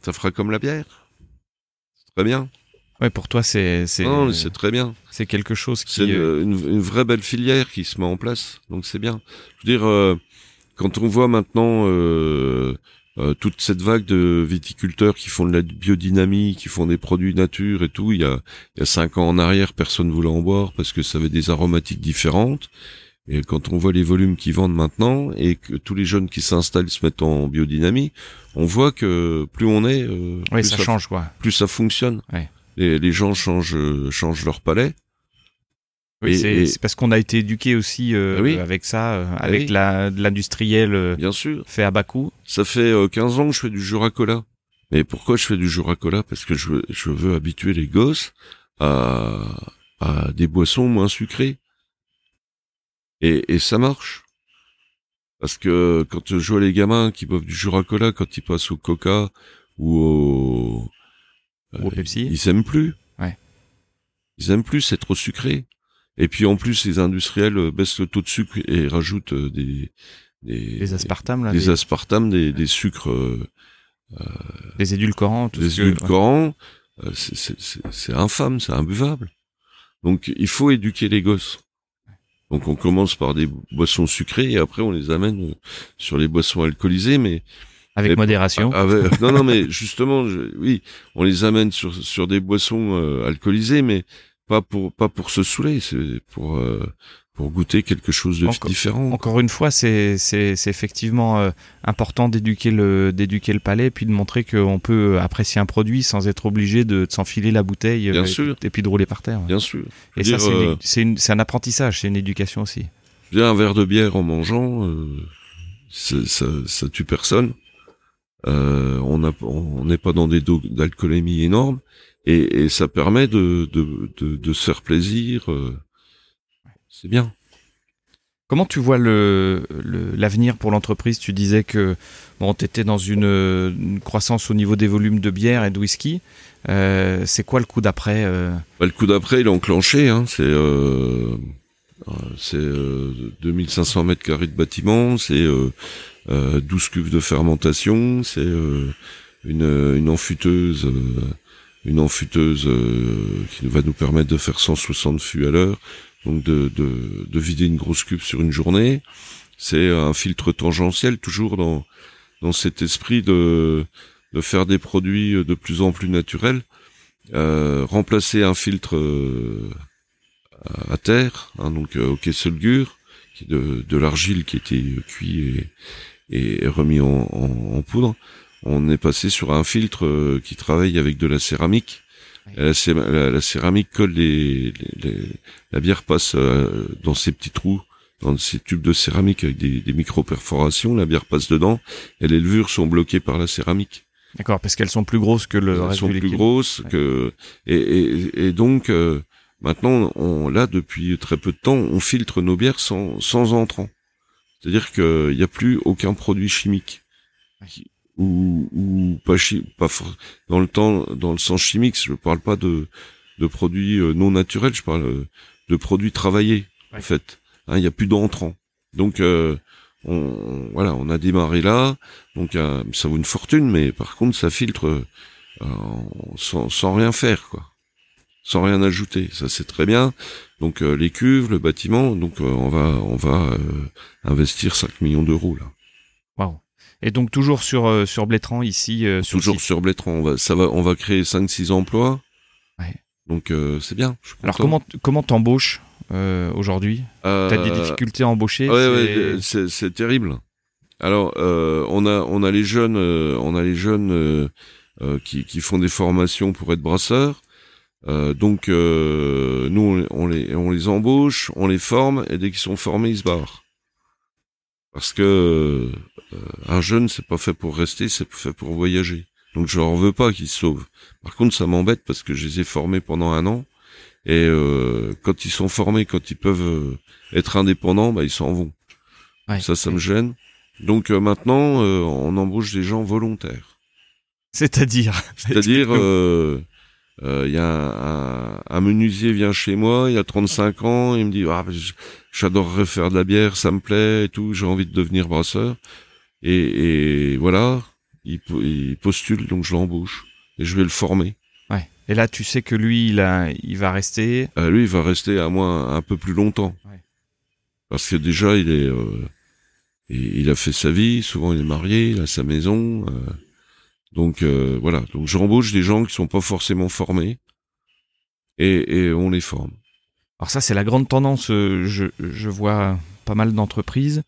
ça fera comme la bière. C'est très bien.
Ouais, pour toi, c'est c'est
Non, c'est très bien.
c'est quelque chose qui
C'est
euh,
une, une, vraie belle filière qui se met en place. Donc c'est bien. Je veux dire, euh, quand on voit maintenant euh, euh, toute cette vague de viticulteurs qui font de la biodynamie, qui font des produits nature et tout, il y a, il y a cinq ans en arrière, personne voulait en boire parce que ça avait des aromatiques différentes. Et quand on voit les volumes qu'ils vendent maintenant et que tous les jeunes qui s'installent se mettent en biodynamie, on voit que plus on est, euh,
ouais,
plus
ça change quoi.
plus ça fonctionne.
Ouais.
Les, les gens changent, euh, changent leur palais.
Oui, c'est parce qu'on a été éduqué aussi euh,
Ah oui.
avec ça, euh, avec
oui.
la de l'industriel euh,
Bien sûr.
fait à bas coût.
Ça fait euh, 15 ans que je fais du Juracola. Mais pourquoi je fais du Juracola? Parce que je veux, je veux habituer les gosses à, à des boissons moins sucrées. Et, et ça marche. Parce que quand je vois les gamins qui boivent du Juracola quand ils passent au Coca ou au,
ou au Pepsi,
ils aiment plus.
Ouais.
Ils aiment plus, c'est trop sucré. Et puis en plus, les industriels baissent le taux de sucre et rajoutent des
des, des aspartames, là,
des, des... aspartames, des, des sucres, euh,
des édulcorants, tout
des
ce
édulcorants. Que, c'est infâme, c'est imbuvable. Donc il faut éduquer les gosses. Donc on commence par des boissons sucrées et après on les amène sur les boissons alcoolisées, mais
avec modération.
Avec, non, non, mais justement, je, oui, on les amène sur sur des boissons euh, alcoolisées, mais pas pour pas pour se saouler, c'est pour euh, pour goûter quelque chose de
encore,
différent.
Encore une fois, c'est c'est c'est effectivement euh, important d'éduquer le d'éduquer le palais, puis de montrer qu'on peut apprécier un produit sans être obligé de, de s'enfiler la bouteille
Bien
et,
sûr.
et puis de rouler par terre.
Bien sûr.
Et ça,
veux
c'est un apprentissage, c'est une éducation aussi.
Bien un verre de bière en mangeant, euh, ça, ça tue personne. Euh, on a- on n'est pas dans des doses d'alcoolémie énormes et, et ça permet de, de, de, de se faire plaisir. euh, c'est bien.
Comment tu vois le le- l'avenir pour l'entreprise? Tu disais que bon, tu étais dans une, une croissance au niveau des volumes de bière et de whisky. Euh, c'est quoi le coup d'après euh?
Bah, le coup d'après, il est enclenché. Hein, c'est euh, c'est euh, 2500 mètres carrés de bâtiment, c'est 12 cuves de fermentation, c'est euh, une, une enfuteuse, euh, une enfuteuse euh, qui va nous permettre de faire 160 fûts à l'heure, donc de, de, de vider une grosse cuve sur une journée. C'est un filtre tangentiel, toujours dans dans cet esprit de de faire des produits de plus en plus naturels. Euh, remplacer un filtre euh, à terre, hein, donc euh, au Kesselgur, qui de, de l'argile qui était cuit et, et remis en, en, en poudre. On est passé sur un filtre euh, qui travaille avec de la céramique. La, cé- la- la céramique colle les, les- les- la bière passe euh, dans ces petits trous, dans ces tubes de céramique avec des, des micro-perforations. La bière passe dedans et les levures sont bloquées par la céramique
D'accord, parce qu'elles sont plus grosses que le
elles
reste
sont
du
plus
liquide.
grosses
Ouais.
que et, et, et donc euh, maintenant on là depuis très peu de temps on filtre nos bières sans sans entrant c'est-à-dire qu'il n'y a plus aucun produit chimique. Qui- ou ou pas pas dans le temps dans le sens chimique je parle pas de de produits euh, non naturels je parle euh, de produits travaillés
Ouais.
en fait. Hein, il n'y a plus d'entrant donc euh, on voilà on a démarré là. Donc euh, ça vaut une fortune mais par contre ça filtre euh, sans, sans rien faire quoi sans rien ajouter ça c'est très bien donc euh, les cuves le bâtiment donc euh, on va on va euh, investir 5 millions d'euros là
Waouh. Et donc toujours sur sur Blétran ici sur
toujours
site.
sur Blétran on va ça va on va créer 5 6 emplois
Ouais.
donc c'est bien je
Alors comment comment t'embauches aujourd'hui? T'as des difficultés à embaucher
Ouais,
c'est-
ouais, terrible. Alors, on a on a les jeunes, on a les jeunes qui qui font des formations pour être brasseurs. Euh, donc, euh, nous on les, on les on les embauche, on les forme et dès qu'ils sont formés, ils se barrent. Parce que euh, un jeune, c'est pas fait pour rester, c'est fait pour voyager. Donc, je leur veux pas qu'ils se sauvent. Par contre, ça m'embête parce que je les ai formés pendant un an. Et euh, quand ils sont formés, quand ils peuvent euh, être indépendants, bah, ils s'en vont.
Ouais.
Ça, ça me gêne. Donc euh, maintenant, euh, on embauche des gens volontaires.
C'est-à-dire?
C'est-à-dire,
Explique-nous.
euh, euh, il y a un, un- un menuisier vient chez moi, il a 35 ans, il me dit ah, j'adorerais faire de la bière, ça me plaît et tout, j'ai envie de devenir brasseur. Et, et voilà, il, po- il postule, donc je l'embauche et je vais le former.
Ouais. Et là, tu sais que lui, il a, il va rester?
Euh, lui, il va rester à moi un peu plus longtemps.
Ouais.
Parce que déjà, il est, euh, il il a fait sa vie. Souvent, il est marié, il a sa maison. Donc euh, voilà. Donc j'embauche des gens qui sont pas forcément formés et, et on les forme.
Alors ça, c'est la grande tendance. euh, Je, je vois pas mal d'entreprises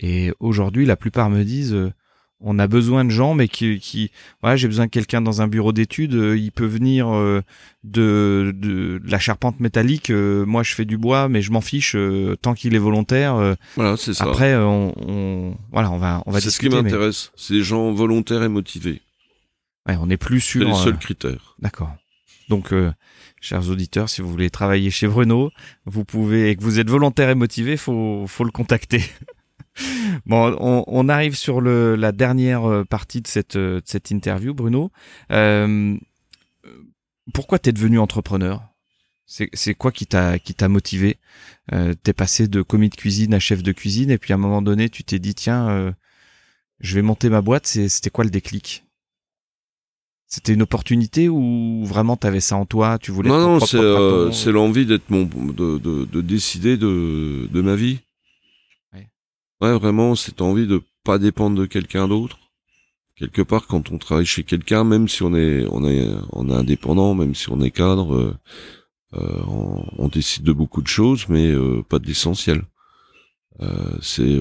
et aujourd'hui, la plupart me disent, euh, on a besoin de gens, mais qui, qui, voilà, j'ai besoin de quelqu'un dans un bureau d'études. euh, Il peut venir euh, de, de, de la charpente métallique. euh, Moi, je fais du bois, mais je m'en fiche euh, tant qu'il est volontaire.
Voilà, c'est ça.
Après, on, on, voilà, on va, on va
c'est ce qui
mais-
m'intéresse. C'est des gens volontaires et motivés.
Ouais, on n'est plus
C'est
sur.
les
euh,
seuls critères.
D'accord. Donc, chers auditeurs, si vous voulez travailler chez Bruno, vous pouvez et que vous êtes volontaire et motivé, faut faut le contacter. bon, on, arrive sur le, la dernière partie de cette de cette interview, Bruno. Euh, pourquoi t'es devenu entrepreneur? C'est quoi qui t'a qui t'a motivé? Euh, T'es passé de commis de cuisine à chef de cuisine et puis à un moment donné tu t'es dit tiens euh, je vais monter ma boîte. C'était quoi le déclic? C'était une opportunité ou vraiment t'avais ça en toi Tu voulais
Non non c'est euh, c'est l'envie d'être mon de, de, de décider de de ma vie. Ouais, ouais vraiment cette envie de pas dépendre de quelqu'un d'autre quelque part quand on travaille chez quelqu'un, même si on est on est on est indépendant, même si on est cadre, euh, euh, on, décide de beaucoup de choses, mais euh, pas de l'essentiel. Euh, c'est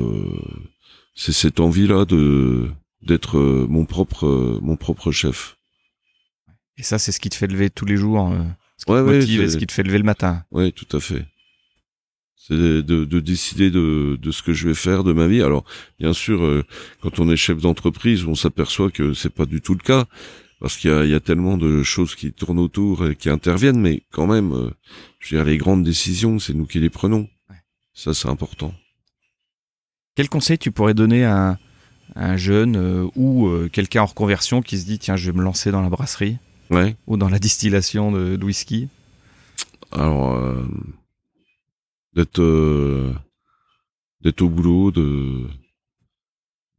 c'est cette envie-là de d'être mon propre mon propre chef.
Et ça, c'est ce qui te fait lever tous les jours, ce qui te motive et ce qui te fait lever le matin.
Oui, tout à fait. C'est de, de, décider de, de ce que je vais faire de ma vie. Alors, bien sûr, quand on est chef d'entreprise, on s'aperçoit que c'est pas du tout le cas parce qu'il y, y a, tellement de choses qui tournent autour et qui interviennent, mais quand même, euh, je veux dire, les grandes décisions, c'est nous qui les prenons. Ça, c'est important.
Quel conseil tu pourrais donner à un, jeune euh, ou euh, quelqu'un en reconversion qui se dit, tiens, je vais me lancer dans la brasserie?
Ouais.
ou dans la distillation de, de whisky
Alors, d'être d'être au boulot, de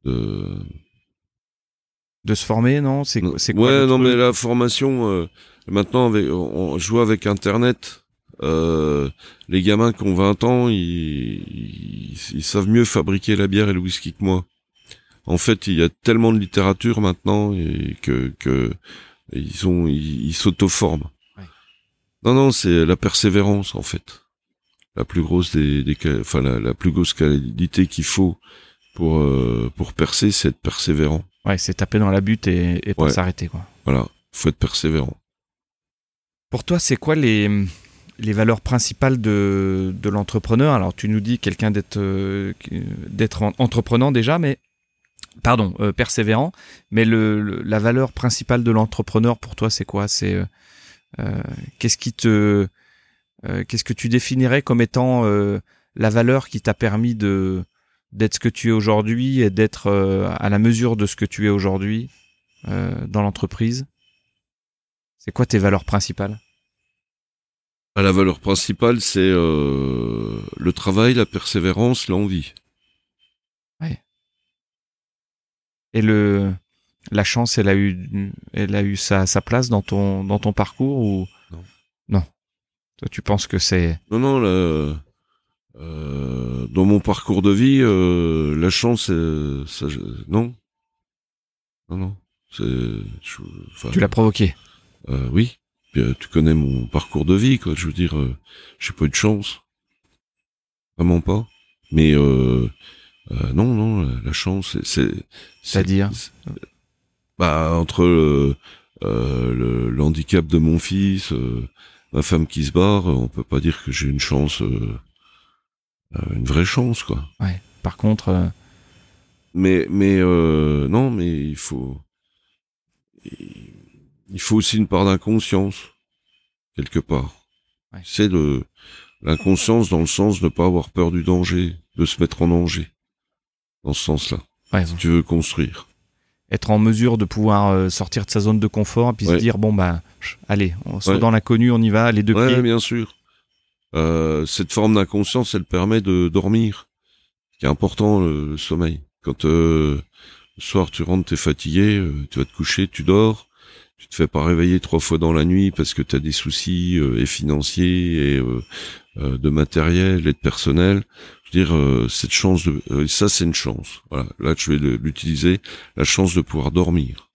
de
de se former, non? C'est
c'est quoi Ouais, non, mais la formation euh, maintenant avec on joue avec Internet. Euh, les gamins qui ont 20 ans, ils, ils, savent mieux fabriquer la bière et le whisky que moi. En fait, il y a tellement de littérature maintenant et que, que ils ont ils, s'auto-forment. Non, non, c'est la persévérance en fait. La plus grosse des, des enfin la, la plus grosse qualité qu'il faut pour euh, pour percer, c'est être persévérant.
Ouais, c'est taper dans la butte et, et pas s'arrêter, quoi.
Voilà, faut être persévérant.
Pour toi, c'est quoi les, les valeurs principales de, de l'entrepreneur? Alors, tu nous dis quelqu'un d'être euh, d'être entreprenant déjà, mais pardon, euh, persévérant. Mais le, la valeur principale de l'entrepreneur pour toi, c'est quoi? C'est euh, euh, qu'est-ce qui te qu'est-ce que tu définirais comme étant la valeur qui t'a permis de d'être ce que tu es aujourd'hui et d'être euh, à la mesure de ce que tu es aujourd'hui euh, dans l'entreprise? C'est quoi tes valeurs principales?
Ah, La valeur principale, c'est euh, le travail, la persévérance, l'envie.
Ouais. Et le la chance, elle a eu, elle a eu sa, sa place dans ton dans ton parcours ou?
Non
Non. Toi, tu penses que c'est
non non le euh, dans mon parcours de vie, euh, la chance, euh, ça, non, non, non. C'est,
tu l'as provoqué.
Euh, oui. tu connais mon parcours de vie, quoi. Je veux dire, j'ai pas eu de chance, vraiment pas. Mais non, non, la chance, c'est.
C'est-à-dire.
Bah entre le, le, handicap de mon fils, ma femme qui se barre, on peut pas dire que j'ai une chance euh, une vraie chance, quoi.
Ouais. Par contre. Euh,
mais mais euh, non, mais il faut il faut aussi une part d'inconscience quelque part. C'est de l'inconscience dans le sens de ne pas avoir peur du danger, de se mettre en danger dans ce sens-là.
Ouais,
si tu veux construire.
Être en mesure de pouvoir sortir de sa zone de confort et puis se dire bon bah allez, on saute dans l'inconnu, on y va, les deux
pieds. bien sûr. Euh, cette forme d'inconscience, elle permet de dormir, qui est important le, sommeil. Quand euh, le soir tu rentres, t'es fatigué, euh, tu vas te coucher, tu dors, tu te fais pas réveiller trois fois dans la nuit parce que tu as des soucis et financiers et de matériel et de personnel. Je veux dire, cette chance de, ça c'est une chance. Voilà, là je vais l'utiliser, la chance de pouvoir dormir.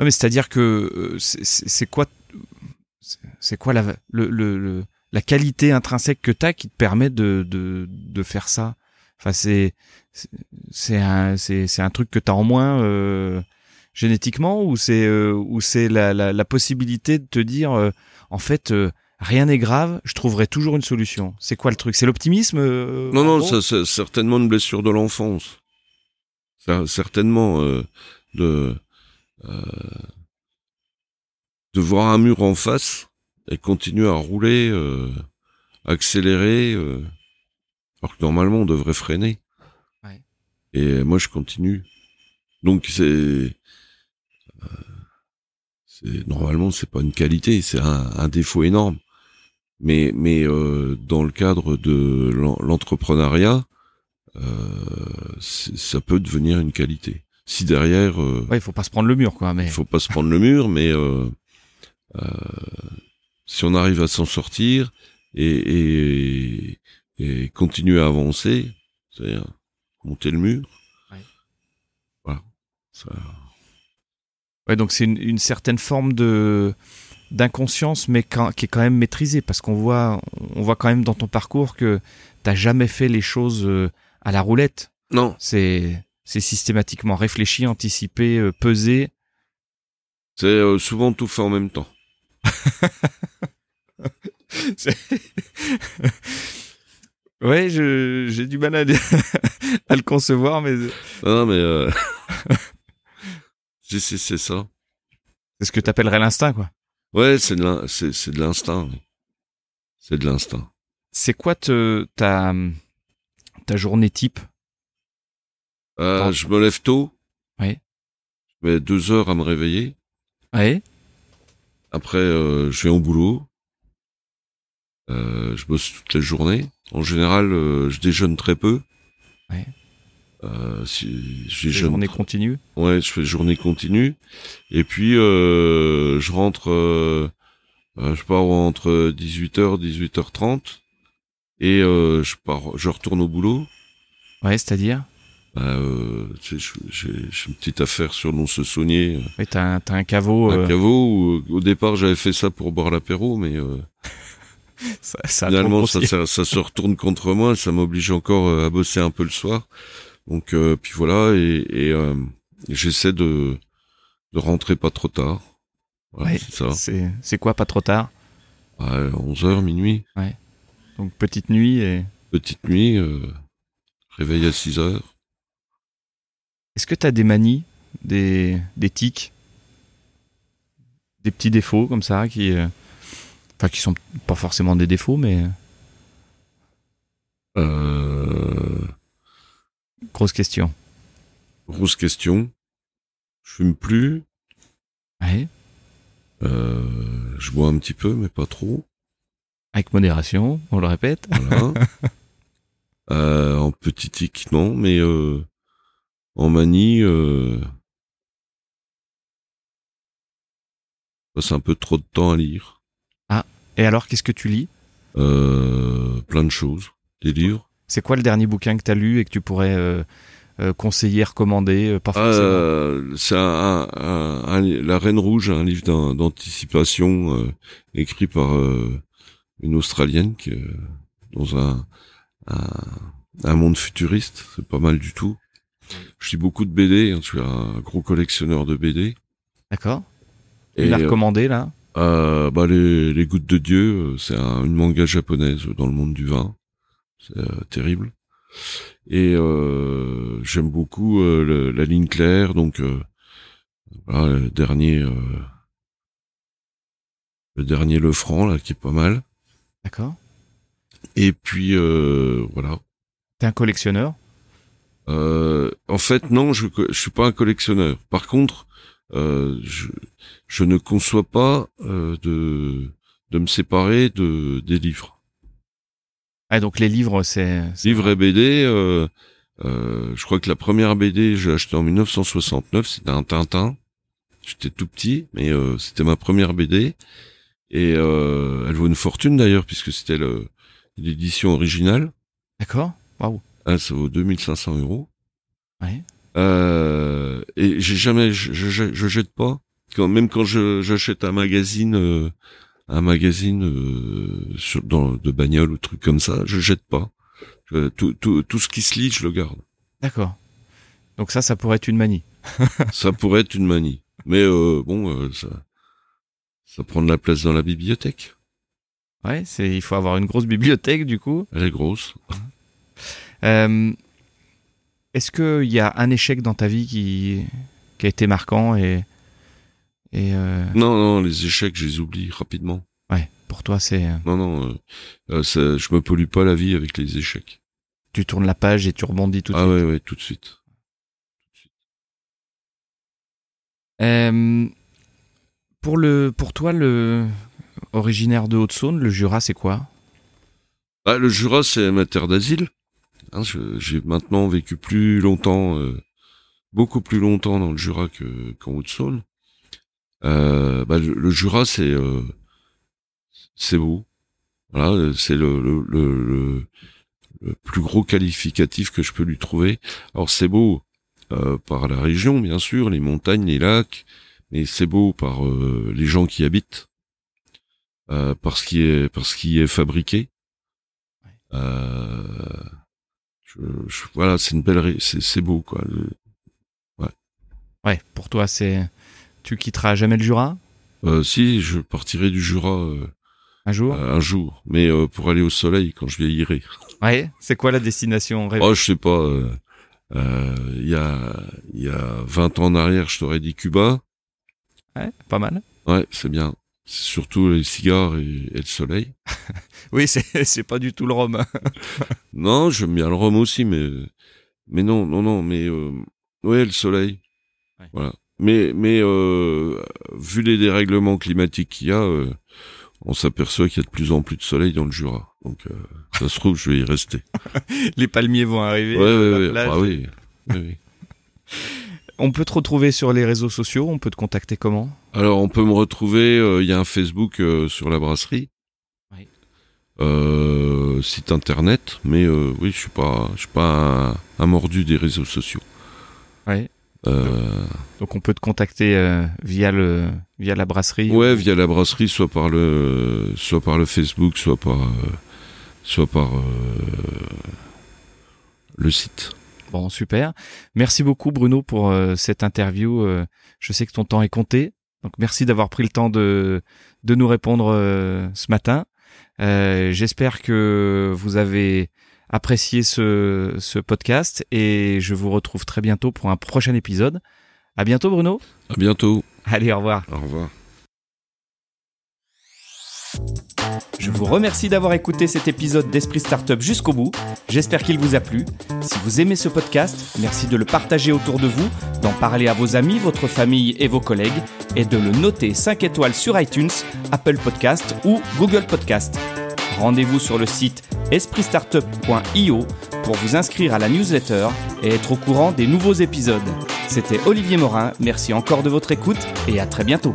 mais c'est-à-dire que c'est quoi, c'est quoi la, la qualité intrinsèque que tu as qui te permet de, de, de faire ça? Enfin, c'est c'est un c'est un truc que tu as en moins euh, génétiquement ou c'est euh, ou c'est la, la, possibilité de te dire euh, en fait euh, rien n'est grave, je trouverai toujours une solution. C'est quoi le truc? C'est l'optimisme
Non non, ça c'est certainement une blessure de l'enfance. Certainement de de voir un mur en face elle continue à rouler, accélérer, alors que normalement on devrait freiner. Ouais. Et moi je continue. Donc c'est normalement c'est pas une qualité, c'est un, défaut énorme. Mais mais euh, dans le cadre de l'entrepreneuriat, euh, ça peut devenir une qualité. Si derrière, euh,
ouais, il faut pas se prendre le mur, quoi. Mais
il faut pas se prendre le mur, mais euh, euh, si on arrive à s'en sortir et, et, et continuer à avancer, c'est-à-dire monter le mur, ouais. voilà, ça
Ouais, donc c'est une, certaine forme de d'inconscience, mais qui est quand même maîtrisée, parce qu'on voit, on voit quand même dans ton parcours que t'as jamais fait les choses euh, à la roulette.
Non.
C'est c'est systématiquement réfléchi, anticipé, euh, pesé.
C'est euh, souvent tout fait en même temps.
ouais, j'ai du mal à, à, le concevoir, mais.
Non, mais. C'est c'est ça.
C'est ce que t'appellerais l'instinct, quoi.
Ouais, c'est de l'instinct. C'est de l'instinct.
C'est quoi te, ta ta journée type?
Euh, Je me lève tôt.
Oui.
Je mets deux heures à me réveiller.
Oui.
Après, euh, je vais au boulot. Euh, je bosse toute la journée. En général, je déjeune très peu.
Oui.
Euh, si j'ai
journée continue.
Ouais, je fais journée continue. Et puis euh, je rentre, euh, euh je pars entre 18h 18h30 et euh, je pars, je retourne au boulot.
Ouais, c'est-à-dire?
Bah, euh, j'ai une petite affaire sur non se soigner.
Oui, t'as un, un caveau.
Un caveau. Où, au départ, j'avais fait ça pour boire l'apéro, mais ça, ça finalement, ça, ça, ça, se retourne contre moi. Ça m'oblige encore à bosser un peu le soir. Donc euh, puis voilà et, et euh, j'essaie de de rentrer pas trop tard.
ouais, c'est ça. C'est c'est quoi pas trop tard?
11 heures minuit.
Ouais. Donc petite nuit et
petite nuit euh, réveil à 6 heures.
Est-ce que tu as des manies, des des tics? Des petits défauts comme ça qui enfin qui sont pas forcément des défauts mais
euh
Grosse question.
Grosse question. Je fume plus.
Ouais.
Euh, je bois un petit peu, mais pas trop.
Avec modération, on le répète.
Voilà. euh, en petit tic, non, mais euh, en manie, passe un peu trop de temps à lire.
Ah, et alors, qu'est-ce que tu lis?
Plein de choses. Des livres.
C'est quoi le dernier bouquin que tu as lu et que tu pourrais euh, euh, conseiller, recommander euh, pas
forcément C'est un, La Reine Rouge, un livre d'anticipation écrit par une Australienne qui dans un, un, monde futuriste. C'est pas mal du tout. Je lis beaucoup de BD. Hein, je suis un gros collectionneur de BD.
D'accord. Et l'a recommandé là?
euh, bah les, les gouttes de Dieu, c'est un, une manga japonaise dans le monde du vin. Euh, terrible. Et euh, j'aime beaucoup euh, la ligne claire, donc voilà, le dernier le dernier Le Franc là qui est pas mal.
D'accord.
Et puis voilà.
T'es un collectionneur?
Euh, En fait, non, je je suis pas un collectionneur. Par contre, euh, je je ne conçois pas euh, de de me séparer de des livres.
Ah, donc les livres, c'est...
Livres et BD, euh, euh, je crois que la première BD, j'ai acheté en 1969, c'était un Tintin. J'étais tout petit, mais euh, c'était ma première BD. Et euh, elle vaut une fortune d'ailleurs, puisque c'était l'édition originale.
D'accord, waouh.
Ah, ça vaut 2500 euros.
Ouais.
Euh, et j'ai jamais, je, je, je, jette pas. Quand, même quand j'achète un magazine euh, un magazine euh, sur, dans, de bagnole ou truc comme ça, je jette pas. tout, tout, tout ce qui se lit, je le garde.
D'accord. Donc ça, ça pourrait être une manie.
ça pourrait être une manie. Mais euh, bon, euh, ça, ça prend de la place dans la bibliothèque.
Ouais, c'est, il faut avoir une grosse bibliothèque du coup.
Elle est grosse.
Est-ce qu'il y a un échec dans ta vie qui, qui a été marquant et
et euh... Non, non, les échecs, je les oublie rapidement.
Ouais. pour toi, c'est.
Non, non, euh, je me pollue pas la vie avec les échecs.
Tu tournes la page et tu rebondis tout de
ah
suite.
Ah ouais, ouais, tout de suite.
pour le, pour toi, le originaire de Haute-Saône, le Jura, c'est quoi?
Ah, Le Jura, c'est ma terre d'asile. Hein, j'ai maintenant vécu plus longtemps, euh, beaucoup plus longtemps dans le Jura que qu'en Haute-Saône. Euh, bah, le, Jura, c'est euh, c'est beau. Voilà, c'est le, le, le, le, plus gros qualificatif que je peux lui trouver. Alors c'est beau euh, par la région, bien sûr, les montagnes, les lacs, mais c'est beau par euh, les gens qui habitent, euh, par ce qui est par ce qui est fabriqué. Je, je, voilà, c'est une belle, c'est beau quoi.
Ouais. Ouais, pour toi c'est tu quitteras jamais le Jura?
Euh, Si, je partirai du Jura. Euh,
un jour?
euh, Un jour, mais pour aller au soleil quand je vieillirai.
Ouais, c'est quoi la destination rêvée?
Oh, je sais pas. Il y a y a 20 ans en arrière, je t'aurais dit Cuba.
Ouais, pas mal.
Ouais, c'est bien. C'est surtout les cigares et, le soleil.
oui, c'est c'est pas du tout le rhum.
non, j'aime bien le rhum aussi, mais mais non, non, non, mais ouais, le soleil. Voilà. Mais, mais euh, vu les dérèglements climatiques qu'il y a, euh, on s'aperçoit qu'il y a de plus en plus de soleil dans le Jura. Donc, euh, ça se trouve, je vais y rester.
les palmiers vont arriver.
Ouais, ouais, ouais. Ah, oui. oui.
On peut te retrouver sur les réseaux sociaux. On peut te contacter comment?
Alors, on peut me retrouver. Il y a un Facebook sur la brasserie. Oui. site internet, mais oui, je suis pas, je suis pas un, mordu des réseaux sociaux.
Oui. Euh, Donc on peut te contacter euh, via le via la brasserie.
Ouais, via la brasserie, soit par le soit par le Facebook, soit par euh, soit par le site.
Bon, super. Merci beaucoup Bruno pour cette interview. je sais que ton temps est compté. Donc merci d'avoir pris le temps de de nous répondre ce matin. J'espère que vous avez apprécié ce, ce podcast et je vous retrouve très bientôt pour un prochain épisode. À bientôt Bruno.
À bientôt.
Allez, au revoir.
Au revoir.
Je vous remercie d'avoir écouté cet épisode d'Esprit Startup jusqu'au bout. J'espère qu'il vous a plu. Si vous aimez ce podcast, merci de le partager autour de vous, d'en parler à vos amis, votre famille et vos collègues, et de le noter 5 étoiles sur iTunes, Apple Podcast ou Google Podcast. Rendez-vous sur le site espritstartup.io pour vous inscrire à la newsletter et être au courant des nouveaux épisodes. C'était Olivier Morin, merci encore de votre écoute et à très bientôt.